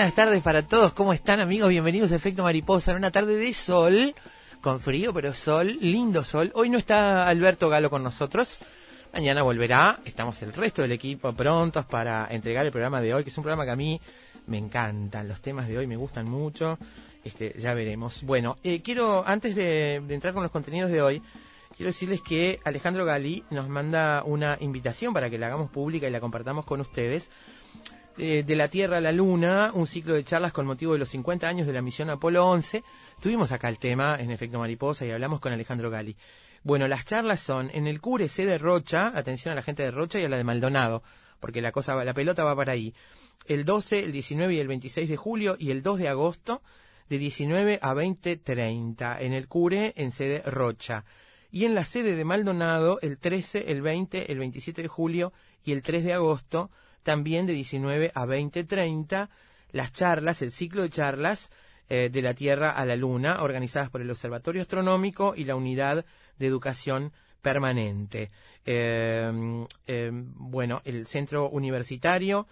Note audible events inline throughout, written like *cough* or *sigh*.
Buenas tardes para todos, ¿cómo están amigos? Bienvenidos a Efecto Mariposa en una tarde de sol, con frío pero sol, lindo sol. Hoy no está Alberto Galo con nosotros, mañana volverá, estamos el resto del equipo prontos para entregar el programa de hoy, que es un programa que a mí me encantan, los temas de hoy me gustan mucho, este, ya veremos. Bueno, eh, quiero, antes de, de entrar con los contenidos de hoy, quiero decirles que Alejandro Gali nos manda una invitación para que la hagamos pública y la compartamos con ustedes eh, de la Tierra a la Luna, un ciclo de charlas con motivo de los 50 años de la misión Apolo 11. Tuvimos acá el tema en efecto mariposa y hablamos con Alejandro Gali. Bueno, las charlas son en el C de Rocha, atención a la gente de Rocha y a la de Maldonado, porque la cosa, la pelota va para ahí. El 12, el 19 y el 26 de julio y el 2 de agosto de 19 a 20.30 en el Cure en sede Rocha. Y en la sede de Maldonado el 13, el 20, el 27 de julio y el 3 de agosto también de 19 a 20.30 las charlas, el ciclo de charlas eh, de la Tierra a la Luna, organizadas por el Observatorio Astronómico y la Unidad de Educación Permanente. Eh, eh, bueno, el Centro Universitario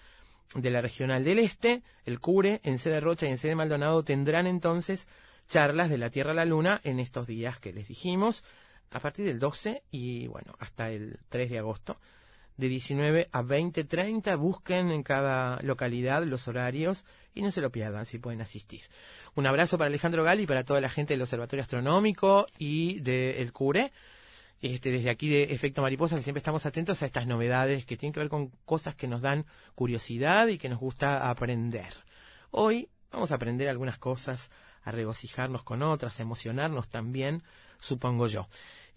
de la Regional del Este, el CURE, en sede Rocha y en sede Maldonado tendrán entonces charlas de la Tierra a la Luna en estos días que les dijimos, a partir del 12 y bueno, hasta el 3 de agosto de 19 a 20.30. Busquen en cada localidad los horarios y no se lo pierdan si pueden asistir. Un abrazo para Alejandro Gali y para toda la gente del Observatorio Astronómico y del CURE. Este, desde aquí de Efecto Mariposa, que siempre estamos atentos a estas novedades que tienen que ver con cosas que nos dan curiosidad y que nos gusta aprender. Hoy vamos a aprender algunas cosas, a regocijarnos con otras, a emocionarnos también, supongo yo.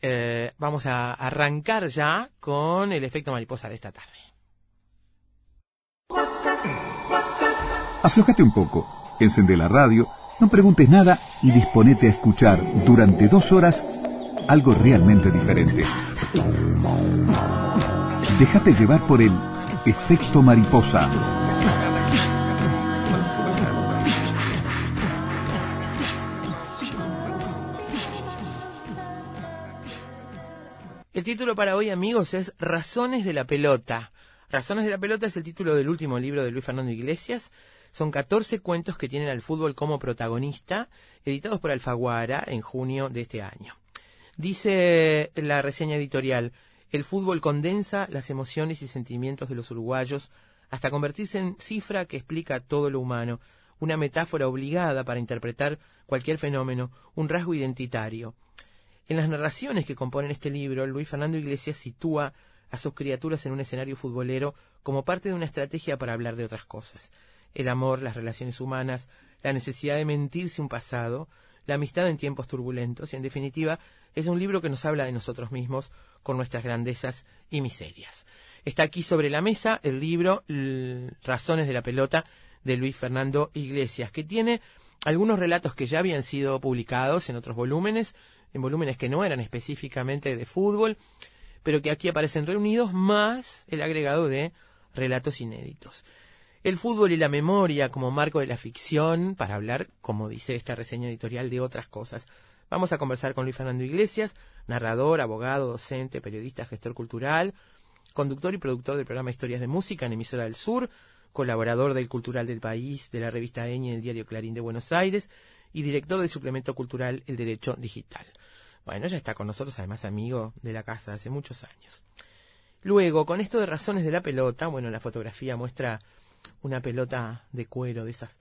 Eh, vamos a arrancar ya con el efecto mariposa de esta tarde. Aflojate un poco, encende la radio, no preguntes nada y disponete a escuchar durante dos horas algo realmente diferente. Déjate llevar por el efecto mariposa. El título para hoy, amigos, es Razones de la pelota. Razones de la pelota es el título del último libro de Luis Fernando Iglesias. Son 14 cuentos que tienen al fútbol como protagonista, editados por Alfaguara en junio de este año. Dice la reseña editorial, el fútbol condensa las emociones y sentimientos de los uruguayos hasta convertirse en cifra que explica todo lo humano, una metáfora obligada para interpretar cualquier fenómeno, un rasgo identitario. En las narraciones que componen este libro, Luis Fernando Iglesias sitúa a sus criaturas en un escenario futbolero como parte de una estrategia para hablar de otras cosas. El amor, las relaciones humanas, la necesidad de mentirse un pasado, la amistad en tiempos turbulentos y, en definitiva, es un libro que nos habla de nosotros mismos con nuestras grandezas y miserias. Está aquí sobre la mesa el libro Razones de la pelota de Luis Fernando Iglesias, que tiene algunos relatos que ya habían sido publicados en otros volúmenes, en volúmenes que no eran específicamente de fútbol, pero que aquí aparecen reunidos, más el agregado de relatos inéditos. El fútbol y la memoria como marco de la ficción, para hablar, como dice esta reseña editorial, de otras cosas. Vamos a conversar con Luis Fernando Iglesias, narrador, abogado, docente, periodista, gestor cultural, conductor y productor del programa Historias de Música en Emisora del Sur, colaborador del Cultural del País, de la revista Eñe y el diario Clarín de Buenos Aires, y director del suplemento cultural El Derecho Digital. Bueno, ya está con nosotros, además amigo de la casa hace muchos años. Luego, con esto de razones de la pelota, bueno, la fotografía muestra una pelota de cuero, de esas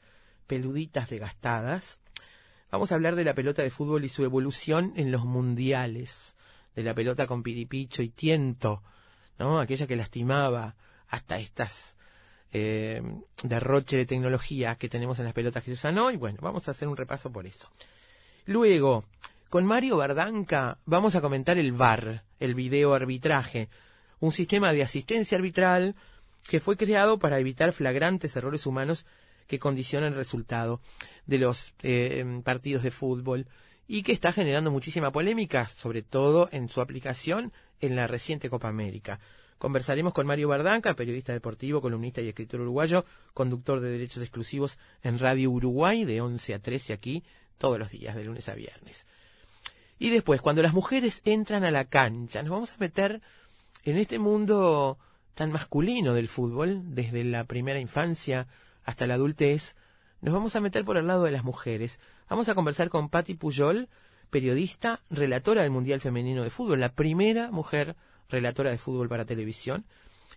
peluditas desgastadas. Vamos a hablar de la pelota de fútbol y su evolución en los mundiales, de la pelota con piripicho y tiento, ¿no? Aquella que lastimaba hasta estas eh, derroche de tecnología que tenemos en las pelotas que se usan hoy. Bueno, vamos a hacer un repaso por eso. Luego, con Mario Bardanca vamos a comentar el VAR, el video arbitraje, un sistema de asistencia arbitral que fue creado para evitar flagrantes errores humanos que condicionan el resultado de los eh, partidos de fútbol y que está generando muchísima polémica, sobre todo en su aplicación en la reciente Copa América. Conversaremos con Mario Bardanca, periodista deportivo, columnista y escritor uruguayo, conductor de derechos exclusivos en Radio Uruguay de 11 a 13 aquí, todos los días, de lunes a viernes. Y después, cuando las mujeres entran a la cancha, nos vamos a meter en este mundo tan masculino del fútbol, desde la primera infancia hasta la adultez, nos vamos a meter por el lado de las mujeres. Vamos a conversar con Patti Puyol, periodista, relatora del Mundial Femenino de Fútbol, la primera mujer relatora de fútbol para televisión.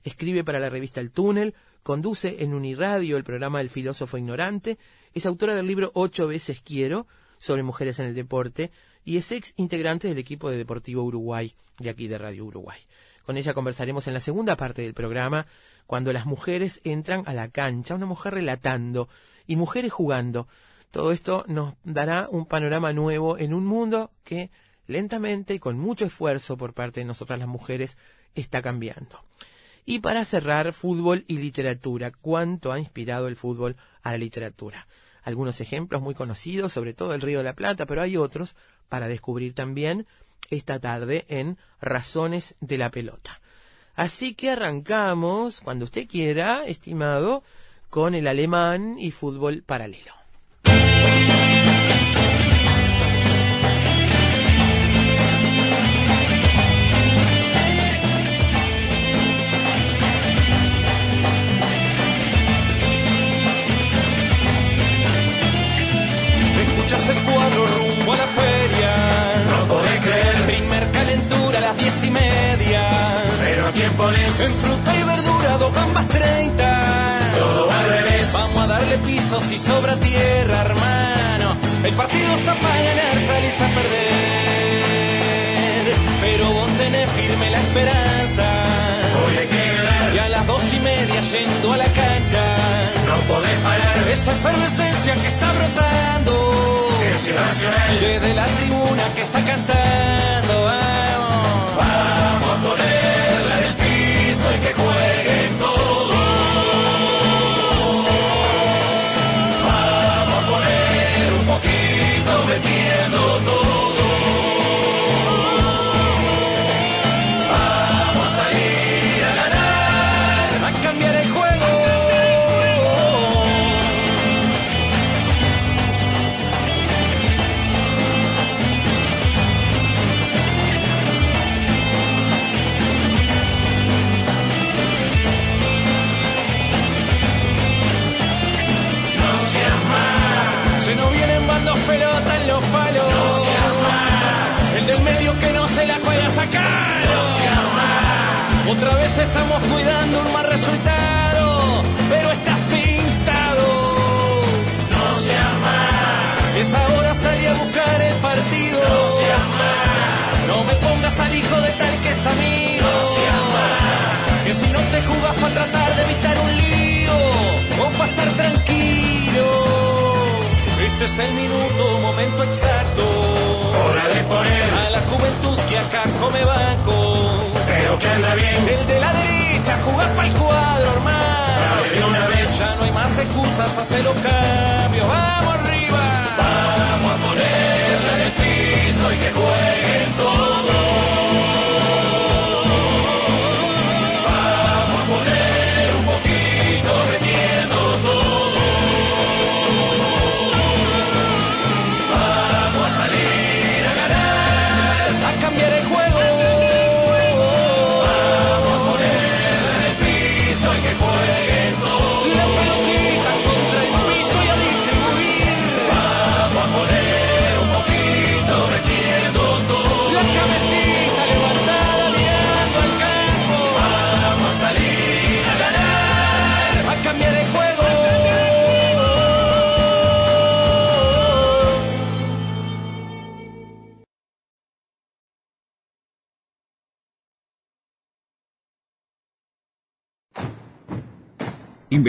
Escribe para la revista El Túnel, conduce en Uniradio el programa El filósofo ignorante, es autora del libro Ocho veces quiero sobre mujeres en el deporte y es ex integrante del equipo de Deportivo Uruguay, de aquí de Radio Uruguay. Con ella conversaremos en la segunda parte del programa, cuando las mujeres entran a la cancha, una mujer relatando y mujeres jugando. Todo esto nos dará un panorama nuevo en un mundo que lentamente y con mucho esfuerzo por parte de nosotras las mujeres está cambiando. Y para cerrar, fútbol y literatura. ¿Cuánto ha inspirado el fútbol a la literatura? Algunos ejemplos muy conocidos, sobre todo el Río de la Plata, pero hay otros para descubrir también esta tarde en Razones de la Pelota. Así que arrancamos, cuando usted quiera, estimado, con el alemán y fútbol paralelo. Escuchas el cuadro En fruta y verdura, dos gambas treinta. Todo al revés. Vamos a darle piso si sobra tierra, hermano. El partido está para ganar, salís a perder. Pero vos tenés firme la esperanza. Hoy hay que ganar. Y a las dos y media yendo a la cancha. No podés parar. Esa efervescencia que está brotando. Es irracional. Desde la tribuna que está cantando. estamos cuidando un mal resultado, pero estás pintado. No seas más. Es ahora salir a buscar el partido. No seas más. No me pongas al hijo de tal que es amigo. No seas más. Que si no te jugas para tratar de evitar un lío o para estar tranquilo. Este es el minuto, momento exacto. Hora de poner a la juventud que acá come banco. pero que anda bien. El de la derecha jugar para el cuadro, hermano. De una vez. Ya no hay más excusas, hace los cambios. ¡Vamos arriba! Vamos a ponerla en el piso y que jueguen todos.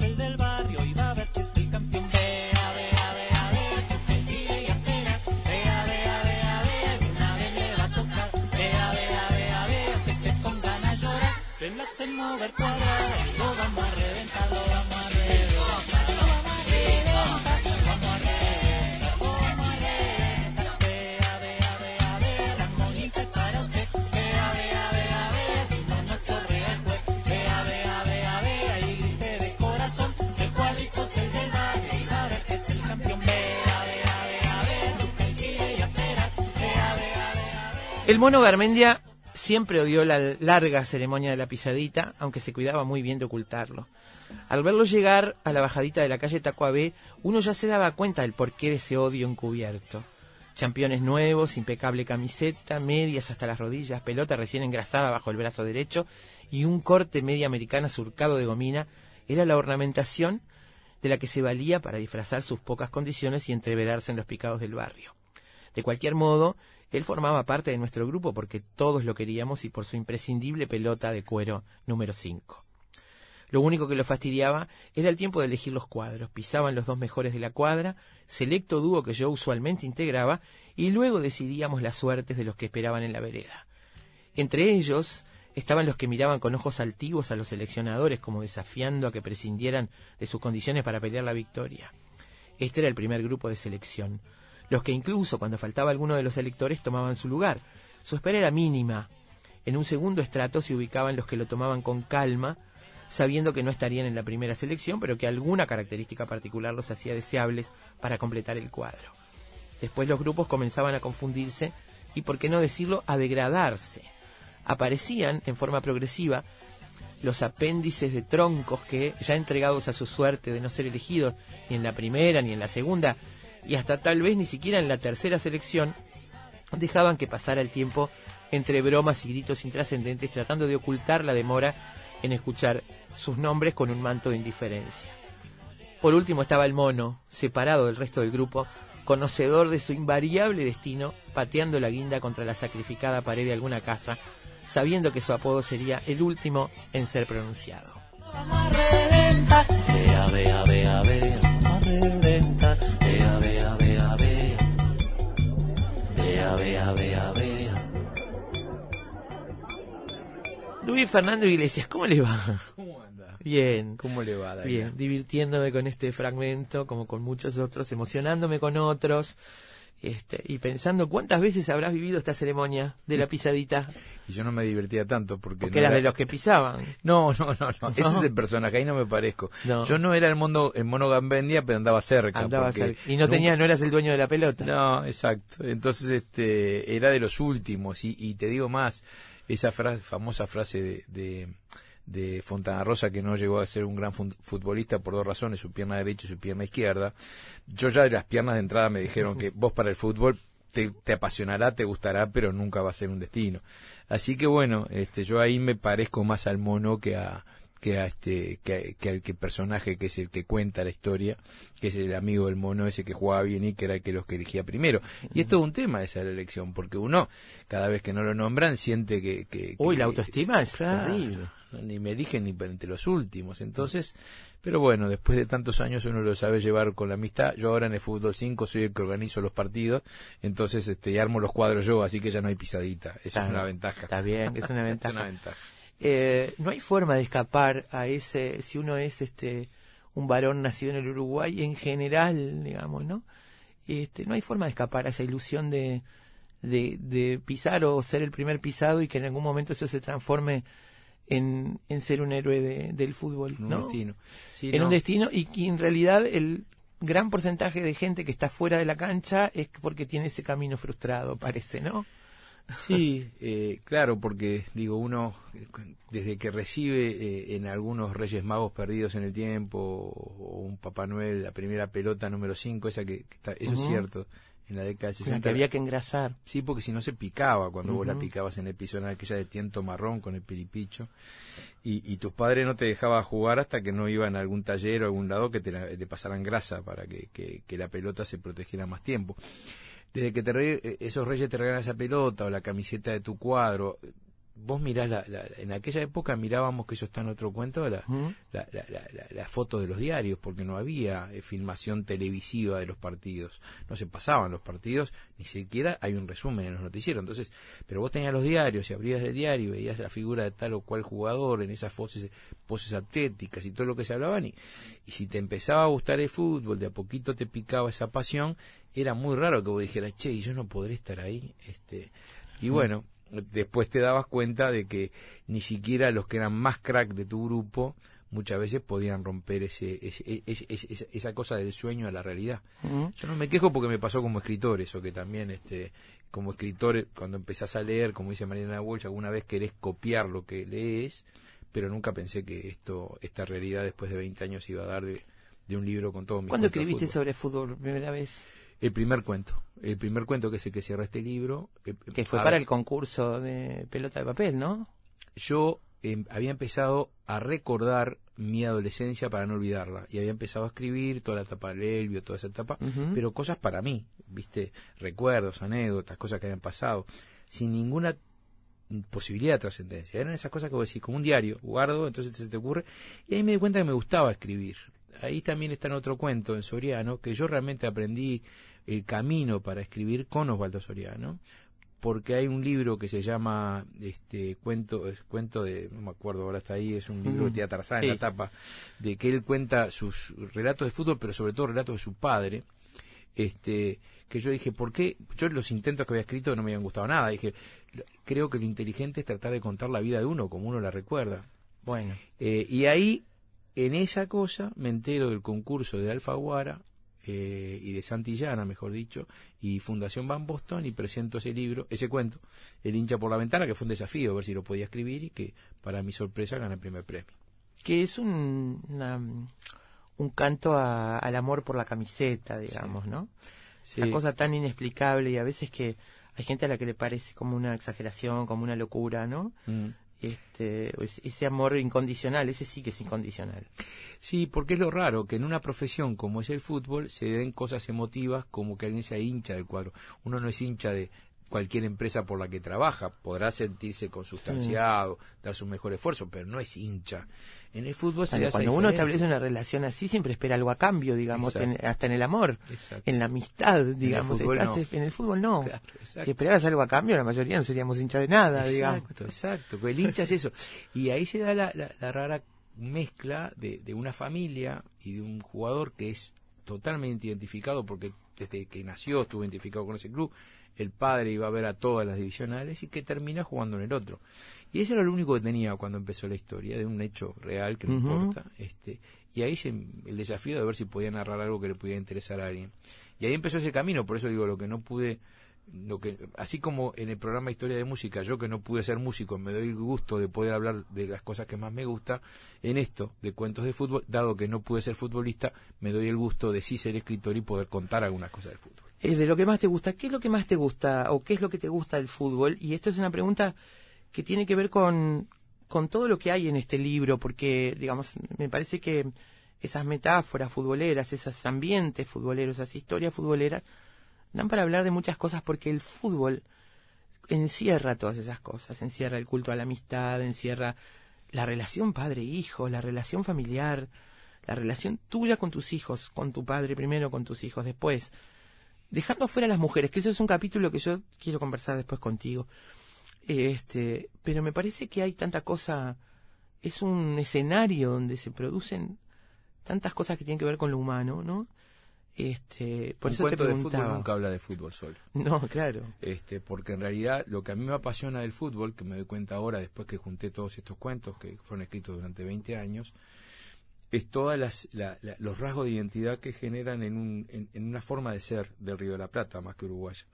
El del barrio y va a ver que es el campeón. Vea, vea, vea, vea, que te gira y espera. Vea, vea, vea, vea, que una vez le va a tocar. Vea, vea, vea, vea, que se pongan a llorar. Se la hacen mover cuadrada El mono Garmendia siempre odió la larga ceremonia de la pisadita, aunque se cuidaba muy bien de ocultarlo. Al verlo llegar a la bajadita de la calle Tacuabé, uno ya se daba cuenta del porqué de ese odio encubierto. Championes nuevos, impecable camiseta, medias hasta las rodillas, pelota recién engrasada bajo el brazo derecho y un corte media americana surcado de gomina era la ornamentación de la que se valía para disfrazar sus pocas condiciones y entreverarse en los picados del barrio. De cualquier modo, él formaba parte de nuestro grupo porque todos lo queríamos y por su imprescindible pelota de cuero número 5. Lo único que lo fastidiaba era el tiempo de elegir los cuadros. Pisaban los dos mejores de la cuadra, selecto dúo que yo usualmente integraba, y luego decidíamos las suertes de los que esperaban en la vereda. Entre ellos estaban los que miraban con ojos altivos a los seleccionadores como desafiando a que prescindieran de sus condiciones para pelear la victoria. Este era el primer grupo de selección. Los que incluso cuando faltaba alguno de los electores tomaban su lugar. Su espera era mínima. En un segundo estrato se ubicaban los que lo tomaban con calma, sabiendo que no estarían en la primera selección, pero que alguna característica particular los hacía deseables para completar el cuadro. Después los grupos comenzaban a confundirse y, por qué no decirlo, a degradarse. Aparecían, en forma progresiva, los apéndices de troncos que, ya entregados a su suerte de no ser elegidos ni en la primera ni en la segunda, y hasta tal vez ni siquiera en la tercera selección, dejaban que pasara el tiempo entre bromas y gritos intrascendentes tratando de ocultar la demora en escuchar sus nombres con un manto de indiferencia. Por último estaba el mono, separado del resto del grupo, conocedor de su invariable destino, pateando la guinda contra la sacrificada pared de alguna casa, sabiendo que su apodo sería el último en ser pronunciado. Vea, vea, vea, Vea, vea, vea, vea. Luis Fernando Iglesias, ¿cómo le va? ¿Cómo anda? Bien. ¿Cómo le va, Bien, divirtiéndome con este fragmento, como con muchos otros, emocionándome con otros. Este, y pensando cuántas veces habrás vivido esta ceremonia de la pisadita. Y yo no me divertía tanto porque... Porque no eras era- de los que pisaban. No, no, no, no. *laughs* Ese es el personaje, ahí no me parezco. No. Yo no era el mono, el mono Gambendia, pero andaba cerca. Andaba cerca. Y no nunca- tenía, no eras el dueño de la pelota. No, exacto. Entonces, este, era de los últimos. Y, y te digo más, esa frase, famosa frase de, de, de Fontana Rosa, que no llegó a ser un gran futbolista por dos razones, su pierna derecha y su pierna izquierda. Yo ya de las piernas de entrada me dijeron que vos para el fútbol te, te apasionará, te gustará, pero nunca va a ser un destino. Así que bueno, este, yo ahí me parezco más al mono que a que a este que, al que personaje que es el que cuenta la historia que es el amigo del mono ese que jugaba bien y que era el que los que elegía primero y es todo un tema esa la elección porque uno cada vez que no lo nombran siente que, que- Uy, la autoestima es Claro, terrible. Ni me eligen ni entre los últimos. Entonces pero bueno después de tantos años uno lo sabe llevar con la amistad. Yo ahora en el fútbol 5 soy el que organizo los partidos entonces este y armo los cuadros yo así que ya no hay pisadita. Eso es una ventaja. Está bien, es una *laughs* es ventaja. una ventaja. Eh, no hay forma de escapar a ese, si uno es este un varón nacido en el Uruguay en general, digamos, ¿no? Este, no hay forma de escapar a esa ilusión de, de, de pisar o ser el primer pisado y que en algún momento eso se transforme en, en ser un héroe de- del fútbol, en un ¿no? destino Sí, en no. un destino y que en realidad el gran porcentaje de gente que está fuera de la cancha es porque tiene ese camino frustrado, parece, ¿no? Sí, eh, claro, porque digo, uno desde que recibe eh, en algunos Reyes Magos perdidos en el tiempo o un Papá Noel la primera pelota número 5, esa que, que está, eso es cierto, en la década de Con la 60. que había que engrasar. Sí, porque si no se picaba cuando vos la picabas en el piso, en aquella de tiento marrón con el piripicho. Y, y tus padres no te dejaban jugar hasta que no iban a algún taller o a algún lado que te, la- te pasaran grasa para que, que- que la pelota se protegiera más tiempo. Desde que te re- eh, esos reyes te regalan esa pelota o la camiseta de tu cuadro, vos mirás, la, la- en aquella época mirábamos, que eso está en otro cuento, la, Ujú. la, la, la, la- las fotos de los diarios, porque no había eh, filmación televisiva de los partidos, no se pasaban los partidos, ni siquiera hay un resumen en los noticieros. Entonces, pero vos tenías los diarios y abrías el diario y veías la figura de tal o cual jugador en esas poses, poses atléticas y todo lo que se hablaban. Y, y si te empezaba a gustar el fútbol, de a poquito te picaba esa pasión, era muy raro que vos dijeras, che, y yo no podré estar ahí. este Y bueno, después te dabas cuenta de que ni siquiera los que eran más crack de tu grupo muchas veces podían romper ese, ese- ese- ese- esa- cosa del sueño a la realidad. Yo no me quejo porque me pasó como escritor eso, que también este como escritor cuando empezás a leer, como dice Mariana Walsh, alguna vez querés copiar lo que lees, pero nunca pensé que esto esta realidad después de 20 años iba a dar de, de un libro con todo mi ¿Cuándo escribiste sobre fútbol por primera vez? El primer cuento, el primer cuento que es el que cierra este libro. eh, Que fue para ver, el concurso de pelota de papel, ¿no? yo em, había empezado a recordar mi adolescencia para no olvidarla y había empezado a escribir toda la etapa del Elvio, toda esa etapa, pero cosas para mí, viste, recuerdos, anécdotas, cosas que habían pasado, sin ninguna posibilidad de trascendencia. Eran esas cosas que vos decís, como un diario, guardo, entonces se te ocurre, y ahí me di cuenta que me gustaba escribir. Ahí también está en otro cuento, en Soriano, que yo realmente aprendí el camino para escribir con Osvaldo Soriano, porque hay un libro que se llama este cuento es cuento de no me acuerdo ahora está ahí es un libro que tiene Tarzán sí. en la tapa de que él cuenta sus relatos de fútbol pero sobre todo relatos de su padre. Este que yo dije por qué yo los intentos que había escrito no me habían gustado nada. Dije creo que lo inteligente es tratar de contar la vida de uno como uno la recuerda. Bueno. eh, y ahí, en esa cosa, me entero del concurso de Alfaguara eh, y de Santillana, mejor dicho, y Fundación Van Boston, y presento ese libro, ese cuento, El hincha por la ventana, que fue un desafío, a ver si lo podía escribir, y que, para mi sorpresa, gané el primer premio. Que es un, una- un canto a- al amor por la camiseta, digamos, ¿no? Sí. Esa cosa tan inexplicable y a veces que hay gente a la que le parece como una exageración, como una locura, ¿no? Mm. Este, es- ese amor incondicional, ese sí que es incondicional. Sí, porque es lo raro que en una profesión como es el fútbol se den cosas emotivas como que alguien sea hincha del cuadro. Uno no es hincha de cualquier empresa por la que trabaja, podrá sentirse consustanciado, dar su mejor esfuerzo, pero no es hincha. En el fútbol se esa cuando uno diferencia. establece una relación así, siempre espera algo a cambio, digamos, en- hasta en el amor, Exacto. en la amistad, digamos. fútbol estás- no. En el fútbol no. Claro, si esperaras algo a cambio, la mayoría no seríamos hinchas de nada, digamos. Exacto, exacto. que El hincha es eso. Y ahí se da la, la- la rara mezcla de, de una familia y de un jugador que es totalmente identificado porque desde que nació estuvo identificado con ese club, el padre iba a ver a todas las divisionales y que termina jugando en el otro. Y eso era lo único que tenía cuando empezó la historia, de un hecho real que no importa. Este, y ahí se, el desafío de ver si podía narrar algo que le pudiera interesar a alguien. Y ahí empezó ese camino, por eso digo, lo que no pude, lo que, así como en el programa Historia de Música, yo que no pude ser músico, me doy el gusto de poder hablar de las cosas que más me gusta, en esto de cuentos de fútbol, dado que no pude ser futbolista, me doy el gusto de sí ser escritor y poder contar algunas cosas del fútbol. Eh, de lo que más te gusta, ¿qué es lo que más te gusta o qué es lo que te gusta del fútbol? Y esto es una pregunta que tiene que ver con, con todo lo que hay en este libro, porque, digamos, me parece que esas metáforas futboleras, esos ambientes futboleros, esas historias futboleras, dan para hablar de muchas cosas porque el fútbol encierra todas esas cosas, encierra el culto a la amistad, encierra la relación padre-hijo, la relación familiar, la relación tuya con tus hijos, con tu padre primero, con tus hijos después, dejando fuera a las mujeres, que eso es un capítulo que yo quiero conversar después contigo. Este, pero me parece que hay tanta cosa, es un escenario donde se producen tantas cosas que tienen que ver con lo humano, ¿no? Este, por Un eso te cuento de fútbol preguntaba. nunca habla de fútbol solo. *laughs* No, claro. este porque en realidad lo que a mí me apasiona del fútbol, que me doy cuenta ahora después que junté todos estos cuentos que fueron escritos durante 20 años, es todos los rasgos de identidad que generan en, un, en, en, una forma de ser del Río de la Plata, más que uruguaya.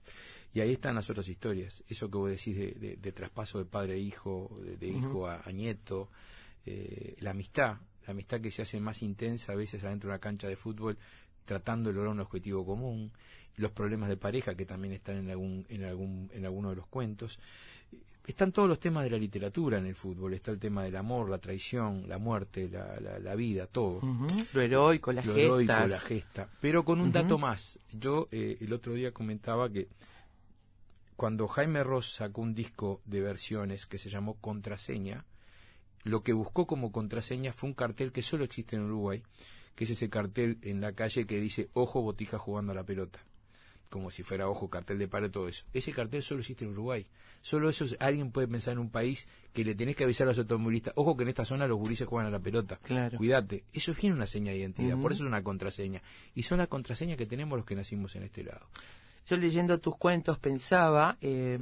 Y ahí están las otras historias, eso que vos decís de, de, de traspaso de padre a hijo, de, de hijo uh -huh. a, a, nieto, eh, la amistad, la amistad que se hace más intensa a veces adentro de una cancha de fútbol, tratando de lograr un objetivo común, los problemas de pareja que también están en algún, en algún, en alguno de los cuentos. Están todos los temas de la literatura en el fútbol, está el tema del amor, la traición, la muerte, la, la, la vida, todo. Uh -huh. Lo heroico, las lo gestas. heroico, la gesta. Pero con un uh -huh. dato más. Yo eh, el otro día comentaba que cuando Jaime Ross sacó un disco de versiones que se llamó Contraseña, lo que buscó como contraseña fue un cartel que solo existe en Uruguay, que es ese cartel en la calle que dice ojo botija jugando a la pelota como si fuera ojo cartel de paro todo eso. Ese cartel solo existe en Uruguay. Solo eso alguien puede pensar en un país que le tenés que avisar a los automovilistas. Ojo que en esta zona los gurises juegan a la pelota. Claro. cuídate. Eso es bien una seña de identidad. Uh -huh. por eso es una contraseña. Y son las contraseñas que tenemos los que nacimos en este lado. Yo leyendo tus cuentos pensaba eh,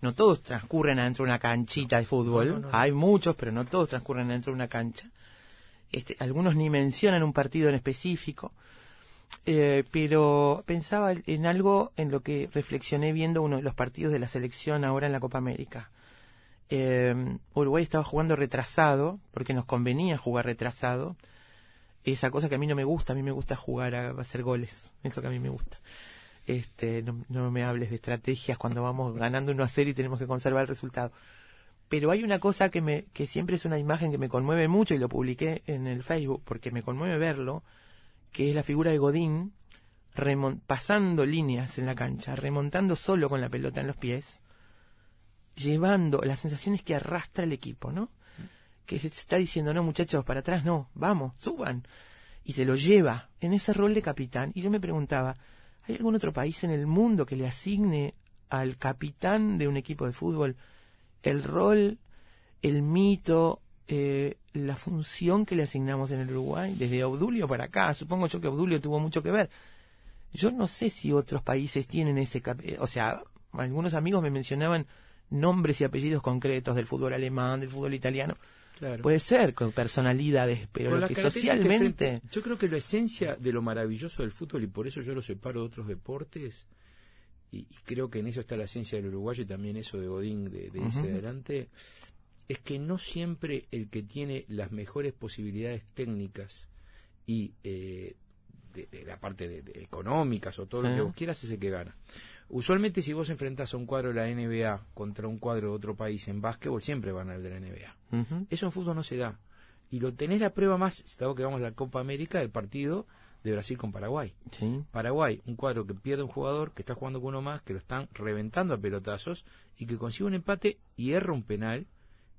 no todos transcurren adentro de una canchita de fútbol. No, no, no. hay muchos pero no todos transcurren dentro de una cancha. Este, algunos ni mencionan un partido en específico, eh, pero pensaba en algo en lo que reflexioné viendo uno de los partidos de la selección ahora en la Copa América. Eh, Uruguay estaba jugando retrasado, porque nos convenía jugar retrasado. Esa cosa que a mí no me gusta, a mí me gusta jugar a, hacer goles, es lo que a mí me gusta. Este, no, no me hables de estrategias cuando vamos ganando 1 a 0 y tenemos que conservar el resultado pero hay una cosa que me que siempre es una imagen que me conmueve mucho y lo publiqué en el Facebook porque me conmueve verlo que es la figura de Godín pasando líneas en la cancha remontando solo con la pelota en los pies llevando las sensaciones que arrastra el equipo no que está diciendo no muchachos para atrás no vamos suban y se lo lleva en ese rol de capitán. Y yo me preguntaba hay algún otro país en el mundo que le asigne al capitán de un equipo de fútbol el rol, el mito, eh, la función que le asignamos en el Uruguay, desde Obdulio para acá. Supongo yo que Obdulio tuvo mucho que ver. Yo no sé si otros países tienen ese... O sea, algunos amigos me mencionaban nombres y apellidos concretos del fútbol alemán, del fútbol italiano. Claro. Puede ser con personalidades, pero Con lo que socialmente... yo creo que la esencia de lo maravilloso del fútbol, y por eso yo lo separo de otros deportes, y, y creo que en eso está la esencia del uruguayo y también eso de Godín de, de irse adelante, es que no siempre el que tiene las mejores posibilidades técnicas y eh, de, de la parte de, de económicas o todo lo que vos quieras es el que gana. Usualmente si vos enfrentás a un cuadro de la NBA contra un cuadro de otro país en básquetbol, siempre van al de la NBA. Eso en fútbol no se da. Y lo tenés la prueba más, dado que vamos a la Copa América, del partido de Brasil con Paraguay. Sí. Paraguay, un cuadro que pierde un jugador, que está jugando con uno más, que lo están reventando a pelotazos y que consigue un empate y erra un penal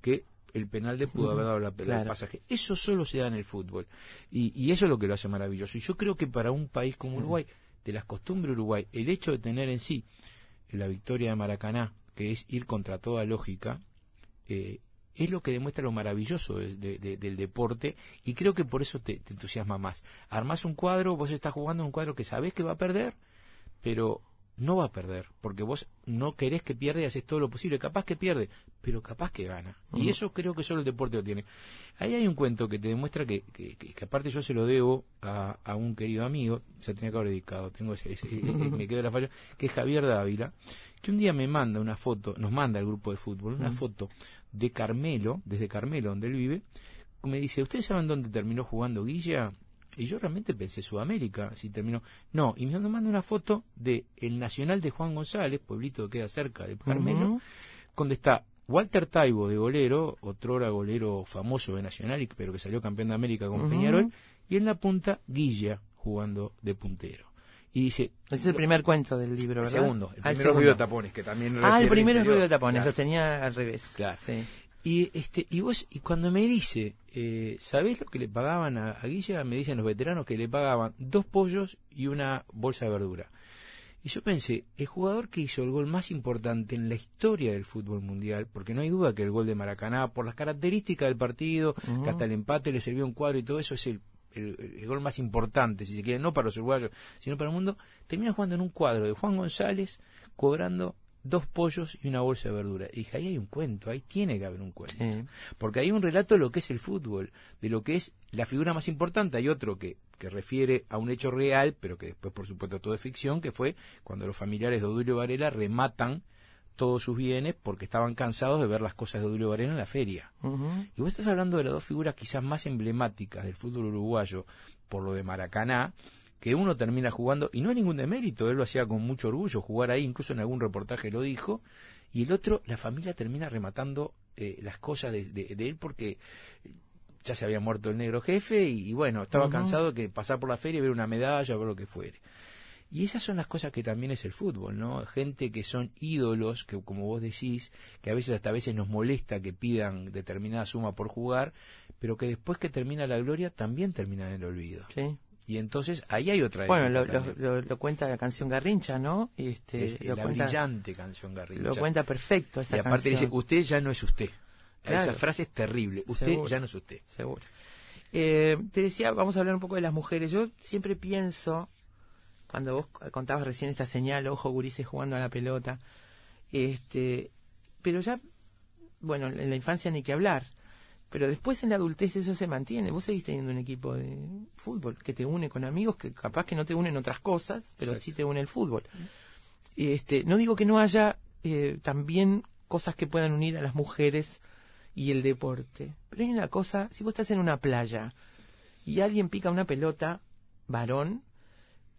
que el penal de pudo haber dado la Claro. pasaje. Eso solo se da en el fútbol. Y, y eso es lo que lo hace maravilloso. Y yo creo que para un país como Uruguay, de las costumbres de Uruguay, el hecho de tener en sí la victoria de Maracaná, que es ir contra toda lógica, eh, es lo que demuestra lo maravilloso de- de- de- del deporte y creo que por eso te, te entusiasma más. Armás un cuadro, vos estás jugando un cuadro que sabés que va a perder, pero no va a perder, porque vos no querés que pierda y haces todo lo posible. Capaz que pierde, pero capaz que gana. Y eso creo que solo el deporte lo tiene. Ahí hay un cuento que te demuestra que, que, que- que aparte yo se lo debo a, a un querido amigo, se tenía que haber dedicado, tengo ese, ese- me quedo la falla, que es Javier Dávila, que un día me manda una foto, nos manda al grupo de fútbol, una foto de Carmelo, desde Carmelo, donde él vive, me dice, ¿ustedes saben dónde terminó jugando Guilla? Y yo realmente pensé Sudamérica, si terminó. No, y me manda una foto de el Nacional de Juan González, pueblito que queda cerca de Carmelo, donde está Walter Taibo de golero, otrora golero famoso de Nacional, pero que salió campeón de América con. Peñarol, y en la punta Guilla jugando de puntero. Y dice, Ese es el primer cuento del libro, ¿verdad? segundo, el Ah, primero es segundo. Ruido de Tapones, que también Ah, refiere el primero es ruido de tapones, Claro. lo tenía al revés. Claro. Sí. Y este y vos y cuando me dice, eh, ¿sabés lo que le pagaban a, a Guilla? Me dicen los veteranos que le pagaban dos pollos y una bolsa de verdura. Y yo pensé, el jugador que hizo el gol más importante en la historia del fútbol mundial, porque no hay duda que el gol de Maracaná, por las características del partido, que hasta el empate le sirvió un cuadro y todo eso es el, el- el gol más importante, si se quiere, no para los uruguayos, sino para el mundo, termina jugando en un cuadro de Juan González cobrando dos pollos y una bolsa de verdura. Y dije, ahí hay un cuento, ahí tiene que haber un cuento. Sí. Porque hay un relato de lo que es el fútbol, de lo que es la figura más importante. Hay otro que, que refiere a un hecho real, pero que después, por supuesto, todo es ficción, que fue cuando los familiares de Odulio Varela rematan todos sus bienes porque estaban cansados de ver las cosas de Odulio Varela en la feria. Y vos estás hablando de las dos figuras quizás más emblemáticas del fútbol uruguayo por lo de Maracaná, que uno termina jugando, y no hay ningún demérito, él lo hacía con mucho orgullo, jugar ahí, incluso en algún reportaje lo dijo, y el otro, la familia termina rematando eh, las cosas de, de- de él porque ya se había muerto el negro jefe y, y bueno, estaba cansado de que pasar por la feria, ver una medalla, ver lo que fuere. Y esas son las cosas que también es el fútbol, ¿no? Gente que son ídolos, que como vos decís, que a veces hasta a veces nos molesta que pidan determinada suma por jugar, pero que después que termina la gloria también termina en el olvido. Sí. Y entonces ahí hay otra Bueno, lo, cuenta la canción Garrincha, ¿no? Este, es lo la cuenta, brillante canción Garrincha. Lo cuenta perfecto esa y aparte canción. dice, usted ya no es usted. Claro. Esa frase es terrible. Usted Seguro. ya no es usted. Seguro. Eh, te decía, vamos a hablar un poco de las mujeres. Yo siempre pienso, cuando vos contabas recién esta señal, ojo, gurises jugando a la pelota, este, pero ya, bueno, en la infancia ni que hablar, pero después en la adultez eso se mantiene. Vos seguís teniendo un equipo de fútbol que te une con amigos que capaz que no te unen otras cosas, pero Exacto. sí te une el fútbol. Este, no digo que no haya eh, también cosas que puedan unir a las mujeres y el deporte. Pero hay una cosa, si vos estás en una playa y alguien pica una pelota, varón,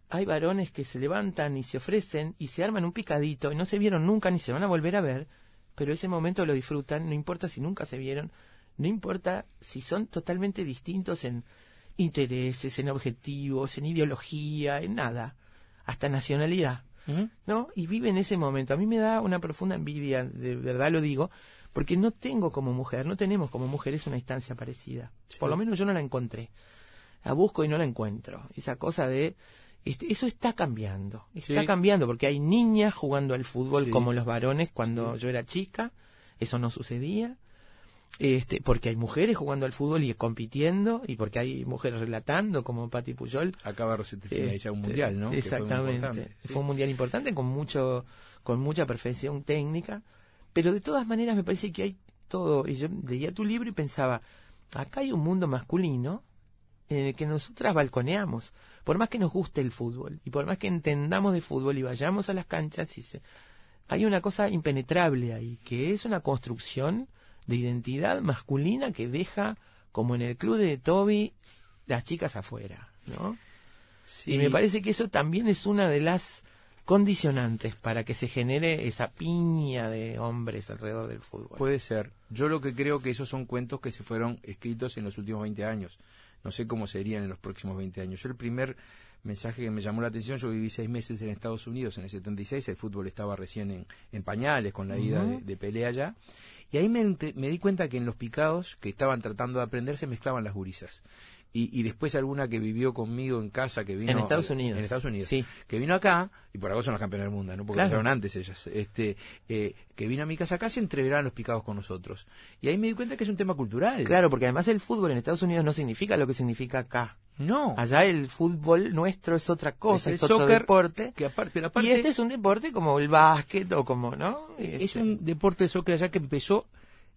hay varones que se levantan y se ofrecen y se arman un picadito y no se vieron nunca ni se van a volver a ver, pero ese momento lo disfrutan, no importa si nunca se vieron, no importa si son totalmente distintos en intereses, en objetivos, en ideología, en nada, hasta nacionalidad. ¿no? Y vive en ese momento. A mí me da una profunda envidia, de verdad lo digo, porque no tengo como mujer, no tenemos como mujeres una instancia parecida. Por lo menos yo no la encontré. La busco y no la encuentro. Esa cosa de... Este, eso está cambiando. Está Sí. cambiando porque hay niñas jugando al fútbol Sí. como los varones cuando yo era chica. Eso no sucedía. Este, porque hay mujeres jugando al fútbol y compitiendo, y porque hay mujeres relatando, como Patti Puyol, Acaba de finalizar un este, mundial, ¿no? Fue Exactamente. sí. Fue un mundial importante con mucho, con mucha perfección técnica, pero de todas maneras me parece que hay todo. Y yo leía tu libro y pensaba, acá hay un mundo masculino en el que nosotras balconeamos, por más que nos guste el fútbol y por más que entendamos de fútbol y vayamos a las canchas y se, hay una cosa impenetrable ahí, que es una construcción de identidad masculina que deja, como en el club de Toby, las chicas afuera, ¿no? Sí. Y me parece que eso también es una de las condicionantes para que se genere esa piña de hombres alrededor del fútbol. Puede ser. Yo lo que creo que esos son cuentos que se fueron escritos en los últimos 20 años. No sé cómo serían en los próximos 20 años. Yo el primer mensaje que me llamó la atención, yo viví seis meses en Estados Unidos en el 76, el fútbol estaba recién en, en pañales con la ida de, de pelea allá. Y ahí me, di cuenta que en los picados que estaban tratando de aprender se mezclaban las gurisas. Y, y después alguna que vivió conmigo en casa, que vino... En Estados Unidos. En Estados Unidos. Sí. Que vino acá, y por algo son las campeonas del mundo, ¿no? Porque Claro. pasaron antes ellas. Este, eh, que vino a mi casa acá, se entreveraban los picados con nosotros. Y ahí me di cuenta que es un tema cultural. Claro, porque además el fútbol en Estados Unidos no significa lo que significa acá. No. Allá el fútbol nuestro es otra cosa, Es otro soccer, deporte. Que aparte, pero aparte y este es un deporte como el básquet o como, ¿no? es Este, un deporte de soccer allá que empezó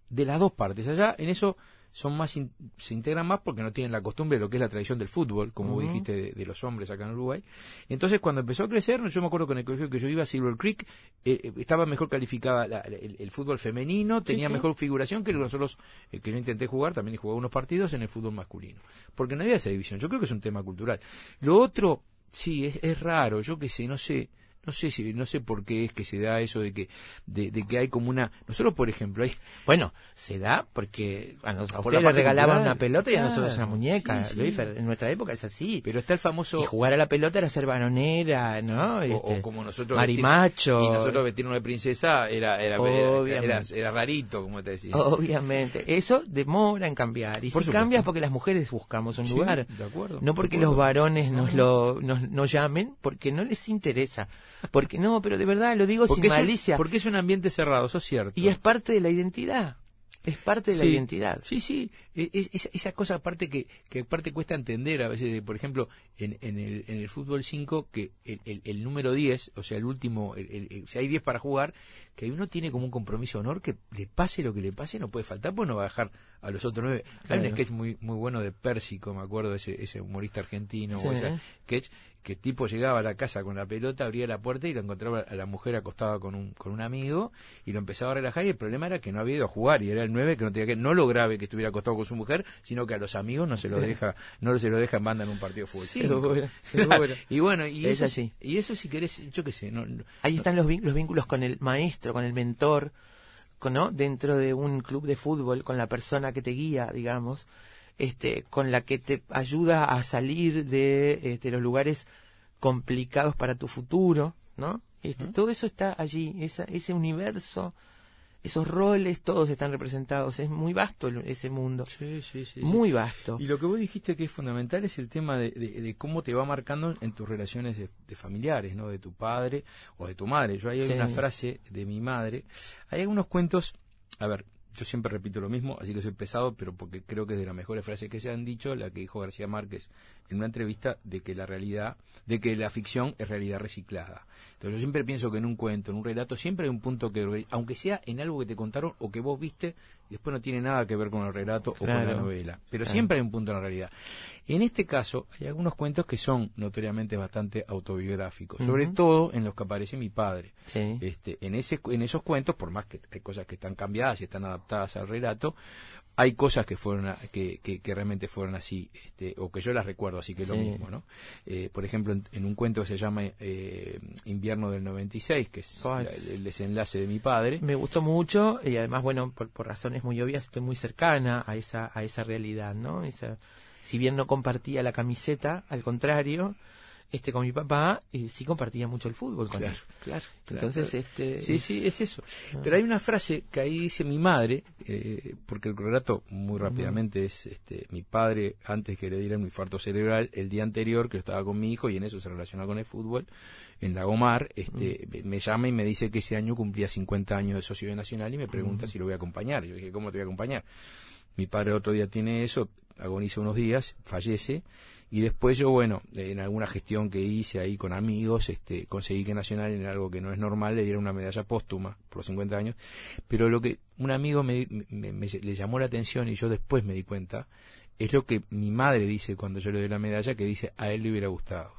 de las dos partes. Allá en eso son más in- se integran más porque no tienen la costumbre de lo que es la tradición del fútbol, como vos dijiste de, de los hombres acá en Uruguay. Entonces cuando empezó a crecer, yo me acuerdo con el colegio que yo iba, Silver Creek, eh, eh, estaba mejor calificada la- el, el fútbol femenino, tenía sí. mejor figuración que nosotros eh, que yo intenté jugar, también jugué unos partidos en el fútbol masculino, porque no había esa división. Yo creo que es un tema cultural. Lo otro, sí, es, es raro, yo qué sé, no sé. No sé si no sé por qué es que se da eso de que de, de que hay como una nosotros por ejemplo hay Bueno, se da porque a, nos- a le regalaban una pelota y a nosotros Claro, una muñeca. sí, en nuestra época es así. pero está el famoso y jugar a la pelota era ser varonera, ¿no? o, Este, o como nosotros marimacho. y nosotros vestirnos de princesa era era, era, rarito como te decía Obviamente. Eso demora en cambiar. Y Por si supuesto. cambia es porque las mujeres buscamos un Sí, lugar. de acuerdo, No porque los varones nos lo nos, nos llamen, porque no les interesa. Porque no, pero de verdad lo digo porque sin es, un, malicia. porque es un ambiente cerrado eso es cierto Y es parte de la identidad. Es parte de la identidad. Sí, sí, e- es- esa, cosa aparte que, que aparte cuesta entender a veces, por ejemplo, en, en, el, en el fútbol 5, que el, el- el número 10, o sea, el último, el- si hay 10 para jugar, que uno tiene como un compromiso de honor que le pase lo que le pase, no puede faltar, pues no va a dejar a los otros nueve. Hay Claro. un sketch muy muy bueno de Pérsico, me acuerdo, ese, ese humorista argentino, Sí. o ese sketch, que el tipo llegaba a la casa con la pelota, abría la puerta y lo encontraba a la mujer acostada con un, con un amigo y lo empezaba a relajar y el problema era que no había ido a jugar y era el 9 que no tenía que, no lo grave que estuviera acostado con su mujer, sino que a los amigos no se lo deja, no se lo deja en banda en un partido de fútbol. Seguro, seguro. *laughs* Y bueno, y Es eso, así. y eso si querés, yo qué sé, no, no- Ahí están los, los vínculos con el maestro, con el mentor, con, ¿no? dentro de un club de fútbol, con la persona que te guía, digamos, este, con la que te ayuda a salir de este, los lugares complicados para tu futuro, ¿no? Este, Todo eso está allí, esa, ese universo, esos roles, todos están representados. Es muy vasto ese mundo, Sí, sí, sí, sí. muy vasto. Y lo que vos dijiste que es fundamental es el tema de, de- de cómo te va marcando en tus relaciones de, de familiares, ¿no? De tu padre o de tu madre. Yo ahí hay Sí. una frase de mi madre. Hay algunos cuentos, a ver, yo siempre repito lo mismo, así que soy pesado, pero porque creo que es de las mejores frases que se han dicho, la que dijo García Márquez en una entrevista de que la realidad, de que la ficción es realidad reciclada. Entonces yo siempre pienso que en un cuento, en un relato, siempre hay un punto que, aunque sea en algo que te contaron o que vos viste, después no tiene nada que ver con el relato o con la novela, pero Claro. siempre hay un punto en la realidad. En este caso, hay algunos cuentos que son notoriamente bastante autobiográficos, sobre todo en los que aparece mi padre. Sí. Este, en, ese, en esos cuentos, por más que hay cosas que están cambiadas y están adaptadas al relato, hay cosas que fueron a- que, que, que realmente fueron así, este, o que yo las recuerdo así que es lo mismo, ¿no? Eh, por ejemplo, en, en un cuento que se llama eh, Invierno del 96, que es la- el, el desenlace de mi padre, Me gustó mucho y además, bueno, por, por razones muy obvias, estoy muy cercana a esa, a esa realidad, ¿no? Esa, si bien no compartía la camiseta, al contrario, este con mi papá, eh, sí compartía mucho el fútbol con Claro, él. claro, Entonces, claro. este... Sí, sí, es eso. Pero hay una frase que ahí dice mi madre, eh, porque el relato muy rápidamente es este, mi padre, antes que le diera un infarto cerebral, el día anterior que estaba con mi hijo y en eso se relaciona con el fútbol, en Lagomar, este, me- me llama y me dice que ese año cumplía 50 años de Sociedad Nacional y me pregunta si lo voy a acompañar. Yo dije, ¿cómo te voy a acompañar? Mi padre otro día tiene eso, agoniza unos días, fallece, y después yo, bueno, en alguna gestión que hice ahí con amigos, este, conseguí que Nacional, en algo que no es normal, le diera una medalla póstuma por los 50 años. Pero lo que un amigo me, me- me- le llamó la atención y yo después me di cuenta, es lo que mi madre dice cuando yo le doy la medalla, que dice, a él le hubiera gustado.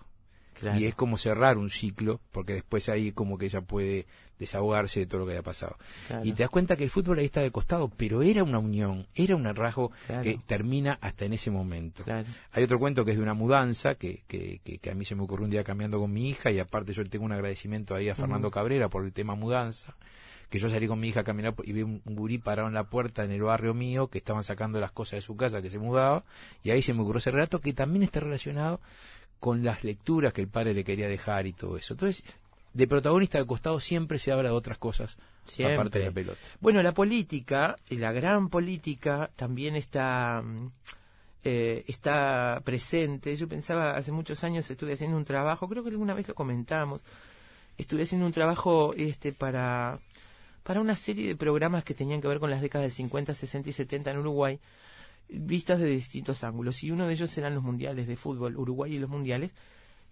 claro. Y es como cerrar un ciclo, porque después ahí como que ella puede desahogarse de todo lo que haya pasado. Claro. Y te das cuenta que el fútbol ahí está de costado, pero era una unión, era un rasgo Claro. que termina hasta en ese momento. Claro. Hay otro cuento que es de una mudanza, que, que, que, que a mí se me ocurrió un día cambiando con mi hija, y aparte yo le tengo un agradecimiento ahí a Fernando Cabrera por el tema mudanza, que yo salí con mi hija a caminar y vi un gurí parado en la puerta en el barrio mío, que estaban sacando las cosas de su casa, que se mudaba, y ahí se me ocurrió ese relato que también está relacionado con las lecturas que el padre le quería dejar y todo eso. Entonces, de protagonista de costado siempre se habla de otras cosas, Siempre. aparte de la pelota. Bueno, la política, y la gran política, también está, mm, eh, está presente. Yo pensaba, hace muchos años estuve haciendo un trabajo, creo que alguna vez lo comentamos, estuve haciendo un trabajo este para, para una serie de programas que tenían que ver con las décadas del 50, 60 y 70 en Uruguay. vistas de distintos ángulos. Y uno de ellos eran los mundiales de fútbol, Uruguay y los mundiales.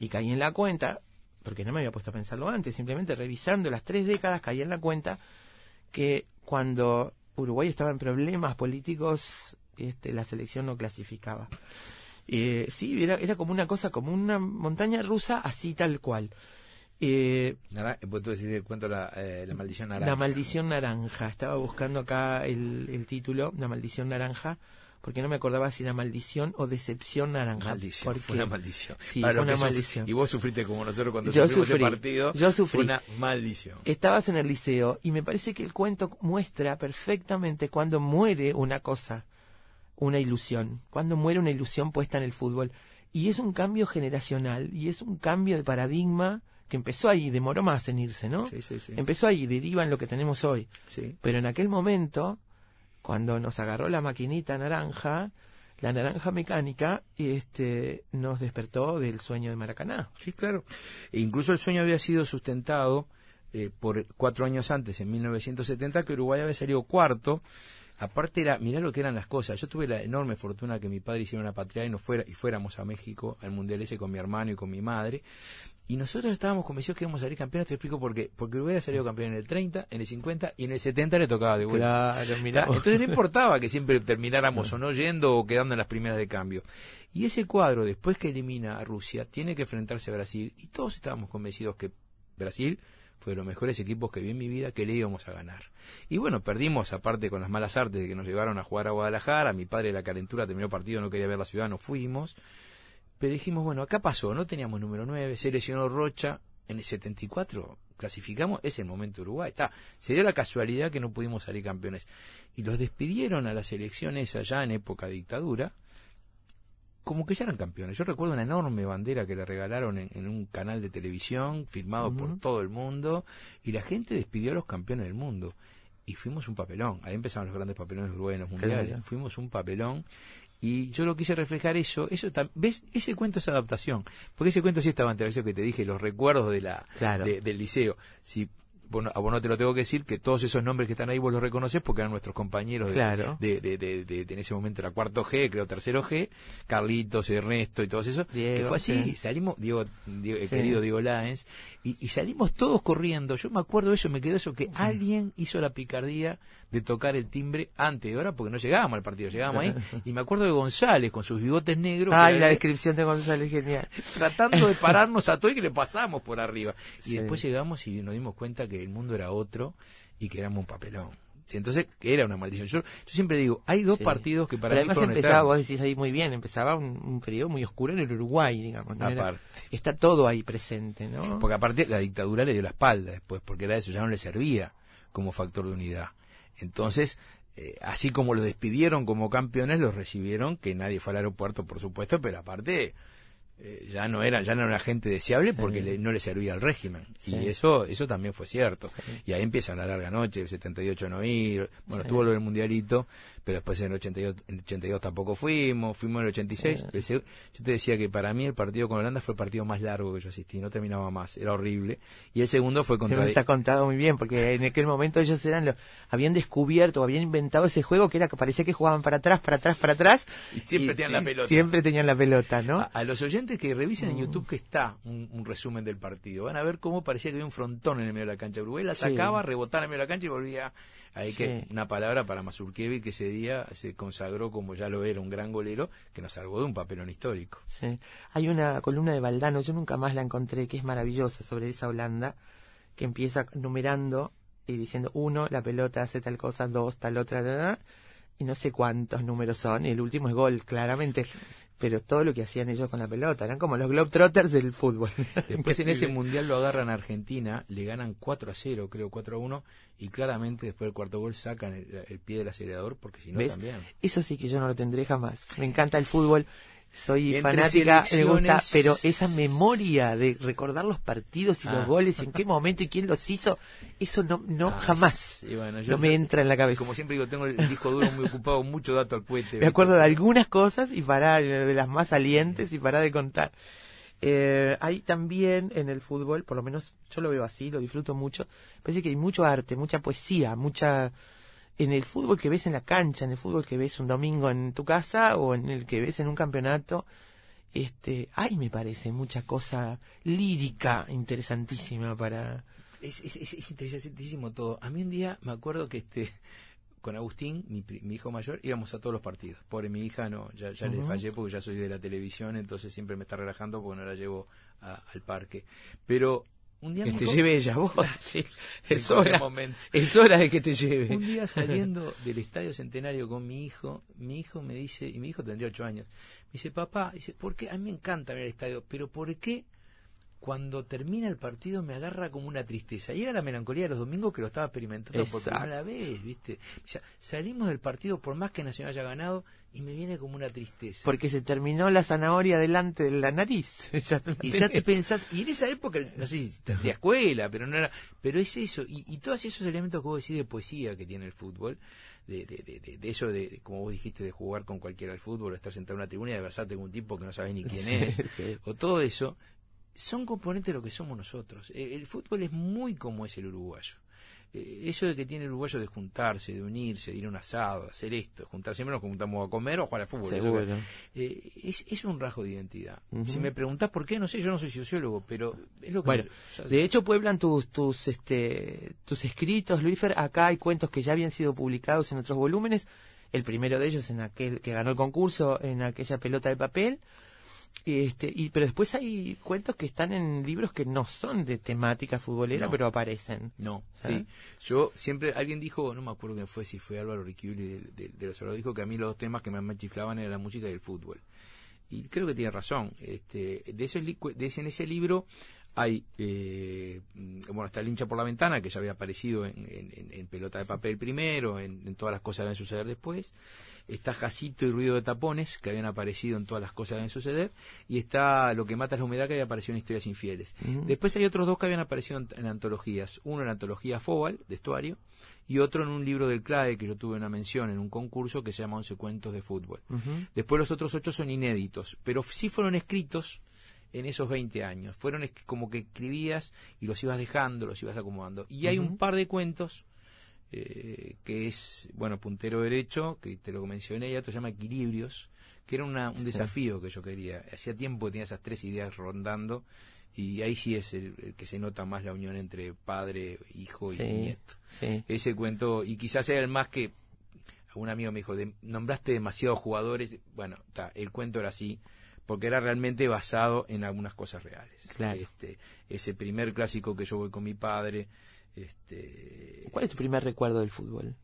Y caí en la cuenta, porque no me había puesto a pensarlo antes, simplemente revisando las tres décadas caí en la cuenta que cuando Uruguay estaba en problemas políticos, este, la selección no clasificaba. Eh, sí, era, era como una cosa, como una montaña rusa, así tal cual. Eh, Nara- pues tú decís el cuento la, eh, la maldición naranja. la maldición naranja. Estaba buscando acá el, el título, La maldición naranja, porque no me acordaba si era maldición o decepción naranja. Maldición, porque- fue una maldición. Sí, fue una maldición. Y vos sufriste como nosotros cuando Yo sufrimos sufrí, ese partido. yo sufrí. Fue una maldición. Estabas en el liceo y me parece que el cuento muestra perfectamente cuando muere una cosa, una ilusión, cuando muere una ilusión puesta en el fútbol. Y es un cambio generacional y es un cambio de paradigma que empezó ahí, demoró más en irse, ¿no? Sí, sí, sí. Empezó ahí, deriva en lo que tenemos hoy. Sí. Pero en aquel momento, cuando nos agarró la maquinita naranja, la naranja mecánica, este, nos despertó del sueño de Maracaná. Sí, claro. E incluso el sueño había sido sustentado eh, por cuatro años antes, en 1970, que Uruguay había salido cuarto. Aparte era, mirá lo que eran las cosas. Yo tuve la enorme fortuna que mi padre hiciera una patria y nos fuera y fuéramos a México al mundial ese con mi hermano y con mi madre. Y nosotros estábamos convencidos que íbamos a salir campeones. Te explico por qué. Porque Uruguay había salido campeón en el 30, en el 50 y en el 70 le tocaba de vuelta. Claro, ¿Tá? Entonces no importaba que siempre *laughs* termináramos o no yendo o quedando en las primeras de cambio. Y ese cuadro, después que elimina a Rusia, tiene que enfrentarse a Brasil. Y todos estábamos convencidos que Brasil fue de los mejores equipos que vi en mi vida que le íbamos a ganar. Y bueno, perdimos, aparte con las malas artes de que nos llevaron a jugar a Guadalajara. Mi padre de la calentura terminó el partido, no quería ver la ciudad, no fuimos. Pero dijimos, bueno, acá pasó, no teníamos número 9, se lesionó Rocha, en el 74 clasificamos, es el momento de Uruguay. Está, se dio la casualidad que no pudimos salir campeones. Y los despidieron a las elecciones allá en época de dictadura, como que ya eran campeones. Yo recuerdo una enorme bandera que le regalaron en, en un canal de televisión, filmado por todo el mundo, y la gente despidió a los campeones del mundo. Y fuimos un papelón. Ahí empezaron los grandes papelones de Uruguay en los mundiales. Fuimos un papelón. Y yo lo quise reflejar eso, eso ves, ese cuento es adaptación, porque ese cuento sí estaba entre eso que te dije, los recuerdos de la Claro. de- del liceo. Si bueno, a vos no te lo tengo que decir, que todos esos nombres que están ahí vos los reconoces porque eran nuestros compañeros de, Claro. de, de, de- en ese momento era cuarto G, creo tercero G, Carlitos, Ernesto y todos esos, que fue así, sí. salimos, Diego, Diego- el querido Diego Láenz, y, y salimos todos corriendo, yo me acuerdo de eso, me quedó eso, que alguien hizo la picardía de tocar el timbre antes de hora porque no llegábamos al partido, llegábamos ahí, y me acuerdo de González con sus bigotes negros, Ay, era la descripción de González, genial. *laughs* tratando de pararnos a todo y que le pasamos por arriba. Y Sí. después llegamos y nos dimos cuenta que el mundo era otro y que éramos un papelón. Entonces era una maldición. Yo, yo siempre digo, hay dos Sí. partidos que para Pero mí además empezaba, vos decís ahí muy bien, empezaba un, un periodo muy oscuro en el Uruguay, digamos. ¿no? Era- Aparte. está todo ahí presente, ¿no? Porque aparte la dictadura le dio la espalda después, porque era eso, ya no le servía como factor de unidad. Entonces, eh, así como lo despidieron como campeones, los recibieron, que nadie fue al aeropuerto, por supuesto, pero aparte eh, ya no era ya no era gente deseable Sí. porque le- no le servía al régimen. Sí. Y eso eso también fue cierto. Y ahí empieza la larga noche, el 78 no ir, bueno, estuvo lo del mundialito, pero después en el 82, en el 82 tampoco fuimos, fuimos en el 86. Sí. El yo te decía que para mí el partido con Holanda fue el partido más largo que yo asistí, no terminaba más, era horrible. Y el segundo fue Pero contra está contado muy bien, porque en aquel momento ellos eran los, habían descubierto, habían inventado ese juego que era que parecía que jugaban para atrás, para atrás, para atrás. Y siempre tenían la pelota. Siempre tenían la pelota, ¿no? A, a los oyentes que revisen en YouTube que está un, un resumen del partido, van a ver cómo parecía que había un frontón en el medio de la cancha. Uruguay la Sí. sacaba, rebotaba en el medio de la cancha y volvía. Ahí Sí. que una palabra para Mazurkiewicz que ese día se consagró como ya lo era un gran golero que nos salvó de un papelón histórico. Sí. Hay una columna de Valdano, yo nunca más la encontré, que es maravillosa sobre esa Holanda, que empieza numerando y diciendo, uno, la pelota hace tal cosa, dos, tal otra, tal, tal, y no sé cuántos números son, y el último es gol, claramente, pero todo lo que hacían ellos con la pelota, eran como los Globetrotters del fútbol. *laughs* Después en ese mundial lo agarran a Argentina, le ganan 4 a 0, creo 4 a 1, y claramente después del cuarto gol sacan el, el pie del acelerador porque si no también. Eso sí que yo no lo tendré jamás. Me encanta el fútbol, soy Entre fanática, me gusta, pero esa memoria de recordar los partidos y Ah. los goles, en qué momento y quién los hizo, eso no, no jamás. sí, bueno, yo- no me yo- entra en la cabeza. Como siempre digo, tengo el disco duro muy ocupado, mucho dato al puente. Me acuerdo de algunas cosas y para de las más salientes y para de contar. Eh, hay también en el fútbol, por lo menos yo lo veo así, lo disfruto mucho. Parece que hay mucho arte, mucha poesía, mucha en el fútbol que ves en la cancha, en el fútbol que ves un domingo en tu casa o en el que ves en un campeonato, este, hay me parece mucha cosa lírica interesantísima para Es, es, es- es interesantísimo todo. A mí un día me acuerdo que este con Agustín, mi, hijo mayor, íbamos a todos los partidos. Pobre mi hija, no, ya, ya le fallé porque ya soy de la televisión, entonces siempre me está relajando porque no la llevo a- al parque. Pero un día que te lleve ella vos. *laughs* Sí, es hora, momento. es hora de que te lleve. Un día *laughs* saliendo del Estadio Centenario con mi hijo, mi hijo me dice, y mi hijo tendría ocho años, me dice, papá, dice, ¿por qué? A mí me encanta ver el estadio, pero ¿por qué cuando termina el partido me agarra como una tristeza? Y era la melancolía de los domingos que lo estaba experimentando por Exacto. primera vez, ¿viste? O sea, salimos del partido por más que Nacional haya ganado y me viene como una tristeza. Porque se terminó la zanahoria delante de la nariz. *laughs* Ya no la Y ya te pensás, y en esa época, no sé si tendría escuela, pero no era, pero es eso, y, y todos esos elementos que vos decís de poesía que tiene el fútbol, de, de, de, de- eso de, como vos dijiste, de jugar con cualquiera al fútbol, o estar sentado en una tribuna y abrazarte con un tipo que no sabes ni quién *laughs* es, Sí. o todo eso, son componentes de lo que somos nosotros. Eh, El fútbol es muy como es el uruguayo. Eh, Eso de que tiene el uruguayo de juntarse, de unirse, de ir a un asado, de hacer esto, juntar siempre nos juntamos a comer o a jugar al fútbol. eso eh, es, es un rasgo de identidad. Si me preguntás por qué, no sé, yo no soy sociólogo, pero es lo que... Bueno, De hecho, pueblan tus, tus, este, tus escritos, Luífer. Acá hay cuentos que ya habían sido publicados en otros volúmenes. El primero de ellos en aquel que ganó el concurso, en aquella pelota de papel. Este, y, pero después hay cuentos que están en libros que no son de temática futbolera, No. pero aparecen. No, ¿Ah? sí. Yo siempre, alguien dijo, no me acuerdo quién fue, si fue Álvaro Riquiuli de, de, de los dijo que a mí los dos temas que más me chiflaban era la música y el fútbol. Y creo que tiene razón. Este, de, li- de ese, en ese libro hay, eh, bueno, está el hincha por la ventana, que ya había aparecido en, en- pelota de papel primero, en, en todas las cosas que deben suceder después. Está Jacito y Ruido de Tapones, que habían aparecido en todas las cosas que deben suceder. Y está Lo que mata es la humedad, que había aparecido en Historias Infieles. Después hay otros dos que habían aparecido en, en antologías. Uno en la antología Fobal, de Estuario, y otro en un libro del CLAE, que yo tuve una mención en un concurso que se llama Once Cuentos de Fútbol. Después los otros ocho son inéditos, pero sí fueron escritos en esos 20 años. Fueron como que escribías y los ibas dejando, los ibas acomodando. Y hay un par de cuentos eh, que es, bueno, Puntero Derecho, que te lo mencioné, y otro se llama Equilibrios, que era una- un desafío que yo quería. Hacía tiempo que tenía esas tres ideas rondando y ahí sí es el, el que se nota más la unión entre padre, hijo y Sí. nieto. Sí. Ese cuento, y quizás sea el más que un amigo me dijo, de- nombraste demasiados jugadores. Bueno, ta, el cuento era así, porque era realmente basado en algunas cosas reales. Claro. Este, ese primer clásico que yo voy con mi padre, este, ¿Cuál es tu primer recuerdo del fútbol?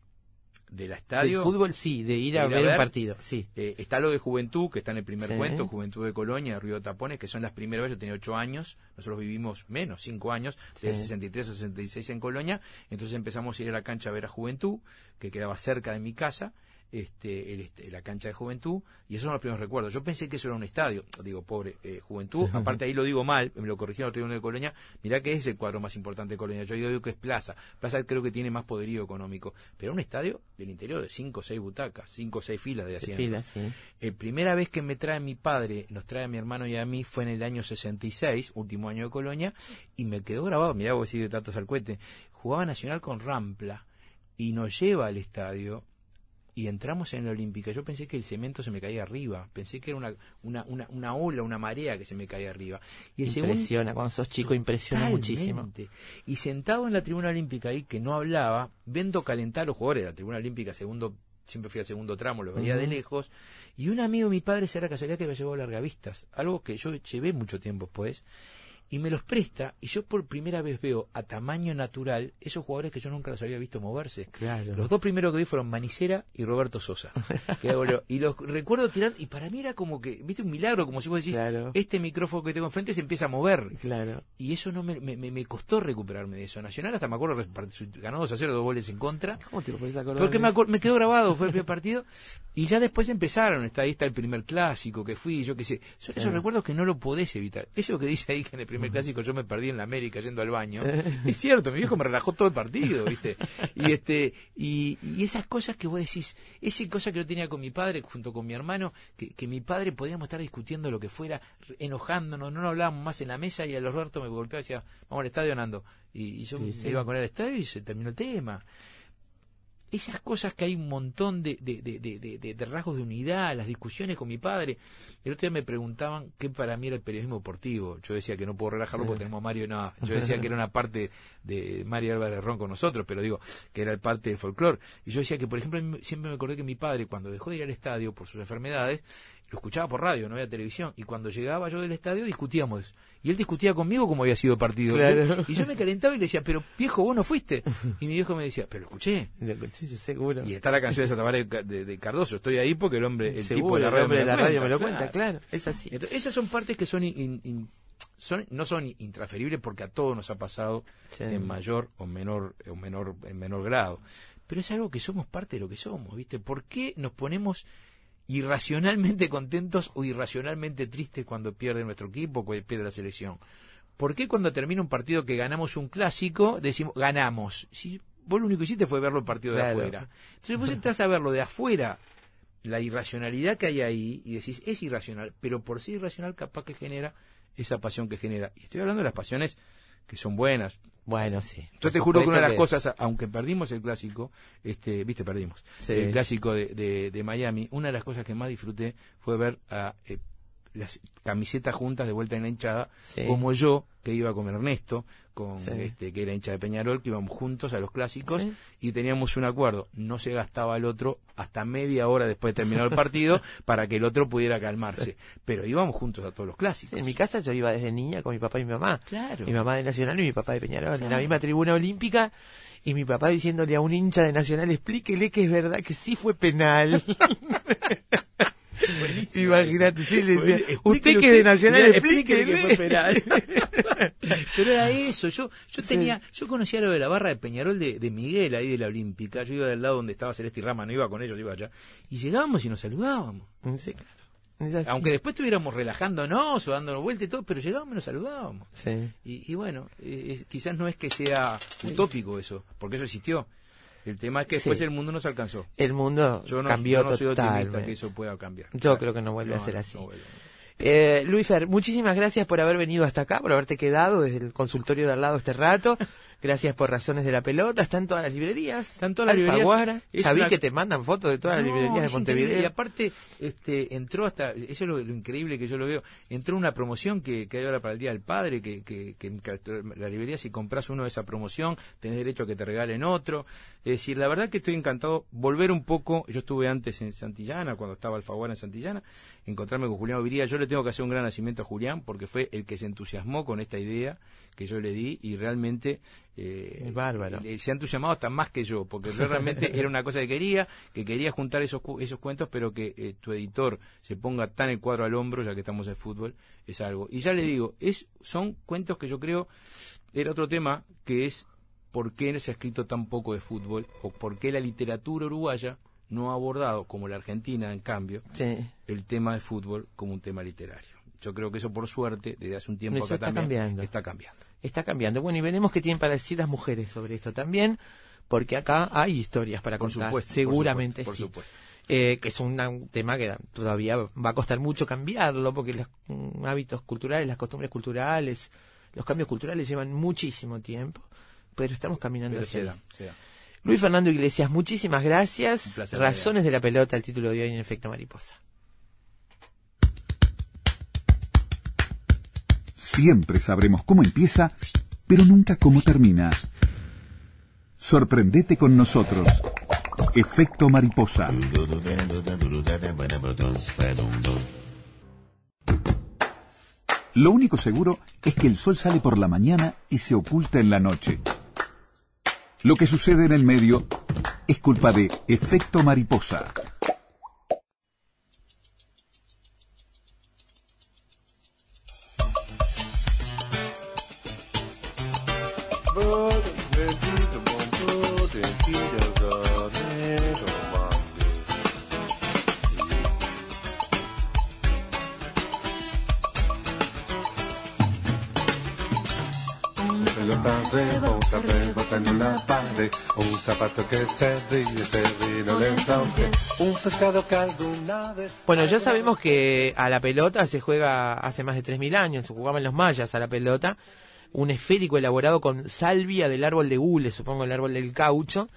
del Del estadio. fútbol, sí, de ir a de ir a ver un partido, sí. Eh, está lo de Juventud, que está en el primer Sí. cuento, Juventud de Colonia, de Río de Tapones, que son las primeras veces, yo tenía ocho años, nosotros vivimos menos, cinco años, de Sí. 63 a 66 en Colonia, entonces empezamos a ir a la cancha a ver a Juventud, que quedaba cerca de mi casa, este, el, este, la cancha de Juventud, y esos son los primeros recuerdos. Yo pensé que eso era un estadio, digo, pobre, eh, Juventud, aparte ahí lo digo mal, me lo corrigieron el tribunal de Colonia, mirá que es el cuadro más importante de Colonia, yo digo que es Plaza, Plaza creo que tiene más poderío económico, pero un estadio del interior de cinco o seis butacas, cinco o seis filas de asientos. sí. La primera vez que me trae mi padre, nos trae a mi hermano y a mí, fue en el año 66, último año de Colonia, y me quedó grabado, mirá vos decís de tantos al cohete, jugaba Nacional con Rampla, y nos lleva al estadio, y entramos en la Olímpica. Yo pensé que el cemento se me caía arriba, pensé que era una, una, una, una ola, una marea que se me caía arriba. Y el segundo- Impresiona, cuando sos chico impresiona muchísimo. Y sentado en la tribuna olímpica ahí, que no hablaba, viendo calentar a los jugadores de la tribuna olímpica, segundo, siempre fui al segundo tramo, lo veía de lejos, y un amigo de mi padre se era casualidad que me llevó largavistas, algo que yo llevé mucho tiempo después, y me los presta, y yo por primera vez veo a tamaño natural esos jugadores que yo nunca los había visto moverse. Claro. Los dos primeros que vi fueron Manicera y Roberto Sosa. *laughs* Que, bueno, y los recuerdo tirando, y para mí era como que, viste, un milagro, como si vos decís, Claro. este micrófono que tengo enfrente se empieza a mover. Claro. Y eso no me, me, costó recuperarme de eso. Nacional hasta me acuerdo, ganó 2 a 0, dos goles en contra. ¿Cómo te lo podés acordar? Porque me, me quedó grabado, fue el primer partido. Y ya después empezaron, está ahí está el primer clásico que fui, yo qué sé. Son esos recuerdos que no lo podés evitar. Eso que dice ahí que en el primer clásico yo me perdí en la América yendo al baño. Es cierto, mi viejo me relajó todo el partido, ¿viste? Y *laughs* este y, y esas cosas que vos decís, esa cosa que yo tenía con mi padre junto con mi hermano, que, que mi padre podíamos estar discutiendo lo que fuera, enojándonos, no nos hablábamos más en la mesa y a los ratos me golpeaba y decía, vamos al estadio Nando. Y, y yo Sí, me sí. iba con él al estadio y se terminó el tema esas cosas que hay un montón de, de, de, de, rasgos de unidad, las discusiones con mi padre. El otro día me preguntaban qué para mí era el periodismo deportivo. Yo decía que no puedo relajarlo porque tenemos a Mario, no. Yo decía que era una parte de Mario Álvarez Ron con nosotros, pero digo que era parte del folclore. Y yo decía que, por ejemplo, siempre me acordé que mi padre, cuando dejó de ir al estadio por sus enfermedades, lo escuchaba por radio, no había televisión. Y cuando llegaba yo del estadio discutíamos. Y él discutía conmigo como había sido el partido. Claro. Y yo me calentaba y le decía, pero viejo, vos no fuiste. *laughs* Y mi viejo me decía, pero lo escuché. Lo escuché, yo seguro. Y está la canción de Santa María de, Cardoso. Estoy ahí porque el hombre, el Seguro, tipo de la el radio, hombre de la radio me lo cuenta, cuenta, claro, es así. Entonces, esas son partes que son, in- in- son no son intransferibles porque a todos nos ha pasado Sí. en mayor o menor o menor en menor grado. Pero es algo que somos parte de lo que somos, ¿viste? ¿Por qué nos ponemos irracionalmente contentos o irracionalmente tristes cuando pierde nuestro equipo, cuando pierde la selección? ¿Por qué cuando termina un partido que ganamos un clásico decimos ganamos? Si vos lo único que hiciste fue verlo el partido de afuera. Entonces vos entras a verlo de afuera, la irracionalidad que hay ahí, y decís, es irracional, pero por sí irracional capaz que genera esa pasión que genera. Y estoy hablando de las pasiones que son buenas. Bueno, sí. Yo te juro que una de las cosas, aunque perdimos el clásico, este, viste, perdimos, Sí. el clásico de, de- de Miami, una de las cosas que más disfruté fue ver a eh, las camisetas juntas de vuelta en la hinchada, Sí. como yo, que iba con Ernesto, con Sí. este, que era hincha de Peñarol, que íbamos juntos a los clásicos Sí. y teníamos un acuerdo, no se gastaba el otro hasta media hora después de terminar el partido *laughs* para que el otro pudiera calmarse, pero íbamos juntos a todos los clásicos. en mi casa yo iba desde niña con mi papá y mi mamá. Claro. Mi mamá de Nacional y mi papá de Peñarol. En la misma tribuna olímpica. Y mi papá diciéndole a un hincha de Nacional, explíquele que es verdad que sí fue penal. *laughs* Buenísimo Imagínate, eso. sí, le decía, usted que es de Nacional, mirá, explíquele. que. *laughs* Pero era eso, yo yo Sí. tenía, yo conocía lo de la barra de Peñarol de, de Miguel, ahí de la Olímpica, yo iba del lado donde estaba Celeste y Rama, no iba con ellos, iba allá, y llegábamos y nos saludábamos. Sí, claro. Es así. Aunque después estuviéramos relajándonos o dándonos vuelta y todo, pero llegábamos y nos saludábamos. Sí. Y, y bueno, eh, quizás no es que sea utópico eso, porque eso existió. El tema es que después Sí. el mundo nos alcanzó. El mundo Yo no, cambió yo no soy optimista que eso pueda cambiar. Yo creo que no vuelve a ser así. no. Eh, Luis Fer, muchísimas gracias por haber venido hasta acá, por haberte quedado desde el consultorio de al lado este rato. *laughs* Gracias por Razones de la Pelota. Están todas las librerías. Están todas las Alfaguara. librerías. Ya vi una- que te mandan fotos de todas las librerías de. Montevideo. Y aparte, este, entró hasta, eso es lo, lo increíble que yo lo veo, entró una promoción que, que hay ahora para el Día del Padre, que, que, que la librería si compras uno de esa promoción, tenés derecho a que te regalen otro. Es decir, la verdad que estoy encantado volver un poco, yo estuve antes en Santillana, cuando estaba Alfaguara en Santillana, encontrarme con Julián Oviría. Yo le tengo que hacer un gran nacimiento a Julián, porque fue el que se entusiasmó con esta idea que yo le di y realmente eh, bárbaro. se ha entusiasmado hasta más que yo, porque yo realmente *laughs* era una cosa que quería, que quería juntar esos, esos cuentos, pero que eh, tu editor se ponga tan el cuadro al hombro, ya que estamos en fútbol, es algo. Y ya le digo, es son cuentos que yo creo, era otro tema, que es por qué se ha escrito tan poco de fútbol, o por qué la literatura uruguaya no ha abordado, como la Argentina, en cambio, Sí. el tema de fútbol como un tema literario. Yo creo que eso, por suerte, desde hace un tiempo Eso acá está también, cambiando. está cambiando. Está cambiando. Bueno, y veremos qué tienen para decir las mujeres sobre esto también, porque acá hay historias para Por contar. supuesto, Seguramente por sí. supuesto. Eh, que es un tema que todavía va a costar mucho cambiarlo, porque los mm, hábitos culturales, las costumbres culturales, los cambios culturales llevan muchísimo tiempo, pero estamos caminando Pero hacia. Luis Fernando Iglesias, muchísimas gracias. Razones de la pelota, el título de hoy en Efecto Mariposa. Siempre sabremos cómo empieza, pero nunca cómo termina. Sorprendete con nosotros. Efecto mariposa. Lo único seguro es que el sol sale por la mañana y se oculta en la noche. Lo que sucede en el medio es culpa de efecto mariposa. Pelota rebota, rebota en una pared. Un zapato que se ríe, se ríe, no le rompe. Un pescado que alguna vez. Bueno, ya sabemos que a la pelota se juega hace más de 3.000 años, se jugaban los mayas a la pelota, un esférico elaborado con salvia del árbol de hule, supongo el árbol del caucho,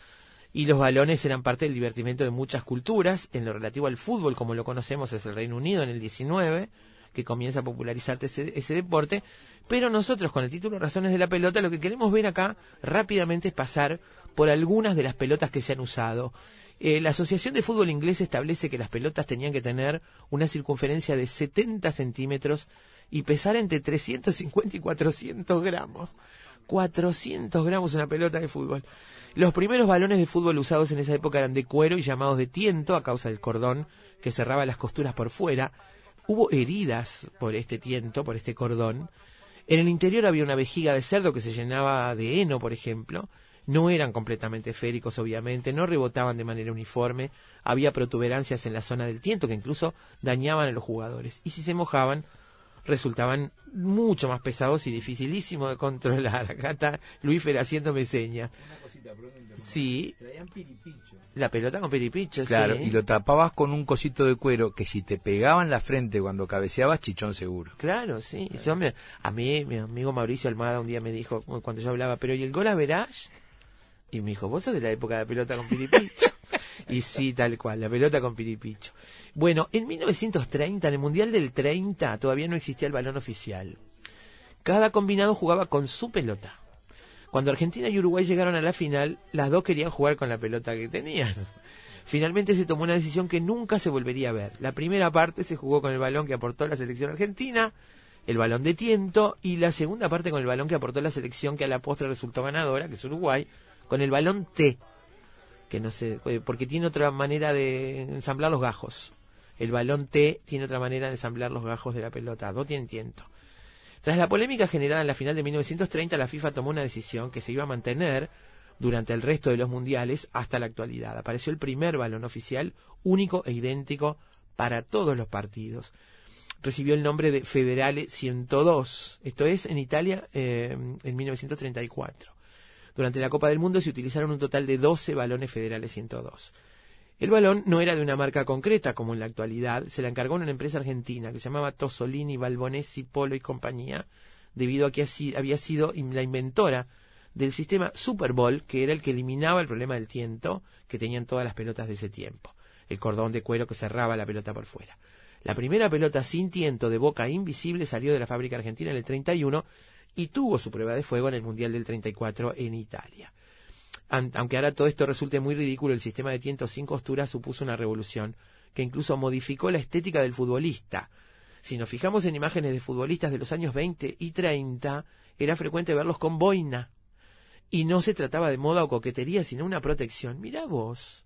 y los balones eran parte del divertimento de muchas culturas. En lo relativo al fútbol, como lo conocemos, es el Reino Unido en el 19, que comienza a popularizar ese, ese deporte. Pero nosotros, con el título Razones de la Pelota, lo que queremos ver acá rápidamente es pasar por algunas de las pelotas que se han usado. Eh, la Asociación de Fútbol Inglés establece que las pelotas tenían que tener una circunferencia de 70 centímetros y pesar entre 350 y 400 gramos. 400 gramos una pelota de fútbol. Los primeros balones de fútbol usados en esa época eran de cuero y llamados de tiento a causa del cordón que cerraba las costuras por fuera. Hubo heridas por este tiento, por este cordón. En el interior había una vejiga de cerdo que se llenaba de heno, por ejemplo. No eran completamente esféricos, obviamente, no rebotaban de manera uniforme, había protuberancias en la zona del tiento que incluso dañaban a los jugadores. Y si se mojaban, resultaban mucho más pesados y dificilísimos de controlar. *laughs* Acá está Luis Fer haciéndome señas. Sí. La pelota con piripicho, Claro, sí. y lo tapabas con un cosito de cuero que si te pegaba en la frente cuando cabeceabas, chichón seguro. Claro, sí. Yo me- a mí, mi amigo Mauricio Almada un día me dijo, cuando yo hablaba, pero ¿y el gol a verás? Y me dijo, vos sos de la época de la pelota con piripicho. *laughs* y sí, tal cual, la pelota con piripicho. Bueno, en 1930, en el Mundial del 30, todavía no existía el balón oficial. Cada combinado jugaba con su pelota. Cuando Argentina y Uruguay llegaron a la final, las dos querían jugar con la pelota que tenían. *laughs* Finalmente se tomó una decisión que nunca se volvería a ver. La primera parte se jugó con el balón que aportó la selección argentina, el balón de tiento, y la segunda parte con el balón que aportó la selección que a la postre resultó ganadora, que es Uruguay, con el balón T, que no sé, eh, porque tiene otra manera de ensamblar los gajos. El balón T tiene otra manera de ensamblar los gajos de la pelota, no tienen tiento. Tras la polémica generada en la final de 1930, la FIFA tomó una decisión que se iba a mantener durante el resto de los mundiales hasta la actualidad. Apareció el primer balón oficial, único e idéntico para todos los partidos. Recibió el nombre de Federale 102, esto es en Italia eh, en 1934. Durante la Copa del Mundo se utilizaron un total de 12 balones federales 102. El balón no era de una marca concreta como en la actualidad, se la encargó una empresa argentina que se llamaba Tosolini, Balbonesi, Polo y compañía, debido a que así había sido la inventora del sistema Super Bowl, que era el que eliminaba el problema del tiento que tenían todas las pelotas de ese tiempo, el cordón de cuero que cerraba la pelota por fuera. La primera pelota sin tiento de boca invisible salió de la fábrica argentina en el 31 y tuvo su prueba de fuego en el Mundial del 34 en Italia. Aunque ahora todo esto resulte muy ridículo, el sistema de tientos sin costura supuso una revolución que incluso modificó la estética del futbolista. Si nos fijamos en imágenes de futbolistas de los años 20 y 30, era frecuente verlos con boina. Y no se trataba de moda o coquetería, sino una protección. Mirá vos,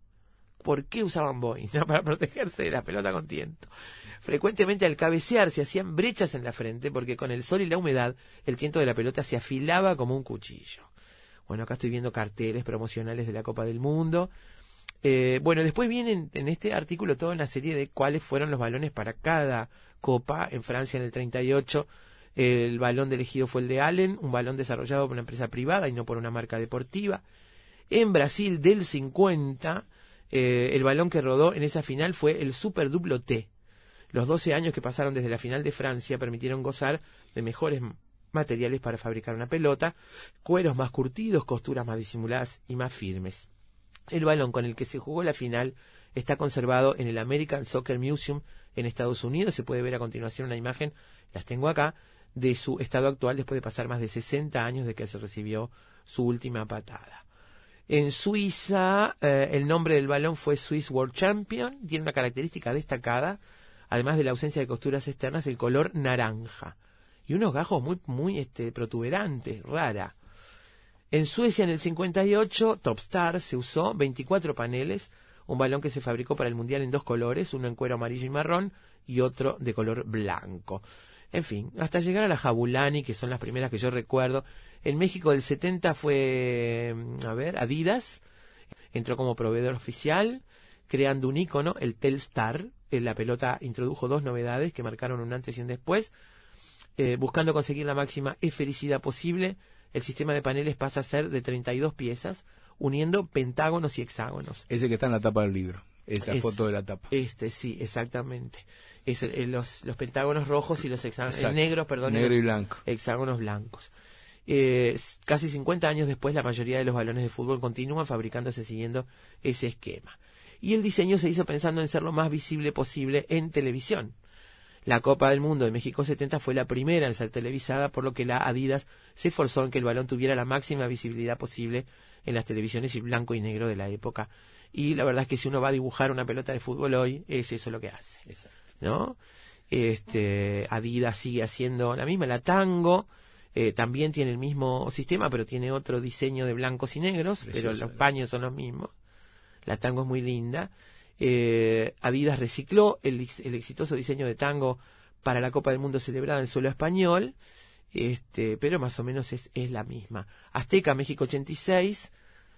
¿por qué usaban boina? *laughs* Para protegerse de la pelota con tiento. Frecuentemente al cabecear se hacían brechas en la frente porque con el sol y la humedad el tiento de la pelota se afilaba como un cuchillo. Bueno, acá estoy viendo carteles promocionales de la Copa del Mundo. Eh, bueno, después vienen en este artículo toda una serie de cuáles fueron los balones para cada copa. En Francia en el 38 el balón elegido fue el de Allen, un balón desarrollado por una empresa privada y no por una marca deportiva. En Brasil del 50 eh, el balón que rodó en esa final fue el Super Duplo T. Los 12 años que pasaron desde la final de Francia permitieron gozar de mejores materiales para fabricar una pelota, cueros más curtidos, costuras más disimuladas y más firmes. El balón con el que se jugó la final está conservado en el American Soccer Museum en Estados Unidos. Se puede ver a continuación una imagen, las tengo acá, de su estado actual después de pasar más de 60 años de que se recibió su última patada. En Suiza, eh, el nombre del balón fue Swiss World Champion. Tiene una característica destacada, además de la ausencia de costuras externas, el color naranja. Y unos gajos muy, muy este, protuberantes, rara. En Suecia, en el 58, Top Star se usó 24 paneles, un balón que se fabricó para el Mundial en dos colores, uno en cuero amarillo y marrón y otro de color blanco. En fin, hasta llegar a la Jabulani, que son las primeras que yo recuerdo. En México del 70 fue, a ver, Adidas, entró como proveedor oficial, creando un icono, el Telstar. En la pelota introdujo dos novedades que marcaron un antes y un después. Eh, buscando conseguir la máxima esfericidad posible, el sistema de paneles pasa a ser de 32 piezas, uniendo pentágonos y hexágonos. Ese que está en la tapa del libro. Esta Es- foto de la tapa. Este, sí, exactamente. Es, eh, los, los pentágonos rojos y los hexágonos, Exacto. negros, perdón, Negro y blanco. hexágonos blancos. Eh, casi 50 años después, la mayoría de los balones de fútbol continúan fabricándose siguiendo ese esquema. Y el diseño se hizo pensando en ser lo más visible posible en televisión. La Copa del Mundo de México 70 fue la primera en ser televisada, por lo que la Adidas se esforzó en que el balón tuviera la máxima visibilidad posible en las televisiones y blanco y negro de la época. Y la verdad es que si uno va a dibujar una pelota de fútbol hoy, es eso lo que hace. ¿No? Este, Adidas sigue haciendo la misma, la Tango, eh, también tiene el mismo sistema, pero tiene otro diseño de blancos y negros, pero los paños son los mismos. La Tango es muy linda. Eh, Adidas recicló el, ex- el exitoso diseño de Tango para la Copa del Mundo celebrada en suelo español, este, pero más o menos es, es la misma. Azteca, México 86,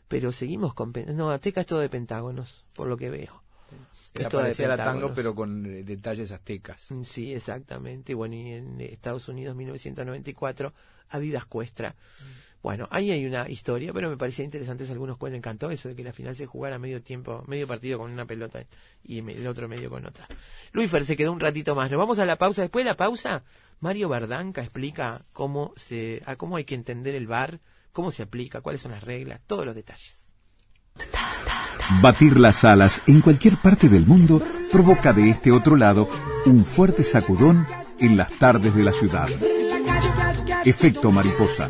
pero seguimos con... No, Azteca es todo de pentágonos, por lo que veo. Era Es toda de parecida a la tango, pero con eh, detalles aztecas. Mm, Sí, exactamente. Bueno, y en Estados Unidos, 1994, Adidas Cuestra. Bueno, ahí hay una historia, pero me parecía interesante, algunos cuentos encantó eso de que la final se jugara medio tiempo, medio partido con una pelota y el otro medio con otra. Luis Fer se quedó un ratito más. Nos vamos a la pausa. Después de la pausa, Mario Bardanca explica cómo se, a cómo hay que entender el VAR, cómo se aplica, cuáles son las reglas, todos los detalles. Batir las alas en cualquier parte del mundo provoca de este otro lado un fuerte sacudón en las tardes de la ciudad. Efecto mariposa.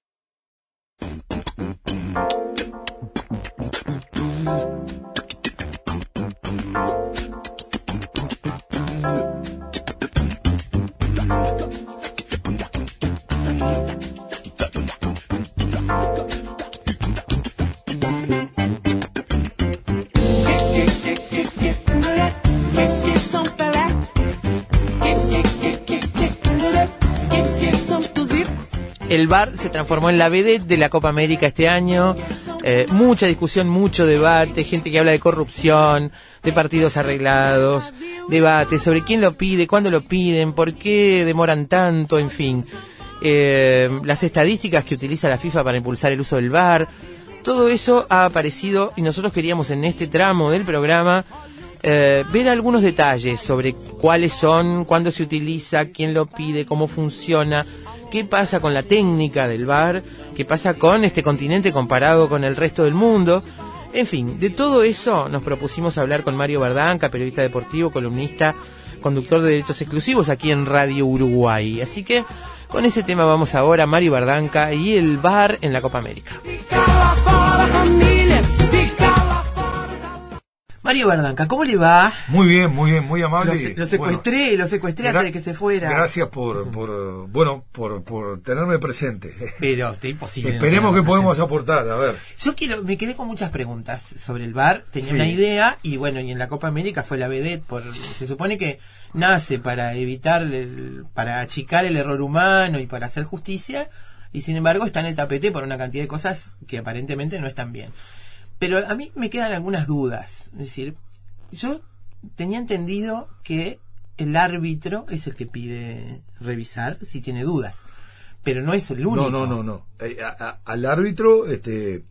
El VAR se transformó en la vedette de la Copa América este año. Eh, mucha discusión, mucho debate, gente que habla de corrupción, de partidos arreglados, debate sobre quién lo pide, cuándo lo piden, por qué demoran tanto, en fin. Eh, las estadísticas que utiliza la FIFA para impulsar el uso del VAR. Todo eso ha aparecido y nosotros queríamos en este tramo del programa eh, ver algunos detalles sobre cuáles son, cuándo se utiliza, quién lo pide, cómo funciona, qué pasa con la técnica del VAR, qué pasa con este continente comparado con el resto del mundo. En fin, de todo eso nos propusimos hablar con Mario Bardanca, periodista deportivo, columnista, conductor de derechos exclusivos aquí en Radio Uruguay. Así que con ese tema vamos ahora, Mario Bardanca y el VAR en la Copa América. Mario Bardanca, ¿cómo le va? Muy bien, muy bien, muy amable. Lo, secuestré, bueno, lo secuestré antes de que se fuera. Gracias por, *laughs* por bueno, por, por tenerme presente. Pero está imposible. no Esperemos que podemos aportar, a ver. Yo quiero, me quedé con muchas preguntas sobre el VAR, tenía Sí. una idea y bueno, y en la Copa América fue la vedette, por, se supone que nace para evitar, el- para achicar el error humano y para hacer justicia y sin embargo está en el tapete por una cantidad de cosas que aparentemente no están bien. Pero a mí me quedan algunas dudas, es decir, yo tenía entendido que el árbitro es el que pide revisar si tiene dudas, pero no es el único. No, no, no, no. Eh, a- a- al árbitro este,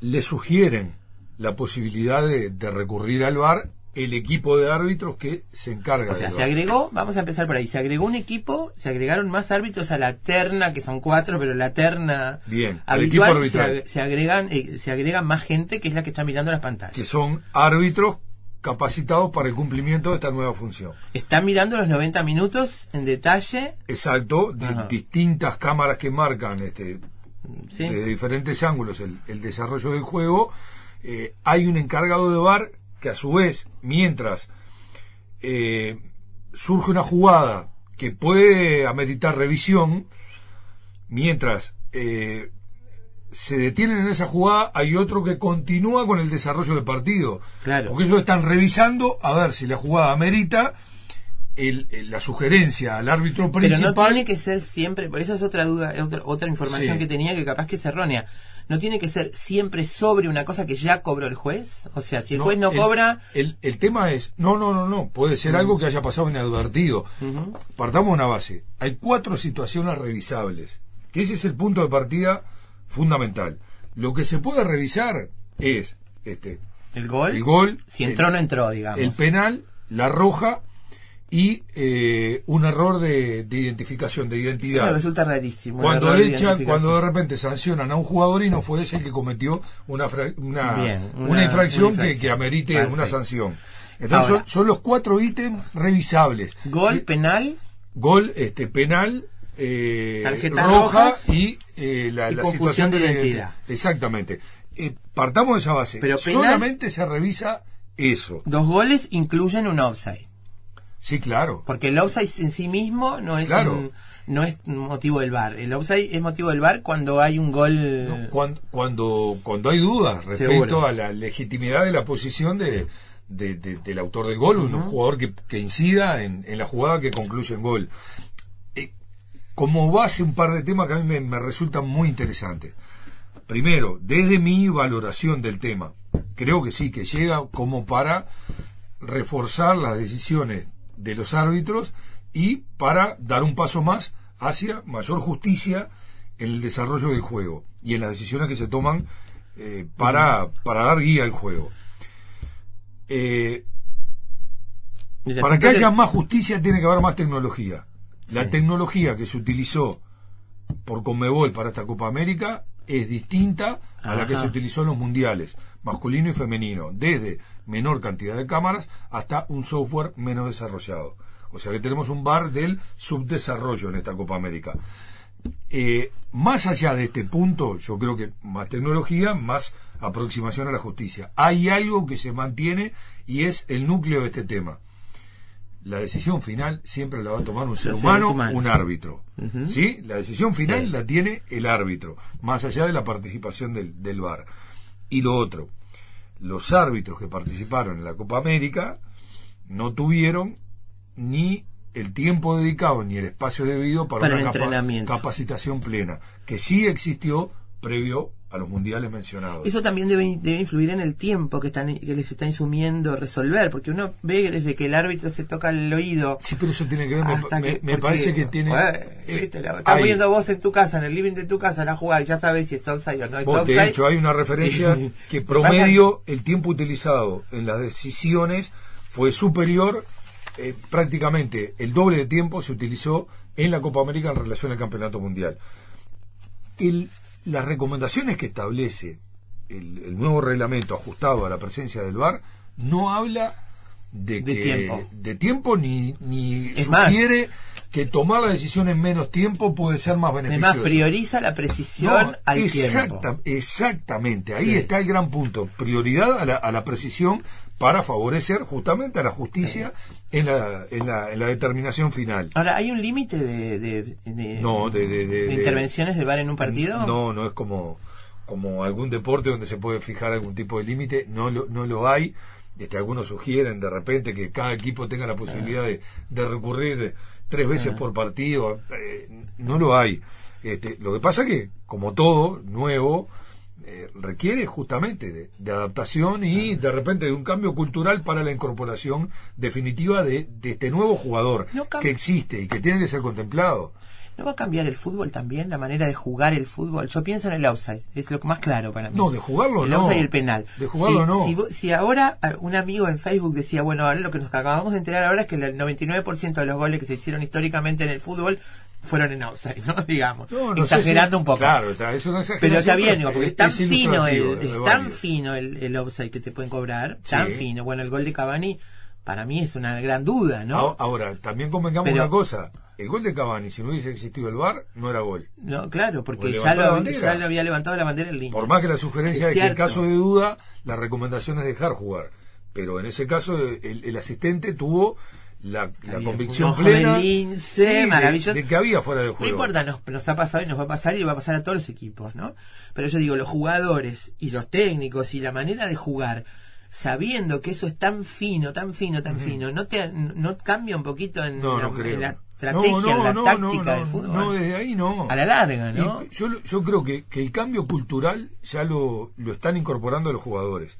le sugieren la posibilidad de, de recurrir al VAR el equipo de árbitros que se encarga O sea, se agregó, vamos a empezar por ahí, se agregó un equipo, se agregaron más árbitros a la terna, que son cuatro, pero la terna Bien, al equipo habitual se, arbitral. se agregan, eh, se agrega más gente que es la que está mirando las pantallas. que son árbitros capacitados para el cumplimiento de esta nueva función. Está mirando los 90 minutos en detalle, Exacto, Ajá. distintas cámaras que marcan este, ¿sí? de diferentes ángulos el, el desarrollo del juego. Eh, hay un encargado de VAR que a su vez, mientras eh, surge una jugada que puede ameritar revisión, mientras eh, se detienen en esa jugada, hay otro que continúa con el desarrollo del partido. Claro. Porque ellos están revisando a ver si la jugada amerita el- el- la sugerencia al árbitro Pero principal. no tiene que ser siempre, por eso es otra duda, es otra, otra información Sí. que tenía que capaz que es errónea. No tiene que ser siempre sobre una cosa que ya cobró el juez. O sea, si el No, juez no el- cobra, El, el tema es, no, no, no, no, puede ser algo que haya pasado inadvertido. Partamos de una base. Hay cuatro situaciones revisables, que ese es el punto de partida fundamental. Lo que se puede revisar es este el gol, el gol, si entró o no entró, digamos. el penal, la roja y eh, un error de, de identificación, de Sí, me identidad. resulta rarísimo. cuando de echan, identificación. cuando de repente sancionan a un jugador y no fue ese el que cometió una, fra- una, Bien, una, una- infracción, que- amerite Perfecto. una sanción. Entonces Ahora. son, son los cuatro ítems revisables. Gol, Sí, penal, Gol, este, penal, eh, Tarjetas roja rojas y eh, la, y la confusión situación de identidad. Exactamente. Eh, partamos de esa base. Pero penal- Solamente se revisa eso. dos goles incluyen un offside. Sí, claro. Porque el offside en sí mismo no es Claro. un- no es motivo del VAR. El offside es motivo del VAR cuando hay un gol. No, cuan- cuando, cuando hay dudas respecto Seguro. a la legitimidad de la posición de, de- de- del autor del gol, un jugador que, que incida en, en la jugada que concluye en gol. Eh, como base, un par de temas que a mí me, me resultan muy interesantes. Primero, desde mi valoración del tema, creo que sí, que llega como para reforzar las decisiones de los árbitros y para dar un paso más hacia mayor justicia en el desarrollo del juego y en las decisiones que se toman eh, para, para dar guía al juego. Eh, para que haya más justicia tiene que haber más tecnología. La tecnología que se utilizó por Conmebol para esta Copa América es distinta a la que se utilizó en los mundiales, masculino y femenino, desde menor cantidad de cámaras hasta un software menos desarrollado. O sea que tenemos un bar del subdesarrollo en esta Copa América. Eh, más allá de este punto, yo creo que más tecnología, más aproximación a la justicia. Hay algo que se mantiene y es el núcleo de este tema. La decisión final siempre la va a tomar un ser Los humano, un árbitro. ¿Sí? La decisión final la tiene el árbitro, más allá de la participación del, del VAR. Y lo otro, los árbitros que participaron en la Copa América no tuvieron ni el tiempo dedicado ni el espacio debido para, Para una capa- capacitación plena, que sí existió previo a los mundiales mencionados. Eso también debe, debe influir en el tiempo que, están, que les está insumiendo resolver, porque uno ve que desde que el árbitro se toca el oído. Sí, pero eso tiene que ver, me, que- me parece que tiene... eh, la- estás viendo vos en tu casa, en el living de tu casa, la jugada, y ya sabes si es offside o no es Vos, de hecho, hay una referencia *laughs* que promedio el tiempo utilizado en las decisiones fue superior, eh, prácticamente el doble de tiempo se utilizó en la Copa América en relación al Campeonato Mundial. El- las recomendaciones que establece el, el nuevo reglamento ajustado a la presencia del VAR no habla de, De que- tiempo. de tiempo ni, ni Es más- sugiere que tomar la decisión en menos tiempo puede ser más beneficioso. Además, prioriza la precisión No, al exacta- tiempo. Exactamente, ahí Sí. está el gran punto. Prioridad a la, a la precisión para favorecer justamente a la justicia en, la, en, la, en la determinación final. Ahora, ¿hay un límite de, de, de- No, de- intervenciones VAR en un partido? No, no es como, como algún deporte donde se puede fijar algún tipo de límite, no lo, no lo hay. Este, algunos sugieren de repente que cada equipo tenga la posibilidad de, de recurrir tres veces por partido. Eh, no lo hay. Este, lo que pasa que, como todo nuevo, eh, requiere justamente de, de adaptación y de repente de un cambio cultural para la incorporación definitiva de, de este nuevo jugador No que existe y que tiene que ser contemplado. ¿No va a cambiar el fútbol también? La manera de jugar el fútbol. Yo pienso en el outside. Es lo más claro para mí. No, de jugarlo el no. outside y el penal. De jugarlo si, no. Si, ahora ah, un amigo en Facebook decía, bueno, ahora lo que nos acabamos de enterar ahora es que el 99% de los goles que se hicieron históricamente en el fútbol fueron en outside, ¿no? *laughs* Digamos. No, no sé Exagerando si- un poco. Claro, está, es una Pero está bien, digo, porque es tan fino el, es tan fino el, el offside que te pueden cobrar, tan fino. Bueno, el gol de Cavani para mí es una gran duda, ¿no? Ahora, ahora, también convengamos Pero- una cosa. El gol de Cavani, si no hubiese existido el VAR, no era gol. No, claro, porque ya lo, bandera. ya lo había levantado la bandera en línea. Por más que la sugerencia Es que en caso de duda, la recomendación es dejar jugar. Pero en ese caso, el, el asistente tuvo la, la convicción plena lince, sí, de- maravilloso. de, que había fuera de No juego. importa, nos, nos ha pasado y nos va a pasar y va a pasar a todos los equipos, ¿no? Pero yo digo, los jugadores y los técnicos y la manera de jugar sabiendo que eso es tan fino, tan fino, tan fino, ¿no te no cambia un poquito en, No, la, no creo. en la estrategia, No, no, en la no, táctica no, del no, fútbol? No, desde ahí no. A la larga, ¿no? Y yo, yo creo que, que el cambio cultural ya lo, lo están incorporando los jugadores.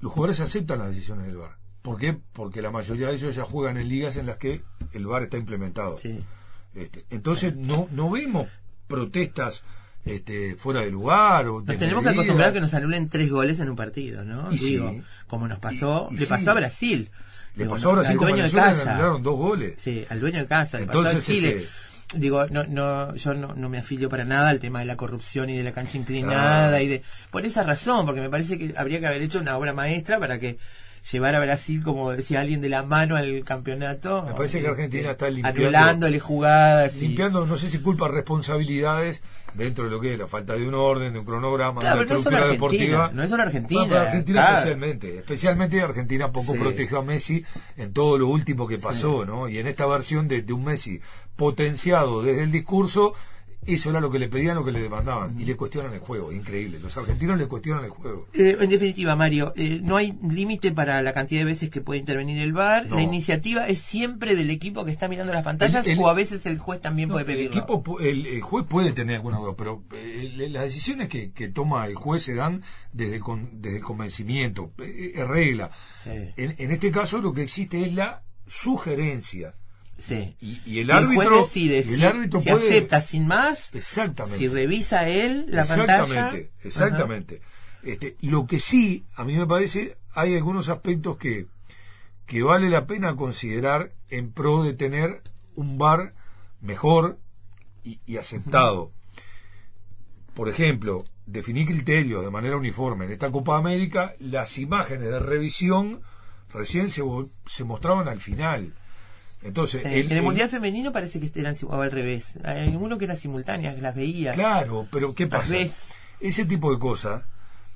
Los jugadores aceptan las decisiones del VAR. ¿Por qué? Porque la mayoría de ellos ya juegan en ligas en las que el VAR está implementado. Sí. Este, entonces no, no vemos protestas este, fuera de lugar. O Nos tenemos que acostumbrar a que nos anulen tres goles en un partido, ¿no? Y sí. Digo, como nos pasó, Y- y le sí. pasó a Brasil. Le Digo, pasó a Brasil al con dueño de Venezuela, le casa. anularon dos goles. Sí, al dueño de casa, le Entonces, pasó a Chile. este- Digo, no, no, yo no, no me afilio para nada al tema de la corrupción y de la cancha inclinada y de, por esa razón, porque me parece que habría que haber hecho una obra maestra para que llevara a Brasil, como decía alguien, de la mano al campeonato. Me parece que Este, Argentina está limpiando- Anulándole jugadas y... limpiando, no sé si culpa responsabilidades dentro de lo que es la falta de un orden, de un cronograma, Claro, de una no estructura Argentina, deportiva. no es solo Argentina, pero Argentina claro. especialmente, especialmente Argentina poco Sí. protegió a Messi en todo lo último que pasó, ¿no? Y en esta versión de, de un Messi potenciado desde el discurso, eso era lo que le pedían, lo que le demandaban, y le cuestionan el juego, increíble. Los argentinos le cuestionan el juego. Eh, en definitiva, Mario, eh, no hay límite para la cantidad de veces que puede intervenir el VAR. No. La iniciativa es siempre del equipo que está mirando las pantallas El- el- o a veces el juez también No, puede el, pedirlo. equipo, pu- el, el juez puede tener alguna duda, pero eh, las decisiones que, que toma el juez se dan desde el, con- desde el convencimiento, eh, es regla. Sí. En, en este caso lo que existe es la sugerencia. Sí. Y, y el árbitro, juez decide el si, árbitro si puede- acepta sin más, Exactamente. si revisa él la exactamente, pantalla. exactamente. Este, lo que sí, a mí me parece, hay algunos aspectos que, que vale la pena considerar en pro de tener un bar mejor y, y aceptado. Por ejemplo, definir criterios de manera uniforme. En esta Copa América, las imágenes de revisión recién se, se mostraban al final. Entonces, Sí. el- en el el- Mundial Femenino parece que eran o al revés. Hay uno que era simultánea, que las veía. Claro, pero ¿qué pasa? Ese tipo de cosas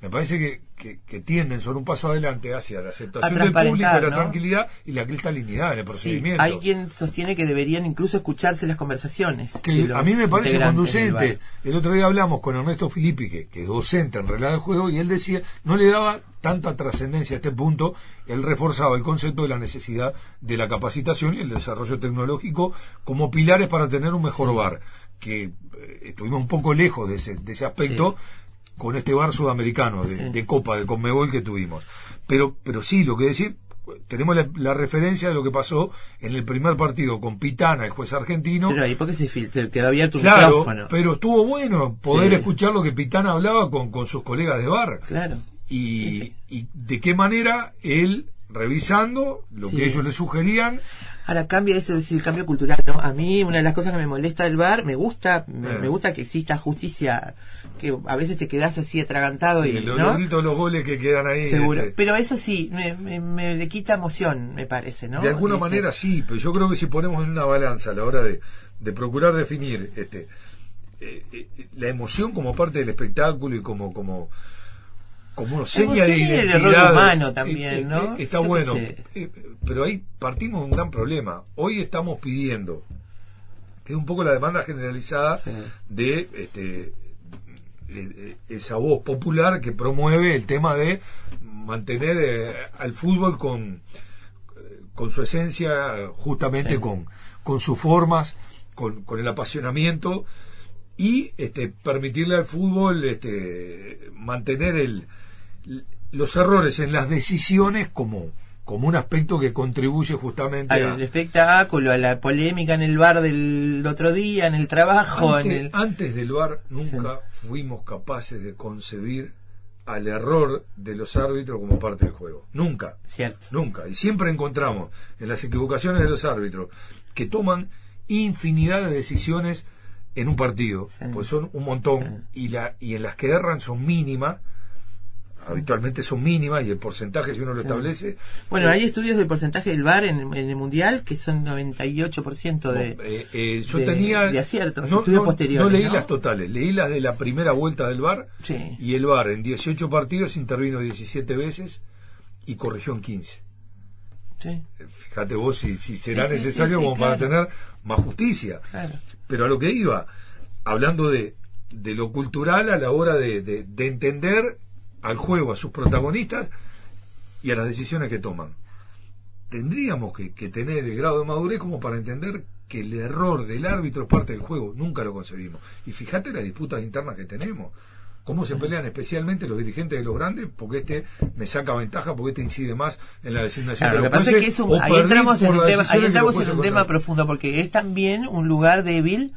me parece que, que, que tienden sobre un paso adelante hacia la aceptación del público, la ¿no? tranquilidad y la cristalinidad en el Sí, procedimiento. hay quien sostiene que deberían incluso escucharse las conversaciones. que a mí me parece conducente. El otro día hablamos con Ernesto Filippi, que, que es docente en regla de juego, y él decía, no le daba tanta trascendencia a este punto, él reforzaba el concepto de la necesidad de la capacitación y el desarrollo tecnológico como pilares para tener un mejor VAR, que eh, estuvimos un poco lejos de ese, de ese aspecto con este VAR sudamericano de, Sí. de Copa, de Conmebol que tuvimos. Pero, pero sí, lo que decir, tenemos la, la referencia de lo que pasó en el primer partido con Pitana, el juez argentino, Pero ahí porque se filtró, quedó abierto un Claro, micrófono. pero estuvo bueno poder Sí. escuchar lo que Pitana hablaba con, con sus colegas de bar. Claro. Y, Sí, sí. y de qué manera él, revisando lo que ellos le sugerían, Ahora cambia ese, ese cambio cultural, ¿no? A mí una de las cosas que me molesta del bar, me gusta, me, Eh. me gusta que exista justicia, que a veces te quedas así atragantado y, lo- ¿no? los gritos, los goles que quedan ahí. Seguro. este, Pero eso sí, me, me- me le quita emoción, me parece, ¿no? de alguna Este, manera sí, pero yo creo que si ponemos en una balanza a la hora de, de procurar definir este eh, eh, la emoción como parte del espectáculo y como como como una seña de el identidad error humano también, eh, eh, ¿no? está Yo bueno. Eh, pero ahí partimos de un gran problema hoy estamos pidiendo que es un poco la demanda generalizada Sí. de este eh, eh, esa voz popular que promueve el tema de mantener eh, al fútbol con con su esencia, justamente Sí. con, con sus formas, con, con el apasionamiento y este, permitirle al fútbol este, mantener el, los errores en las decisiones como, como un aspecto que contribuye justamente a... al espectáculo, a la polémica en el bar del otro día, en el trabajo, Antes, en el... antes del VAR nunca fuimos capaces de concebir al error de los árbitros como parte del juego. Nunca. Cierto. Nunca. Y siempre encontramos en las equivocaciones de los árbitros que toman infinidad de decisiones en un partido, Sí. pues son un montón, y, la, y en las que erran son mínimas, habitualmente son mínimas, y el porcentaje, si uno lo establece. Bueno, eh, hay estudios del porcentaje del bar en, en el mundial que son 98% de... eh, eh, yo de- tenía. de aciertos, no, estudios no- posteriores, no leí ¿no? las totales, leí las de la primera vuelta del VAR, Sí. y el VAR en 18 partidos intervino 17 veces y corrigió en 15. Sí, Fíjate vos si, si será necesario como para claro. tener más justicia. claro. Pero a lo que iba, hablando de, de lo cultural a la hora de, de- de entender al juego, a sus protagonistas, y a las decisiones que toman. Tendríamos que, que tener el grado de madurez como para entender que el error del árbitro es parte del juego. Nunca lo concebimos. Y fíjate las disputas internas que tenemos. Cómo se pelean especialmente los dirigentes de los grandes, porque este me saca ventaja, porque este incide más en la designación Claro, de lo que los pasa es que jueces, es un- o ahí entramos en un tema, ahí entramos en un profundo porque es también un lugar débil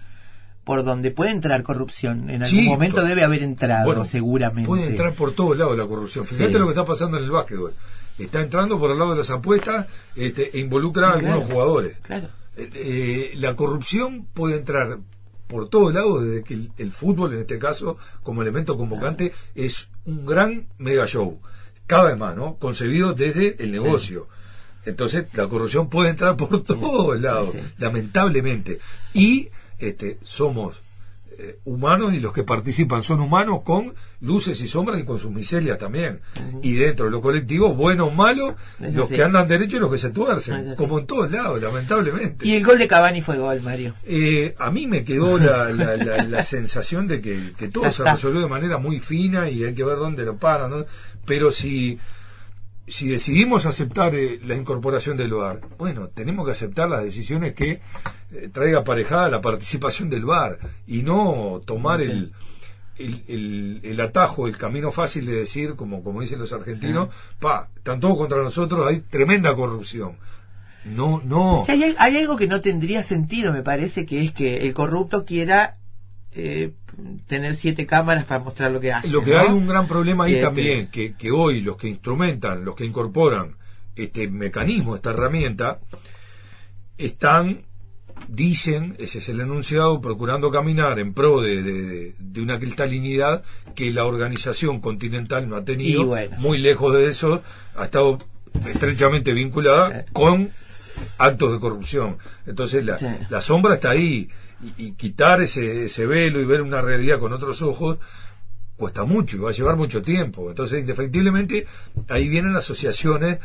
por donde puede entrar corrupción. En algún Sí, momento to- debe haber entrado, Bueno, seguramente. Puede entrar por todos lados la corrupción. Fíjate Sí. lo que está pasando en el básquetbol. Está entrando por el lado de las apuestas este, e involucra a Claro. algunos jugadores. Claro. Eh, eh, la corrupción puede entrar por todos lados desde que el, el fútbol, en este caso, como elemento convocante, es un gran mega show. Cada vez más, ¿no? Concebido desde el negocio. Entonces, la corrupción puede entrar por todos lados, lamentablemente. Y este, somos eh, humanos y los que participan son humanos con luces y sombras y con sus miserias también. Y dentro de los colectivos, buenos, malos, Es los así. que andan derechos y los que se tuercen, como en todos lados, lamentablemente. Y el gol de Cavani fue gol, Mario. Eh, a mí me quedó la, *laughs* la- la- la sensación de que, que todo se resolvió de manera muy fina y hay que ver dónde lo paran. ¿no? Pero si, si decidimos aceptar eh, la incorporación del VAR, bueno, tenemos que aceptar las decisiones que eh, traiga aparejada la participación del VAR y no tomar el, el, el- el atajo, el camino fácil de decir, como, como dicen los argentinos, pa, están todos contra nosotros, hay tremenda corrupción. No, no. Si hay, hay algo que no tendría sentido, me parece, que es que el corrupto quiera eh, tener siete cámaras para mostrar lo que hace. Lo que ¿no? hay un gran problema ahí Este, también, que, que hoy los que instrumentan, los que incorporan este mecanismo, esta herramienta, están, dicen, ese es el enunciado, procurando caminar en pro de, de- de una cristalinidad que la organización continental no ha tenido, bueno, muy lejos de eso, ha estado estrechamente vinculada con actos de corrupción. Entonces la, Sí. la sombra está ahí y, y quitar ese, ese velo y ver una realidad con otros ojos cuesta mucho y va a llevar mucho tiempo. Entonces, indefectiblemente, ahí vienen asociaciones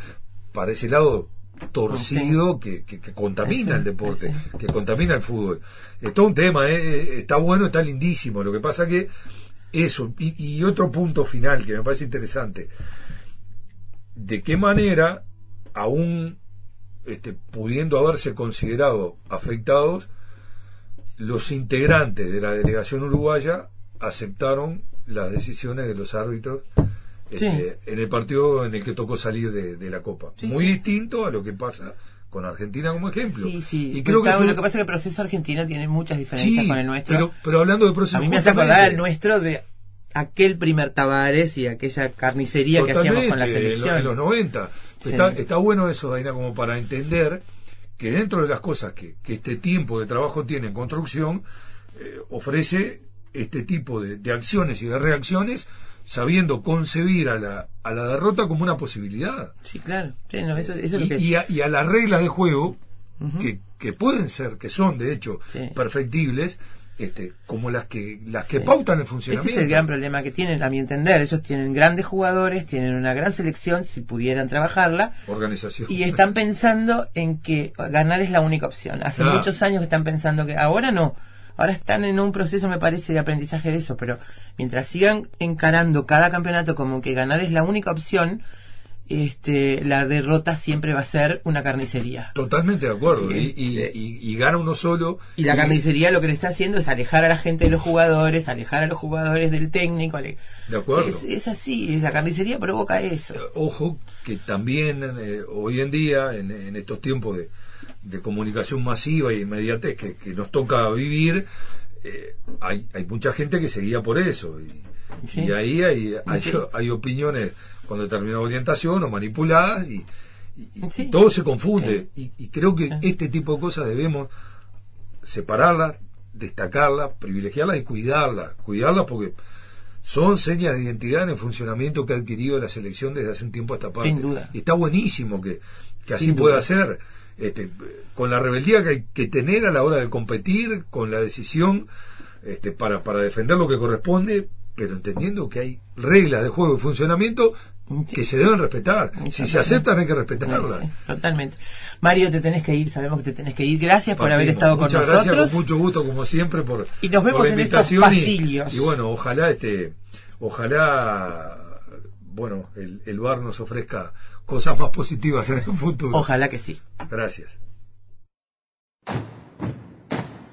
para ese lado torcido que, que- que contamina el deporte, que contamina el fútbol. Es todo un tema, ¿eh? está bueno, está lindísimo. Lo que pasa que eso, y, y otro punto final que me parece interesante, de qué manera, aún este, pudiendo haberse considerado afectados, los integrantes de la delegación uruguaya aceptaron las decisiones de los árbitros este, en el partido en el que tocó salir de, de la Copa. Sí, Muy sí. distinto a lo que pasa con Argentina como ejemplo. Sí, sí. Y creo que, eso- lo que pasa es que el proceso argentino tiene muchas diferencias con el nuestro. Pero, pero hablando de proceso a mí me hace acordar al nuestro de aquel primer Tavares y aquella carnicería que hacíamos con la Totalmente, en lo- selección. En, los 90. Sí. Está, está bueno eso, Daina, como para entender que dentro de las cosas que, que este tiempo de trabajo tiene en construcción, eh, ofrece este tipo de, de acciones y de reacciones sabiendo concebir a la, a la derrota como una posibilidad. Sí, claro. Sí, no, eso, eso es lo Y, que... y a, y a las reglas de juego, que, que pueden ser, que son de hecho Sí. perfectibles, este, como las que, las que Sí. pautan el Ese funcionamiento. es el gran problema que tienen, a mi entender. Ellos tienen grandes jugadores, tienen una gran selección, si pudieran trabajarla, organización. y están pensando en que ganar es la única opción. Hace Claro. muchos años que están pensando que ahora no. Ahora están en un proceso, me parece, de aprendizaje de eso, pero mientras sigan encarando cada campeonato como que ganar es la única opción, este, la derrota siempre va a ser una carnicería. Totalmente de acuerdo. Y, y- y- y gana uno solo. Y la carnicería lo que le está haciendo es alejar a la gente de los jugadores, alejar a los jugadores del técnico. ale- De acuerdo. Es, es así, la carnicería provoca eso. Ojo que también eh, hoy en día, en, en estos tiempos de, de comunicación masiva y inmediatez que, que nos toca vivir, eh, hay, hay mucha gente que seguía por eso. Y, Sí. ahí hay, hay, Sí. hay opiniones con determinada orientación o manipuladas y, y- y Sí. todo se confunde. Y, y creo que este tipo de cosas debemos separarlas, destacarlas, privilegiarlas y cuidarlas. Cuidarlas porque son señas de identidad en el funcionamiento que ha adquirido la selección desde hace un tiempo a esta parte. Sin duda. Y está buenísimo que, que así Sin pueda duda. ser. Este, con la rebeldía que hay que tener a la hora de competir, con la decisión este, para, para defender lo que corresponde, pero entendiendo que hay reglas de juego y funcionamiento que se deben respetar. Si se aceptan hay que respetarlas. Sí, totalmente. Mario, te tenés que ir, sabemos que te tenés que ir. Gracias por haber estado con nosotros. Gracias, con mucho gusto, como siempre, por, Y nos vemos por la en estos y- pasillos. Y, bueno, ojalá este, ojalá bueno, el, el bar nos ofrezca cosas más positivas en el futuro. Ojalá que sí. Gracias.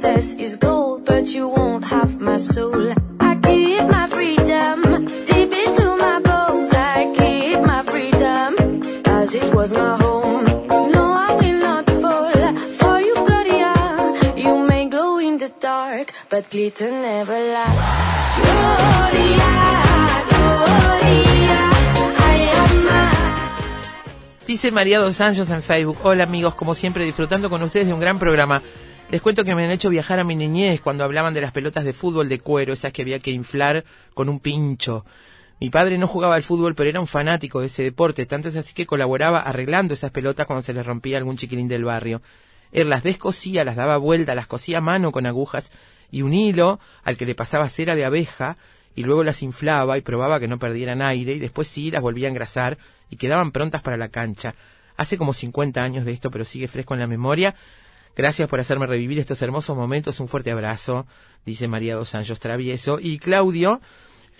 Success is gold, but you won't have my soul. I keep my freedom deep into my bones. I keep my freedom as it was my home. No, I will not fall for you, Gloria. You may glow in the dark, but glitter never lasts. Gloria. Dice María Dos Anjos en Facebook. Hola amigos, como siempre disfrutando con ustedes de un gran programa. Les cuento que me han hecho viajar a mi niñez cuando hablaban de las pelotas de fútbol de cuero, esas que había que inflar con un pincho. Mi padre no jugaba al fútbol, pero era un fanático de ese deporte, tanto es así que colaboraba arreglando esas pelotas cuando se les rompía algún chiquilín del barrio. Él las descosía, las daba vuelta, las cosía a mano con agujas y un hilo al que le pasaba cera de abeja y luego las inflaba y probaba que no perdieran aire y después sí las volvía a engrasar y quedaban prontas para la cancha. Hace como 50 años de esto, pero sigue fresco en la memoria. Gracias por hacerme revivir estos hermosos momentos. Un fuerte abrazo, dice María Dos Anjos Travieso. Y Claudio,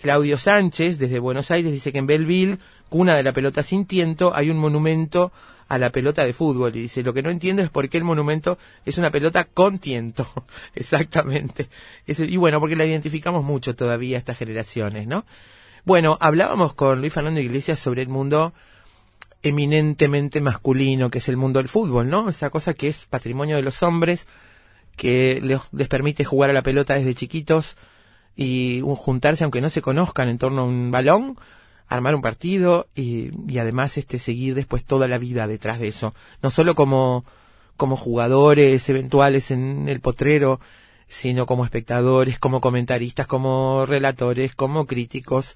Claudio Sánchez, desde Buenos Aires, dice que en Belleville, cuna de la pelota sin tiento, hay un monumento a la pelota de fútbol. Y dice, lo que no entiendo es por qué el monumento es una pelota con tiento. *laughs* Exactamente. Y bueno, porque la identificamos mucho todavía estas generaciones, ¿no? Bueno, hablábamos con Luis Fernando Iglesias sobre el mundo eminentemente masculino, que es el mundo del fútbol, ¿no? Esa cosa que es patrimonio de los hombres, que les, permite jugar a la pelota desde chiquitos y un- juntarse aunque no se conozcan en torno a un balón, armar un partido y, y además este seguir después toda la vida detrás de eso, no solo como como jugadores eventuales en el potrero, sino como espectadores, como comentaristas, como relatores, como críticos,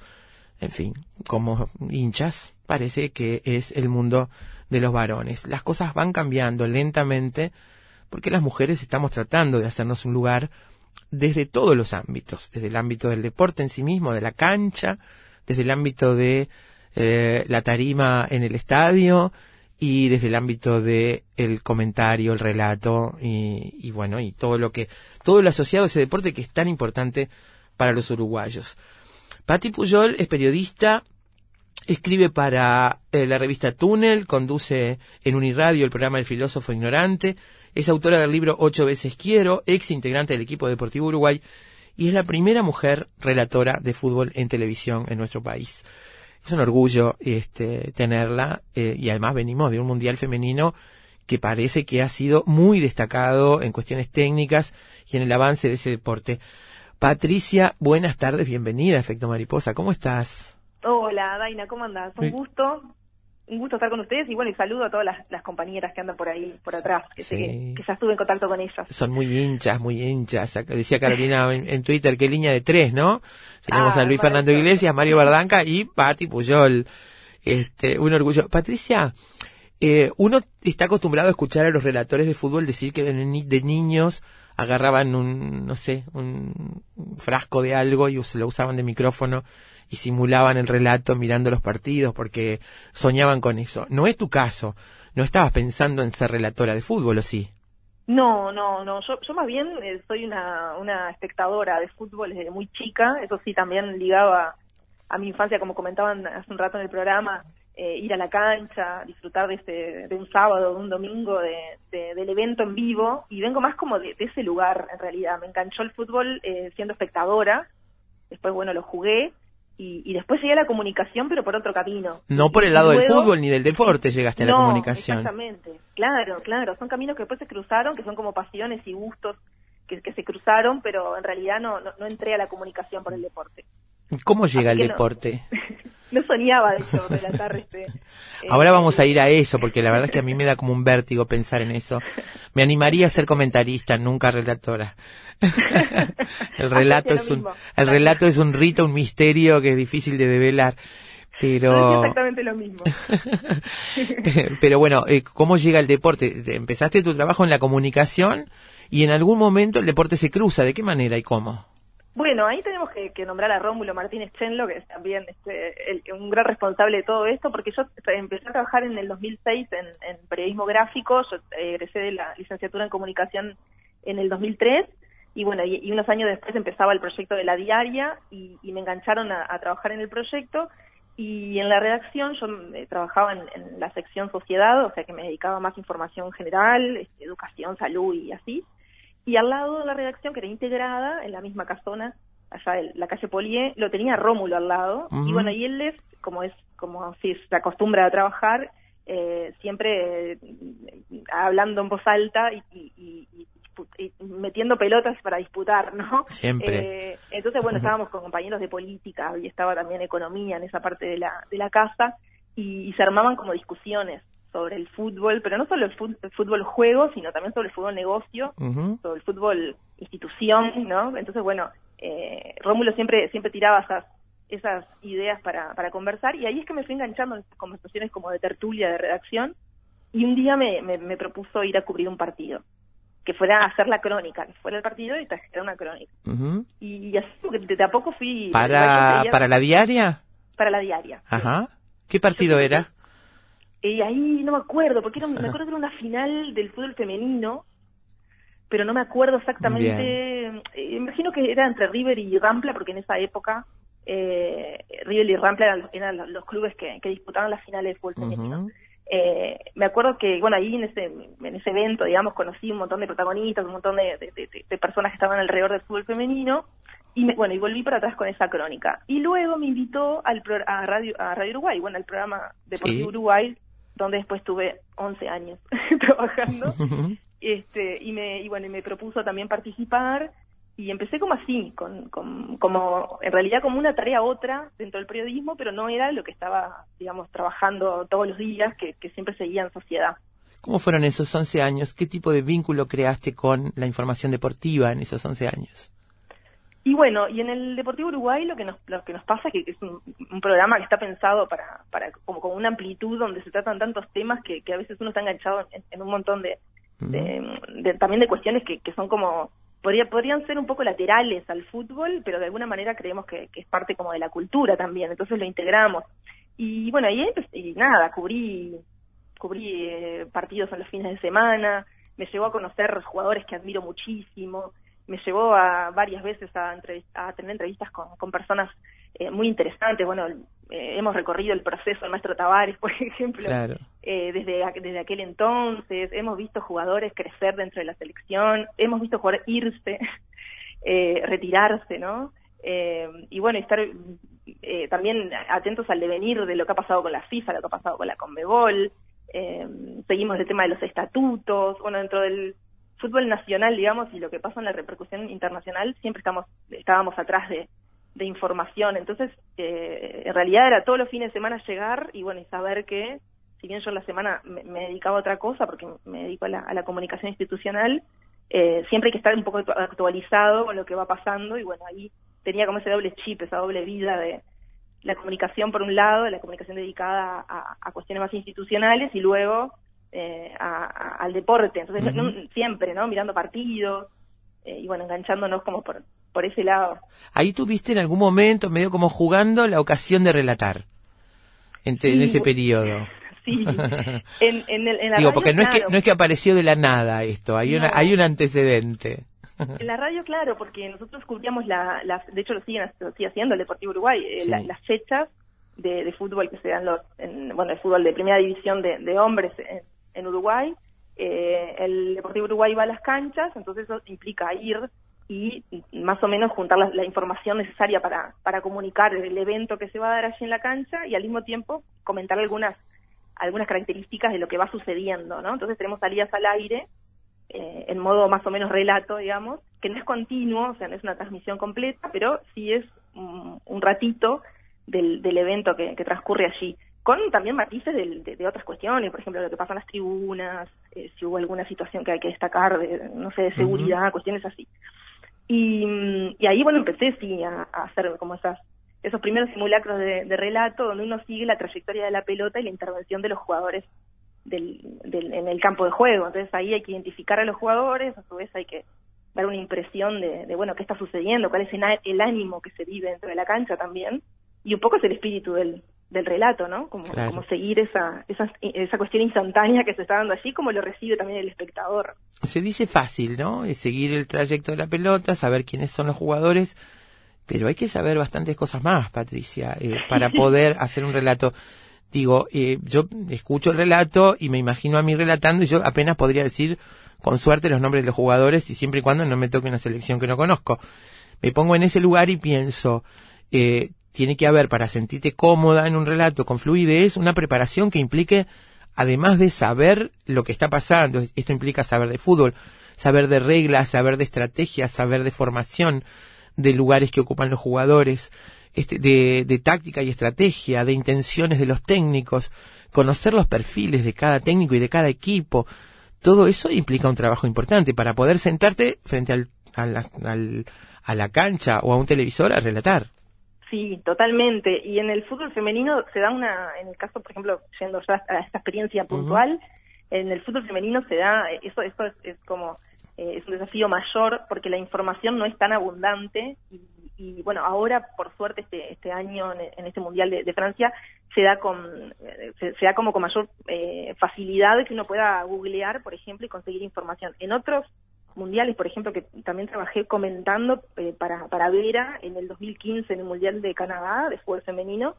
en fin, como hinchas, parece que es el mundo de los varones. Las cosas van cambiando lentamente porque las mujeres estamos tratando de hacernos un lugar desde todos los ámbitos, desde el ámbito del deporte en sí mismo, de la cancha, desde el ámbito de eh, la tarima en el estadio y desde el ámbito de el comentario, el relato y, y bueno y todo lo que todo lo asociado a ese deporte que es tan importante para los uruguayos. Patti Puyol es periodista, escribe para eh, la revista Túnel, conduce en Uniradio el programa El filósofo ignorante, es autora del libro Ocho veces quiero, ex integrante del equipo deportivo Uruguay y es la primera mujer relatora de fútbol en televisión en nuestro país. Es un orgullo este, tenerla eh, y además venimos de un mundial femenino que parece que ha sido muy destacado en cuestiones técnicas y en el avance de ese deporte. Patricia, buenas tardes, bienvenida a Efecto Mariposa, ¿cómo estás? Hola, Daina, ¿cómo andás? Un Sí. gusto. Un gusto estar con ustedes y bueno, y saludo a todas las, las compañeras que andan por ahí, por atrás, que sé Sí. que, que ya estuve en contacto con ellas. Son muy hinchas, muy hinchas. Decía Carolina en, en Twitter, qué línea de tres, ¿no? Tenemos Ah, a Luis Fernando. Iglesias, Mario Bardanca y Patti Puyol. Este, un orgullo. Patricia, eh, uno está acostumbrado a escuchar a los relatores de fútbol decir que de, ni- de niños agarraban un, no sé, un frasco de algo y se lo usaban de micrófono y simulaban el relato mirando los partidos porque soñaban con eso. No es tu caso. No estabas pensando en ser relatora de fútbol, ¿o sí? No, no, no, yo, más bien eh, soy una, una espectadora de fútbol desde muy chica, eso sí también ligaba a mi infancia, como comentaban hace un rato en el programa, eh, ir a la cancha, disfrutar de, este, de un sábado, de un domingo, de, de- del evento en vivo, y vengo más como de, de ese lugar en realidad, me enganchó el fútbol eh, siendo espectadora, después bueno lo jugué, y, y después llegué a la comunicación, pero por otro camino. No por el lado del fútbol ni del deporte llegaste a la no, comunicación. Exactamente, claro, claro. Son caminos que después se cruzaron, que son como pasiones y gustos que, que se cruzaron, pero en realidad no, no, no entré a la comunicación por el deporte. ¿Cómo llega el Así no. deporte? No *laughs* soñaba, de hecho, relatar *laughs* este. eh, Ahora vamos a ir a eso, porque la verdad es que a mí me da como un vértigo pensar en eso. Me animaría a ser comentarista, nunca relatora. *laughs* El relato es un, el relato es un rito, un misterio que es difícil de develar. Pero, exactamente lo mismo. *laughs* pero bueno, eh, ¿cómo llega el deporte? Te- Empezaste tu trabajo en la comunicación y en algún momento el deporte se cruza. ¿De qué manera y cómo? Bueno, ahí tenemos que, nombrar a Rómulo Martínez Chenlo, que es también este, el- un gran responsable de todo esto, porque yo empecé a trabajar en el 2006 en, en periodismo gráfico, yo eh, egresé de la licenciatura en comunicación en el 2003, y bueno, y, unos años después empezaba el proyecto de la diaria, y, me engancharon a, trabajar en el proyecto, y en la redacción yo eh, trabajaba en, la sección sociedad, o sea que me dedicaba más información general, este, educación, salud y así, y al lado de la redacción, que era integrada, en la misma casona, allá en la calle Polié, lo tenía Rómulo al lado. Y bueno, y él es, como es, como si se acostumbra a trabajar, eh, siempre eh, hablando en voz alta y, y- y- metiendo pelotas para disputar, ¿no? Siempre. Eh, entonces, bueno, *laughs* estábamos con compañeros de política y estaba también economía en esa parte de la, de la casa y se armaban como discusiones sobre el fútbol, pero no solo el fútbol juego, sino también sobre el fútbol negocio sobre el fútbol institución, ¿no? Entonces, bueno, eh, Rómulo siempre siempre tiraba esas esas ideas para, para conversar y ahí es que me fui enganchando en estas conversaciones como de tertulia, de redacción y un día me, me, me propuso ir a cubrir un partido, que fuera a hacer la crónica, que fuera el partido y trajera una crónica. Y así como que de, de a poco fui... ¿Para, para la diaria? para la diaria. Ajá. ¿Qué partido era? Y ahí no me acuerdo, porque era, me *laughs* acuerdo que era una final del fútbol femenino, pero no me acuerdo exactamente. eh, imagino que era entre River y Rampla, porque en esa época eh, River y Rampla eran, eran los- clubes que, que disputaban las finales de fútbol femenino. Eh, me acuerdo que, bueno, ahí en ese, en ese evento, digamos, conocí un montón de protagonistas, un montón de, de- de- de personas que estaban alrededor del fútbol femenino, y me- bueno, y volví para atrás con esa crónica. Y luego me invitó al pro- a, Radio, a Radio Uruguay, bueno, al programa Deportivo Sí. Uruguay, donde después tuve 11 años *laughs* trabajando, este, y me, y bueno, y me propuso también participar, y empecé como así, con, con- como, en realidad como una tarea otra dentro del periodismo, pero no era lo que estaba, digamos, trabajando todos los días, que, que siempre seguía en sociedad. ¿Cómo fueron esos 11 años? ¿Qué tipo de vínculo creaste con la información deportiva en esos 11 años? Y bueno, y en el Deportivo Uruguay lo que nos, lo que nos pasa es que es un, un programa que está pensado para, para como con una amplitud donde se tratan tantos temas que, que a veces uno está enganchado en, en un montón de, de- de- también de cuestiones que, que son como podría, podrían ser un poco laterales al fútbol, pero de alguna manera creemos que, que es parte como de la cultura también, entonces lo integramos. Y bueno, y, y nada, cubrí cubrí eh, partidos en los fines de semana, me llevó a conocer jugadores que admiro muchísimo, me llevó a varias veces a, a tener entrevistas con, con personas eh, muy interesantes. Bueno, eh, hemos recorrido el proceso del maestro Tavares, *laughs* por ejemplo, Claro. eh, desde, desde aquel entonces, hemos visto jugadores crecer dentro de la selección, hemos visto jugadores irse, *laughs* eh, retirarse, ¿no? Eh, y bueno, estar eh, también atentos al devenir de lo que ha pasado con la FIFA, lo que ha pasado con la Conmebol, eh, seguimos el tema de los estatutos, bueno, dentro del fútbol nacional, digamos, y lo que pasa en la repercusión internacional, siempre estamos estábamos atrás de, información. Entonces, eh, en realidad era todos los fines de semana llegar y bueno, y saber que, si bien yo en la semana me, dedicaba a otra cosa, porque me dedico a la, a la comunicación institucional, eh, siempre hay que estar un poco actu- actualizado con lo que va pasando y bueno, ahí tenía como ese doble chip, esa doble vida de la comunicación por un lado, la comunicación dedicada a cuestiones más institucionales y luego eh, a- a- al deporte. Entonces, no- siempre, ¿no? Mirando partidos eh, y bueno, enganchándonos como por, por ese lado. Ahí tuviste en algún momento, medio como jugando, la ocasión de relatar. En, te- en Sí, ese periodo. *laughs* Sí, en, en, el- en la Digo, radio, porque no es que no es que apareció de la nada esto, hay una hay un antecedente. En la radio, claro, porque nosotros cubríamos la, la- de hecho lo siguen lo sigue haciendo el Deportivo Uruguay, eh, Sí. la- las fechas de, de fútbol que se dan los, en, bueno, el fútbol de primera división de, de hombres en, en Uruguay. Eh, el Deportivo Uruguay va a las canchas, entonces eso implica ir y más o menos juntar la, información necesaria para, para comunicar el evento que se va a dar allí en la cancha y al mismo tiempo comentar algunas algunas características de lo que va sucediendo, ¿no? Entonces tenemos salidas al aire eh, en modo más o menos relato, digamos, que no es continuo, o sea, no es una transmisión completa, pero sí es un, un ratito del, del evento que, que transcurre allí con también matices de, de otras cuestiones, por ejemplo, lo que pasa en las tribunas, eh, si hubo alguna situación que hay que destacar, de, no sé, de seguridad, cuestiones así. Y, y ahí, bueno, empecé sí a, a hacer como esas esos primeros simulacros de, de relato donde uno sigue la trayectoria de la pelota y la intervención de los jugadores del, del- en el campo de juego. Entonces ahí hay que identificar a los jugadores, a su vez hay que dar una impresión de, de, bueno, qué está sucediendo, cuál es el, el ánimo que se vive dentro de la cancha también. Y un poco es el espíritu del, del relato, ¿no? Como, Claro. como seguir esa, esa, esa cuestión instantánea que se está dando allí, como lo recibe también el espectador. Se dice fácil, ¿no? Es seguir el trayecto de la pelota, saber quiénes son los jugadores, pero hay que saber bastantes cosas más, Patricia, eh, para *laughs* poder hacer un relato. Digo, eh, yo escucho el relato y me imagino a mí relatando y yo apenas podría decir con suerte los nombres de los jugadores y siempre y cuando no me toque una selección que no conozco. Me pongo en ese lugar y pienso, eh, tiene que haber para sentirte cómoda en un relato con fluidez una preparación que implique además de saber lo que está pasando, esto implica saber de fútbol, saber de reglas, saber de estrategias, saber de formación, de lugares que ocupan los jugadores, este, de, de táctica y estrategia, de intenciones de los técnicos, conocer los perfiles de cada técnico y de cada equipo. Todo eso implica un trabajo importante para poder sentarte frente al, a, la, al- a la cancha o a un televisor a relatar. Sí, totalmente. Y en el fútbol femenino se da una, en el caso, por ejemplo, yendo ya a esta experiencia puntual, en el fútbol femenino se da, eso, eso es, es como, eh, es un desafío mayor porque la información no es tan abundante y, y, bueno, ahora por suerte este, este año en, en este Mundial de, de Francia se da con, se, se da como con mayor eh, facilidad que uno pueda googlear, por ejemplo, y conseguir información. En otros mundiales, por ejemplo, que también trabajé comentando eh, para, para Vera en el 2015 en el Mundial de Canadá de fútbol femenino,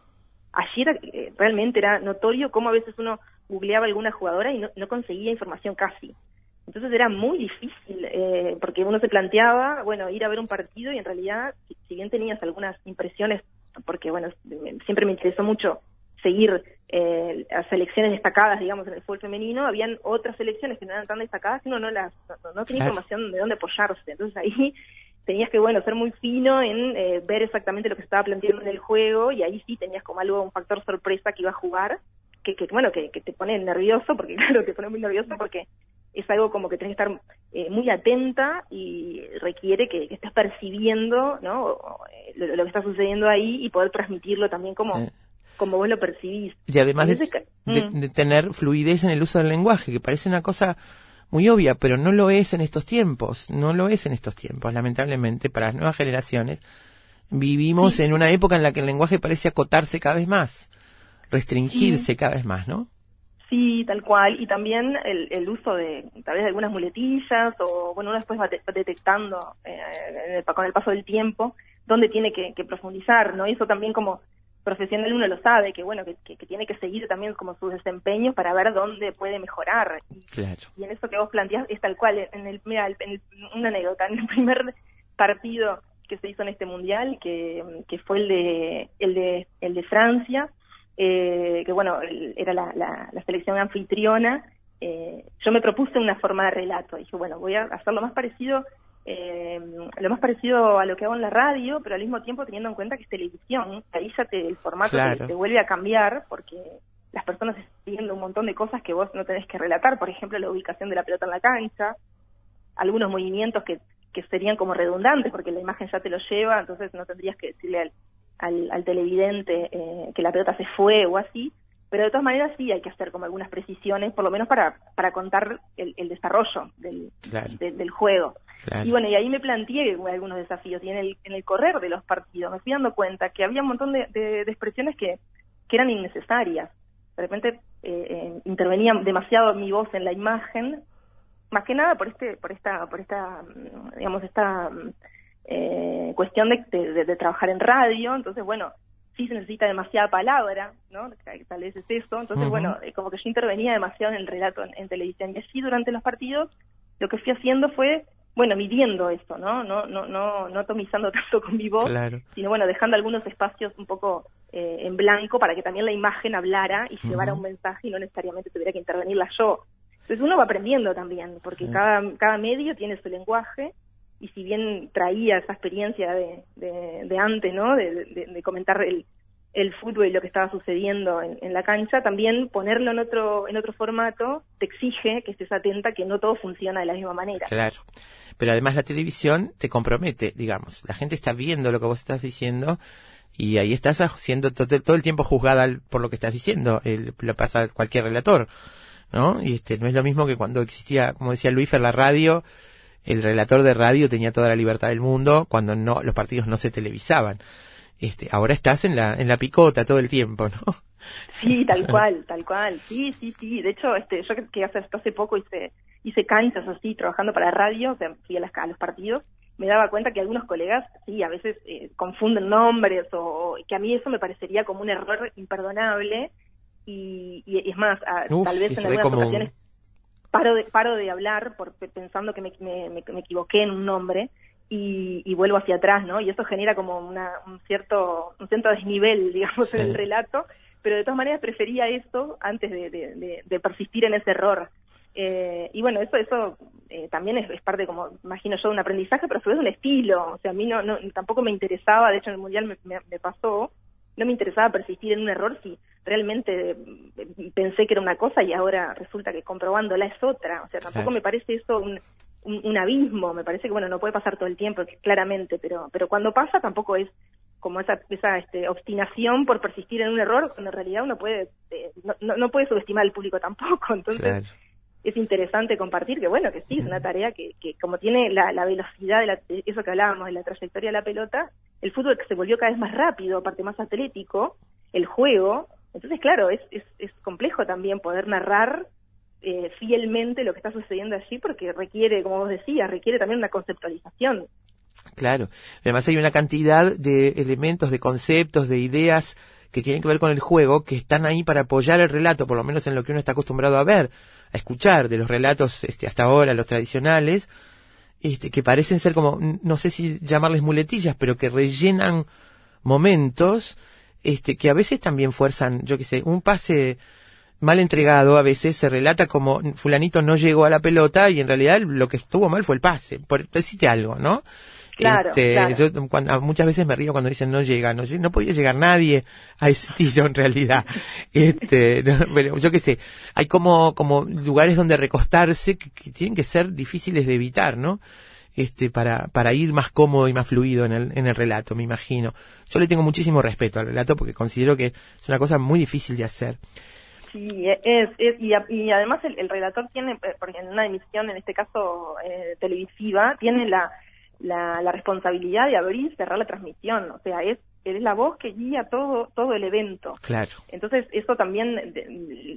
allí era, eh, realmente era notorio cómo a veces uno googleaba a alguna jugadora y no, no conseguía información casi. Entonces era muy difícil, eh, porque uno se planteaba, bueno, ir a ver un partido y en realidad, si, bien tenías algunas impresiones, porque bueno, siempre me interesó mucho seguir eh, a selecciones destacadas, digamos, en el fútbol femenino, habían otras selecciones que no eran tan destacadas y uno no las no, no tenía Claro. información de dónde apoyarse. Entonces ahí *laughs* tenías que, bueno, ser muy fino en eh, ver exactamente lo que se estaba planteando en el juego y ahí sí tenías como algo, un factor sorpresa que iba a jugar, que, que bueno, que, que te pone nervioso, porque *laughs* claro, te pone muy nervioso porque es algo como que tenés que estar eh, muy atenta y requiere que, que estés percibiendo ¿no? Eh, lo, lo que está sucediendo ahí y poder transmitirlo también como, Sí. Como vos lo percibís. Y además de, Mm. de tener fluidez en el uso del lenguaje, que parece una cosa muy obvia, pero no lo es en estos tiempos, no lo es en estos tiempos, lamentablemente, para las nuevas generaciones. Vivimos en una época en la que el lenguaje parece acotarse cada vez más, restringirse cada vez más, ¿no? Sí, tal cual. Y también el, el uso de tal vez de algunas muletillas o, bueno, uno después va de- detectando eh, en el- con el paso del tiempo dónde tiene que, que profundizar, ¿no? Y eso también como profesional uno lo sabe, que bueno, que, que- que tiene que seguir también como sus desempeños para ver dónde puede mejorar. Y, Claro. y en eso que vos planteás es tal cual. En el, mira, en el- una anécdota, en el primer partido que se hizo en este mundial, que, que fue el de, el de, el de Francia, eh, que bueno, era la, la, la selección anfitriona, eh, yo me propuse una forma de relato. Dije, bueno, voy a hacer lo más parecido, eh, lo más parecido a lo que hago en la radio, pero al mismo tiempo teniendo en cuenta que es televisión, ahí ya te, el formato te- vuelve a cambiar porque las personas están viendo un montón de cosas que vos no tenés que relatar, por ejemplo, la ubicación de la pelota en la cancha, algunos movimientos que, que serían como redundantes porque la imagen ya te lo lleva, entonces no tendrías que decirle al, al, al televidente eh, que la pelota se fue o así, pero de todas maneras sí hay que hacer como algunas precisiones, por lo menos para, para contar el, el desarrollo del, Claro. de- del juego. Claro. Y bueno, y ahí me planteé algunos desafíos y en el, en el correr de los partidos me fui dando cuenta que había un montón de, de- de expresiones que, que eran innecesarias. De repente eh, eh, intervenía demasiado mi voz en la imagen, más que nada por este, por esta, por esta, digamos, esta eh, cuestión de, de- de trabajar en radio. Entonces, bueno, sí se necesita demasiada palabra, ¿no? Tal vez es eso. Entonces, bueno, eh, como que yo intervenía demasiado en el relato en, en televisión. Y así durante los partidos lo que fui haciendo fue bueno, midiendo esto, ¿no? No, no, no, no atomizando *laughs* tanto con mi voz, Claro. sino bueno, dejando algunos espacios un poco eh, en blanco para que también la imagen hablara y llevara un mensaje y no necesariamente tuviera que intervenirla yo. Entonces uno va aprendiendo también, porque cada, cada medio tiene su lenguaje y si bien traía esa experiencia de, de, antes, ¿no? De, comentar el, el fútbol y lo que estaba sucediendo en, en la cancha, también ponerlo en otro, en otro formato te exige que estés atenta que no todo funciona de la misma manera. Claro. Pero además la televisión te compromete, digamos. La gente está viendo lo que vos estás diciendo y ahí estás siendo to- todo el tiempo juzgada por lo que estás diciendo. El- lo pasa cualquier relator, ¿no? Y este no es lo mismo que cuando existía, como decía Luis la radio, el relator de radio tenía toda la libertad del mundo cuando no los partidos no se televisaban. Este, ahora estás en la en la picota todo el tiempo, ¿no? Sí, tal *laughs* cual, tal cual. Sí, sí, sí. De hecho, este, yo que, hace, hace poco hice, hice canchas así, trabajando para radio, o sea, fui a, las, a los partidos, me daba cuenta que algunos colegas, sí, a veces eh, confunden nombres o, o que a mí eso me parecería como un error imperdonable y, y es más, a- Uf, tal vez en algunas como ocasiones paro de, paro de hablar por, pensando que me, me, me- equivoqué en un nombre y, y vuelvo hacia atrás, ¿no? Y eso genera como una, un cierto un cierto desnivel, *laughs* digamos, en el relato, pero de todas maneras prefería esto antes de, de- de- de persistir en ese error. Eh, y bueno, eso eso eh, también es, es parte, como imagino yo, de un aprendizaje, pero a su vez de un estilo. O sea, a mí no, no tampoco me interesaba, de hecho en el Mundial me, me- me pasó, no me interesaba persistir en un error si realmente eh, pensé que era una cosa y ahora resulta que comprobándola es otra. O sea, tampoco me parece eso un, un, un abismo, me parece que bueno, no puede pasar todo el tiempo, claramente, pero, pero cuando pasa tampoco es como esa, esa este, obstinación por persistir en un error, cuando en realidad uno puede, eh, no, no, no puede subestimar al público tampoco. *laughs* Entonces, Claro. Es interesante compartir que bueno que sí es una tarea que, que como tiene la, la velocidad de, la- de eso que hablábamos de la trayectoria de la pelota el fútbol que se volvió cada vez más rápido aparte más atlético el juego. Entonces claro es es, es complejo también poder narrar eh, fielmente lo que está sucediendo allí porque requiere como vos decías requiere también una conceptualización. Claro. Además hay una cantidad de elementos, de conceptos, de ideas que tienen que ver con el juego que están ahí para apoyar el relato, por lo menos en lo que uno está acostumbrado a ver, a escuchar de los relatos este, hasta ahora, los tradicionales, este, que parecen ser como, no sé si llamarles muletillas, pero que rellenan momentos, este, que a veces también fuerzan, yo qué sé, un pase mal entregado a veces se relata como fulanito no llegó a la pelota y en realidad lo que estuvo mal fue el pase, por decirte algo, ¿no? Claro, Este, claro. Yo cuando- muchas veces me río cuando dicen no llega, no, no podía llegar nadie a ese tiro en realidad. *laughs* Este, no, pero yo qué sé, hay como, como lugares donde recostarse que, que tienen que ser difíciles de evitar, ¿no? Este, para, para ir más cómodo y más fluido en el, en el relato, me imagino. Yo le tengo muchísimo respeto al relato porque considero que es una cosa muy difícil de hacer. Sí, es, es y, a- y además el, el relator tiene, eh, porque en una emisión, en este caso eh, televisiva, tiene la, la, la responsabilidad de abrir y cerrar la transmisión, o sea, es, es la voz que guía todo, todo el evento. Claro. Entonces, eso también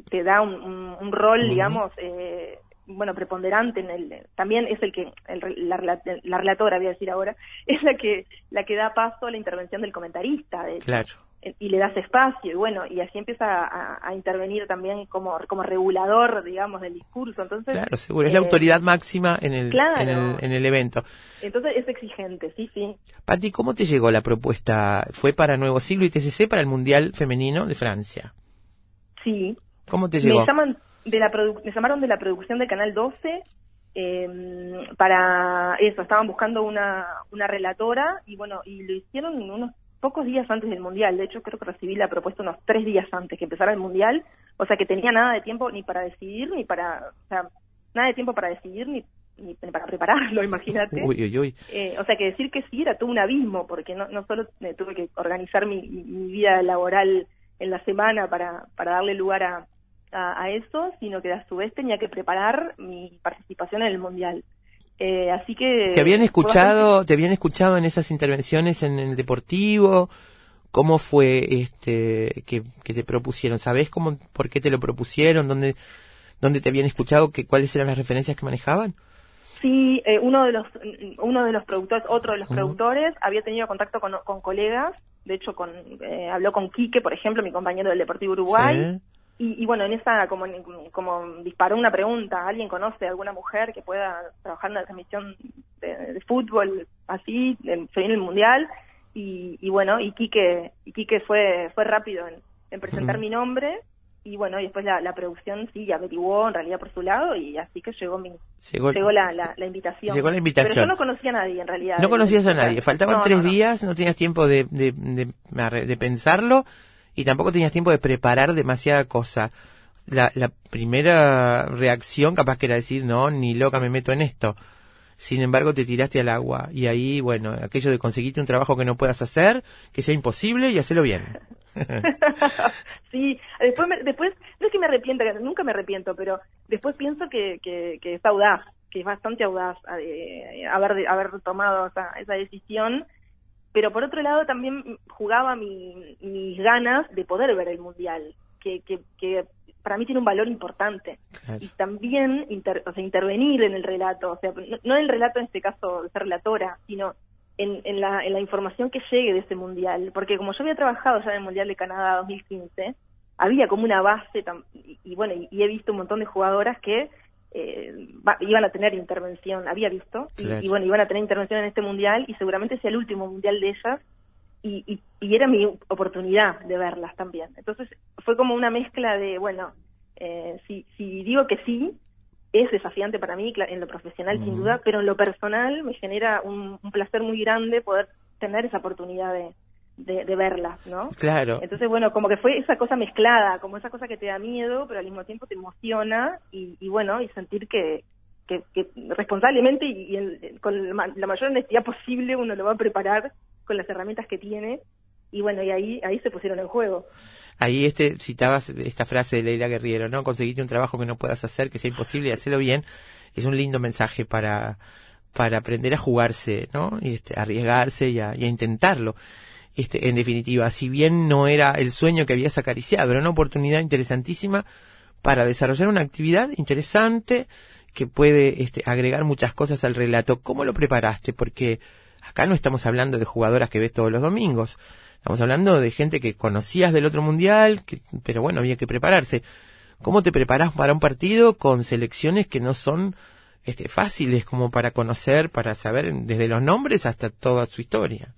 te da un, un- un rol, digamos, eh, bueno, preponderante en el, también es el que, el la, la relatora, voy a decir ahora, *laughs* es la que, la que da paso a la intervención del comentarista, de Claro. Eh, y le das espacio y bueno y así empieza a, a intervenir también como como regulador digamos del discurso entonces Claro, seguro. Es la eh, autoridad máxima en el, claro. en el, en el evento. entonces es exigente sí sí Pati, ¿cómo te llegó la propuesta? ¿Fue para Nuevo Siglo y TCC para el Mundial Femenino de Francia? sí ¿Cómo te llegó? me llaman de la produ- me llamaron de la producción de Canal 12 eh, para eso estaban buscando una una relatora y bueno y lo hicieron unos pocos días antes del mundial de hecho creo que recibí la propuesta unos tres días antes que empezara el mundial o sea que tenía nada de tiempo ni para decidir ni para o sea nada de tiempo para decidir ni ni para prepararlo *laughs* imagínate Uy, uy, uy. Eh, o sea que decir que sí era todo un abismo, porque no, no solo tuve que organizar mi, mi- mi vida laboral en la semana para, para darle lugar a, a, a eso, sino que a su vez tenía que preparar mi participación en el Mundial. Eh, así que... ¿Te habían escuchado, te habían escuchado en esas intervenciones en el deportivo? ¿Cómo fue este que, que te propusieron? ¿Sabés cómo, por qué te lo propusieron? ¿Dónde, dónde te habían escuchado? Que, ¿Cuáles eran las referencias que manejaban? Sí, eh, uno de los uno de los productores, otro de los productores, había tenido contacto con, con colegas, de hecho con eh, habló con Quique, por ejemplo, mi compañero del Deportivo Uruguay, Sí. Y, y bueno, en esa como como disparó una pregunta, ¿alguien conoce a alguna mujer que pueda trabajar en una transmisión de, de fútbol, así, en- se viene el mundial, y, y bueno, y Quique, y Quique fue, fue rápido en, en presentar mi nombre, y bueno, y después la, la producción sí averiguó en realidad por su lado, y así que llegó mi, Llegó, llegó la, la, la invitación. Llegó la invitación. Pero yo no conocía a nadie en realidad. no conocías a nadie, faltaban no, tres no, no. días, no tenías tiempo de, de, de, de pensarlo y tampoco tenías tiempo de preparar demasiada cosa. La, la primera reacción capaz que era decir, no, ni loca me meto en esto. Sin embargo, te tiraste al agua y ahí, bueno, aquello de conseguirte un trabajo que no puedas hacer, que sea imposible y hacerlo bien. *laughs* sí, después, me- después, no es que me arrepienta, nunca me arrepiento, pero después pienso que, que, que es audaz, que es bastante audaz eh, haber, haber tomado esa, esa decisión, pero por otro lado también jugaba mi, mis ganas de poder ver el Mundial, que, que, que para mí tiene un valor importante. Claro. Y también inter- o sea, intervenir en el relato, o sea, no, no en el relato en este caso de ser relatora, sino en, en, la, en la información que llegue de ese mundial, porque como yo había trabajado ya en el Mundial de Canadá 2015, había como una base, y, y bueno, y, y he visto un montón de jugadoras que eh, va- iban a tener intervención, había visto, y- Claro. y, bueno, iban a tener intervención en este mundial, y seguramente sea el último mundial de ellas, y, y, y era mi oportunidad de verlas también. Entonces fue como una mezcla de, bueno, eh, si, si digo que sí, es desafiante para mí en lo profesional sin duda, pero en lo personal me genera un, un placer muy grande poder tener esa oportunidad de, de, de verlas, ¿no? Claro. Entonces, bueno, como que fue esa cosa mezclada, como esa cosa que te da miedo, pero al mismo tiempo te emociona y, y bueno, y sentir que, que, que responsablemente y, y en- con la ma- la mayor honestidad posible uno lo va a preparar con las herramientas que tiene y bueno, y ahí ahí se pusieron en juego. Ahí este citabas esta frase de Leila Guerriero, ¿no? Conseguirte un trabajo que no puedas hacer, que sea imposible y hacerlo bien, es un lindo mensaje para, para aprender a jugarse, ¿no? Y este, arriesgarse y a, y a intentarlo. Este, en definitiva, si bien no era el sueño que habías acariciado, era una oportunidad interesantísima para desarrollar una actividad interesante que puede este, agregar muchas cosas al relato. ¿Cómo lo preparaste? Porque acá no estamos hablando de jugadoras que ves todos los domingos. Estamos hablando de gente que conocías del otro mundial, que, pero bueno, había que prepararse. ¿Cómo te preparas para un partido con selecciones que no son este, fáciles como para conocer, para saber desde los nombres hasta toda su historia?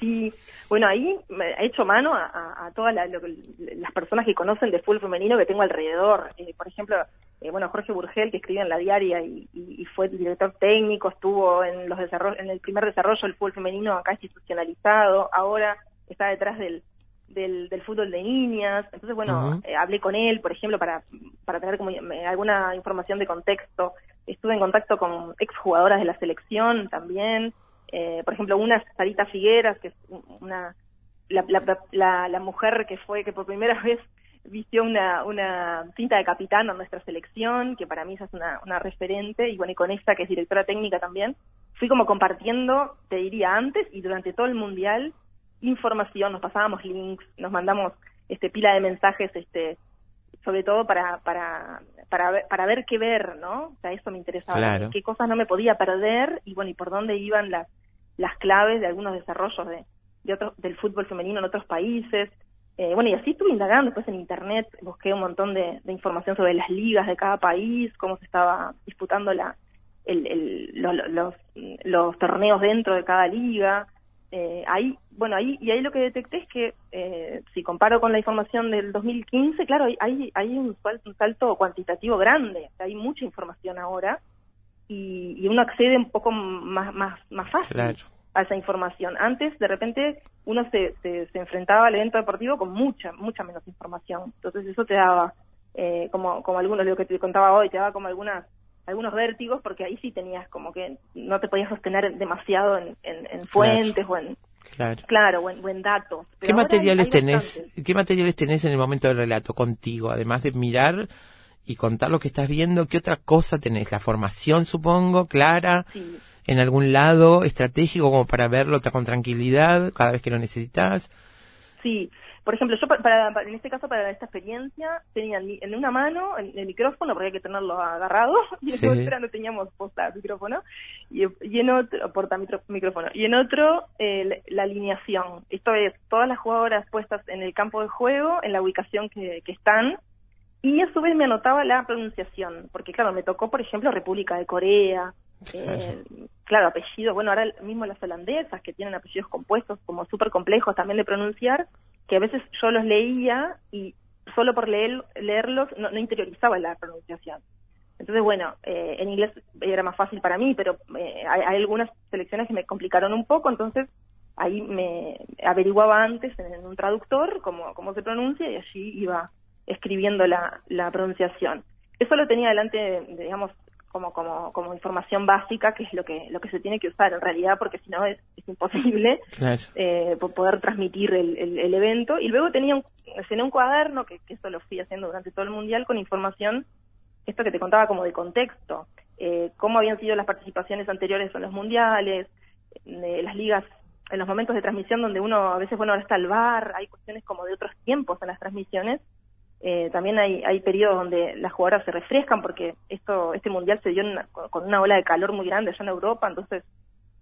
Sí, bueno, ahí me he hecho mano a, a- a todas la- las personas que conocen de fútbol femenino que tengo alrededor. Eh, por ejemplo, eh, bueno, Jorge Burgel, que escribe en La Diaria y, y- y fue director técnico, estuvo en, los en el primer desarrollo del fútbol femenino acá institucionalizado, ahora está detrás del, del, del fútbol de niñas. Entonces, bueno, eh, hablé con él, por ejemplo, para, para tener como eh, alguna información de contexto. Estuve en contacto con exjugadoras de la selección también. Eh, por ejemplo, una Sarita Figueras, que es una la, la, la, la mujer que fue que por primera *laughs* vez vistió una, una cinta de capitán a nuestra selección, que para mí esa es una, una referente, y bueno, y con esta que es directora técnica también, fui como compartiendo, te diría antes y durante todo el mundial, información, nos pasábamos links, nos mandamos este pila de mensajes, este sobre todo para para para ver, para ver qué ver, ¿no? O sea, eso me interesaba, Claro. qué cosas no me podía perder y bueno, y por dónde iban las las claves de algunos desarrollos de, de otros del fútbol femenino en otros países. Eh, bueno, y así estuve indagando después en internet, busqué un montón de, de información sobre las ligas de cada país, cómo se estaba disputando la el, el- lo- lo- los, los torneos dentro de cada liga. Eh, ahí, bueno, ahí y ahí lo que detecté es que eh, si comparo con la información del 2015, claro, hay hay, un, sal- un salto cuantitativo grande, hay mucha información ahora y, y uno accede un poco más más más fácil Claro. a esa información. Antes, de repente, uno se, se, se enfrentaba al evento deportivo con mucha, mucha menos información. Entonces, eso te daba, eh, como, como algunos, lo que te contaba hoy, te daba como algunas algunos vértigos, porque ahí sí tenías como que no te podías sostener demasiado en, en, en fuentes o en, Claro. claro, o en, o en datos. Pero ¿Qué hay- materiales hay tenés? ¿Qué materiales tenés en el momento del relato contigo? Además de mirar y contar lo que estás viendo, ¿qué otra cosa tenés? La formación, supongo, clara, Sí. en algún lado estratégico como para verlo con tranquilidad cada vez que lo necesitas. Sí, por ejemplo, yo pa- para, para- en este caso para esta experiencia tenía en una mano el, el micrófono porque hay que tenerlo agarrado *laughs* y en Sí. otra no teníamos posta micrófono y, y en otro porta micrófono y en otro eh, la, la alineación. Esto es todas las jugadoras puestas en el campo de juego en la ubicación que, que están y a su vez me anotaba la pronunciación porque claro me tocó por ejemplo República de Corea, eh, claro, apellidos, bueno, ahora mismo las holandesas que tienen apellidos compuestos como súper complejos también de pronunciar, que a veces yo los leía y solo por leer, leerlos no, interiorizaba la pronunciación. Entonces, bueno, eh, en inglés era más fácil para mí, pero eh, hay, algunas selecciones que me complicaron un poco, entonces ahí me averiguaba antes en, un traductor cómo, cómo se pronuncia y allí iba escribiendo la, la pronunciación. Eso lo tenía delante, digamos, como, como, como información básica, que es lo que, lo que se tiene que usar en realidad, porque si no es, es imposible Claro. eh, po- poder transmitir el, el- el evento. Y luego tenía un, llené un cuaderno, que, que eso lo fui haciendo durante todo el Mundial, con información, esto que te contaba como de contexto, eh, cómo habían sido las participaciones anteriores en los Mundiales, de las ligas, en los momentos de transmisión donde uno a veces, bueno, ahora está el bar, hay cuestiones como de otros tiempos en las transmisiones, eh, también hay, hay periodos donde las jugadoras se refrescan porque esto este mundial se dio una- con una ola de calor muy grande allá en Europa, entonces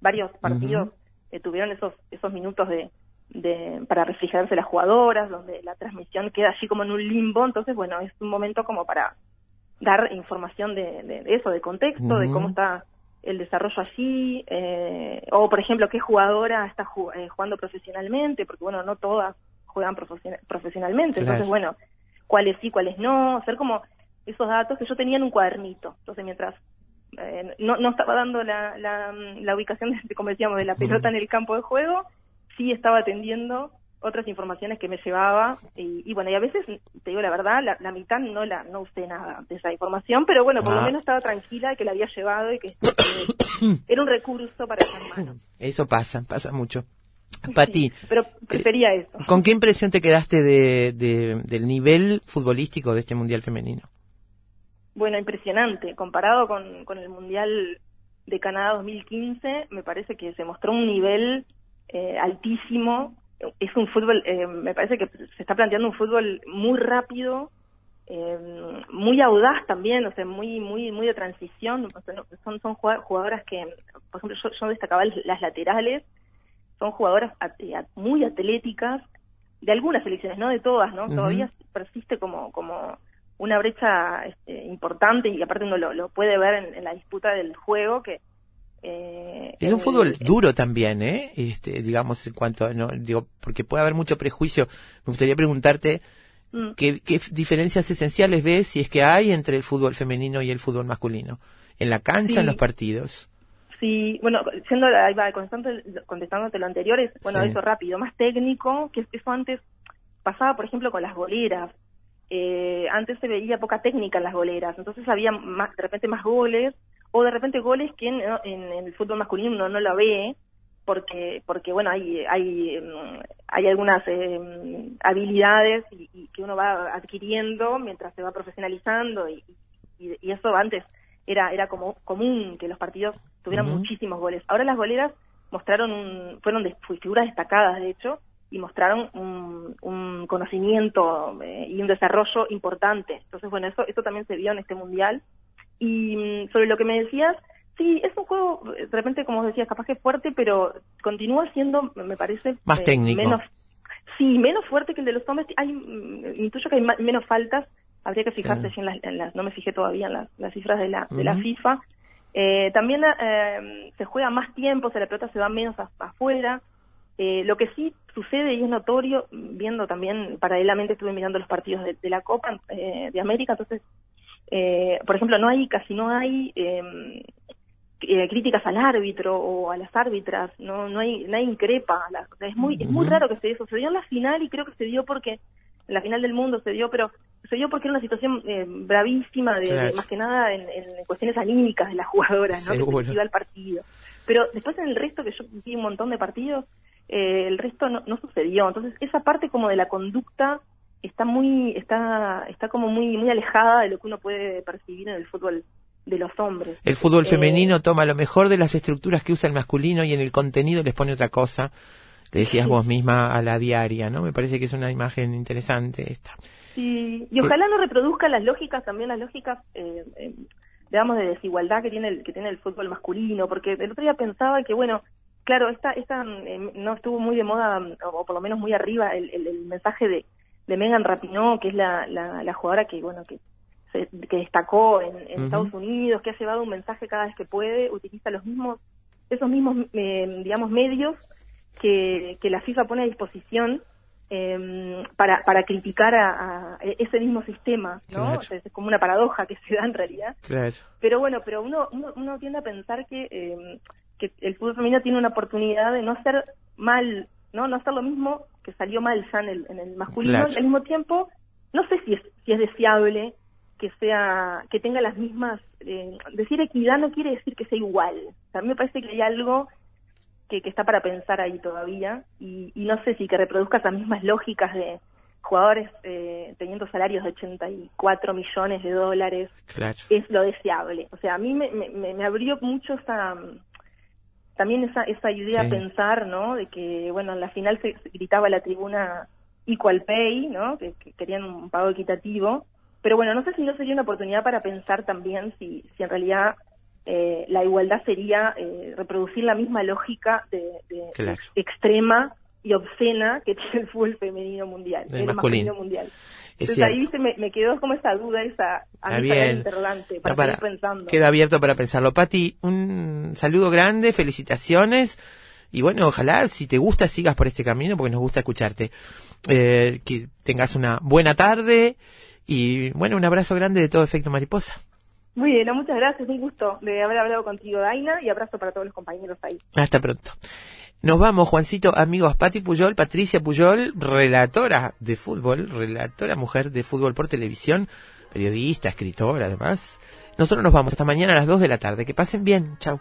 varios partidos eh, tuvieron esos esos minutos de, de para refrigerarse las jugadoras, donde la transmisión queda allí como en un limbo, entonces bueno, es un momento como para dar información de, de- eso, de contexto, de cómo está el desarrollo allí, eh, o por ejemplo qué jugadora está eh, jugando profesionalmente, porque bueno, no todas juegan profesiona- profesionalmente, Claro. entonces bueno, cuáles sí, cuáles no, hacer como esos datos que yo tenía en un cuadernito. Entonces, mientras eh, no, no estaba dando la, la, la ubicación, de, como decíamos, de la pelota en el campo de juego, sí estaba atendiendo otras informaciones que me llevaba y, y bueno, y a veces, te digo la verdad, la, la mitad no la no usé nada de esa información, pero bueno, por Ah. lo menos estaba tranquila de que la había llevado y que que *coughs* era un recurso para echar mano. Eso pasa, pasa mucho. Pati, Sí, pero prefería eso. ¿con qué impresión te quedaste de, de- del nivel futbolístico de este Mundial Femenino? Bueno, impresionante. Comparado con, con el Mundial de Canadá 2015, me parece que se mostró un nivel eh, altísimo. Es un fútbol, eh, me parece que se está planteando un fútbol muy rápido, eh, muy audaz también, o sea, muy muy muy de transición. O sea, no- son son jugad- jugadoras que, por ejemplo, yo, yo destacaba las laterales, son jugadoras at- at- muy atléticas, de algunas selecciones, no de todas, ¿no? Todavía persiste como como una brecha este, importante y aparte uno lo, lo puede ver en, en la disputa del juego que eh, Es un el- fútbol duro también, ¿eh? Este, digamos, en cuanto a, no, digo, porque puede haber mucho prejuicio. Me gustaría preguntarte Mm. qué, qué diferencias esenciales ves, si es que hay, entre el fútbol femenino y el fútbol masculino. En la cancha, Sí. en los partidos. Sí, bueno, siendo ahí va, contestándote, lo anterior, es, bueno, Sí. eso rápido, más técnico, que eso antes pasaba, por ejemplo, con las goleras. Eh, antes se veía poca técnica en las goleras, entonces había más, de repente más goles, o de repente goles que en, en- en el fútbol masculino uno no lo ve, porque, porque bueno, hay, hay, mm, hay algunas eh, habilidades y, y que uno va adquiriendo mientras se va profesionalizando y, y, y eso antes era era como común que los partidos tuvieran muchísimos goles. Ahora las goleras mostraron un, fueron de- figuras destacadas de hecho y mostraron un, un conocimiento eh, y un desarrollo importante. Entonces bueno eso eso también se vio en este mundial y mm, sobre lo que me decías sí es un juego de repente como decías capaz que es fuerte pero continúa siendo me parece Más eh, técnico. menos sí menos fuerte que el de los hombres hay mm, intuyo que hay ma- menos faltas habría que fijarse Sí. si en las, en las- no me fijé todavía en las, las cifras de la de la. FIFA eh, también eh, se juega más tiempo, o sea, la pelota se va menos a- afuera. Eh, lo que sí sucede y es notorio, viendo también, paralelamente estuve mirando los partidos de, de la Copa eh, de América, entonces, eh, por ejemplo, no hay, casi no hay eh, eh, críticas al árbitro o a las árbitras, no no hay nadie increpa, a las- es muy es muy raro que se eso, se dio en la final y creo que se dio porque la final del mundo se dio, pero se dio porque era una situación eh, bravísima, de, más que nada en, en cuestiones anímicas de las jugadoras, ¿no? Que se iba al partido. Pero después en el resto, que yo vi un montón de partidos, eh, el resto no, no sucedió. Entonces esa parte como de la conducta está muy, está, está como muy, muy alejada de lo que uno puede percibir en el fútbol de los hombres. El fútbol Eh, femenino toma lo mejor de las estructuras que usa el masculino y en el contenido les pone otra cosa. Le decías Sí. vos misma a la diaria, ¿no? Me parece que es una imagen interesante esta. Sí, y ojalá no reproduzca las lógicas, también las lógicas, eh, eh, digamos, de desigualdad que tiene el que tiene el fútbol masculino, porque el otro día pensaba que, bueno, claro, esta, esta eh, no estuvo muy de moda, o por lo menos muy arriba, el, el, el mensaje de, de Megan Rapinoe, que es la, la, la jugadora que, bueno, que se- que destacó en. Estados Unidos, que ha llevado un mensaje cada vez que puede, utiliza los mismos esos mismos, eh, digamos, medios que, que la FIFA pone a disposición eh, para, para criticar a, a ese mismo sistema, ¿no? Claro. O sea, es como una paradoja que se da en realidad. Claro. Pero bueno, pero uno, uno, uno tiende a pensar que, eh, que el fútbol femenino tiene una oportunidad de no hacer mal, no no hacer lo mismo que salió mal ya en el, en el masculino. Claro. Y al mismo tiempo, no sé si es, si es deseable que sea que tenga las mismas eh, decir equidad no quiere decir que sea igual O sea, a mí me parece que hay algo que, que está para pensar ahí todavía y, y no sé si que reproduzca esas mismas lógicas de jugadores eh, teniendo salarios de 84 millones de dólares Claro. es lo deseable. O sea, a mí me, me, abrió mucho esa también esa esa idea Sí. a pensar, ¿no? De que bueno, en la final se, se gritaba la tribuna equal pay, ¿no? Que, que querían un pago equitativo. Pero bueno, no sé si no sería una oportunidad para pensar también si, si en realidad eh, la igualdad sería eh, reproducir la misma lógica de, de- Claro. extrema y obscena que tiene el fútbol femenino mundial, El masculino. mundial. Es Entonces ahí viste, me, me quedó como esa duda, esa a mí para interrogante, para, para- seguir pensando. Queda abierto para pensarlo. Pati, un saludo grande, felicitaciones. Y bueno, ojalá si te gusta sigas por este camino porque nos gusta escucharte. Eh, que tengas una buena tarde y bueno, un abrazo grande de todo efecto mariposa. Muy bien, no, muchas gracias, un gusto de haber hablado contigo, Daina, y abrazo para todos los compañeros ahí. Hasta pronto. Nos vamos, Juancito, amigos, Pati Puyol, Patricia Puyol, relatora de fútbol, relatora mujer de fútbol por televisión, periodista, escritora además. Nosotros nos vamos hasta mañana a las 2 de la tarde. Que pasen bien. Ya.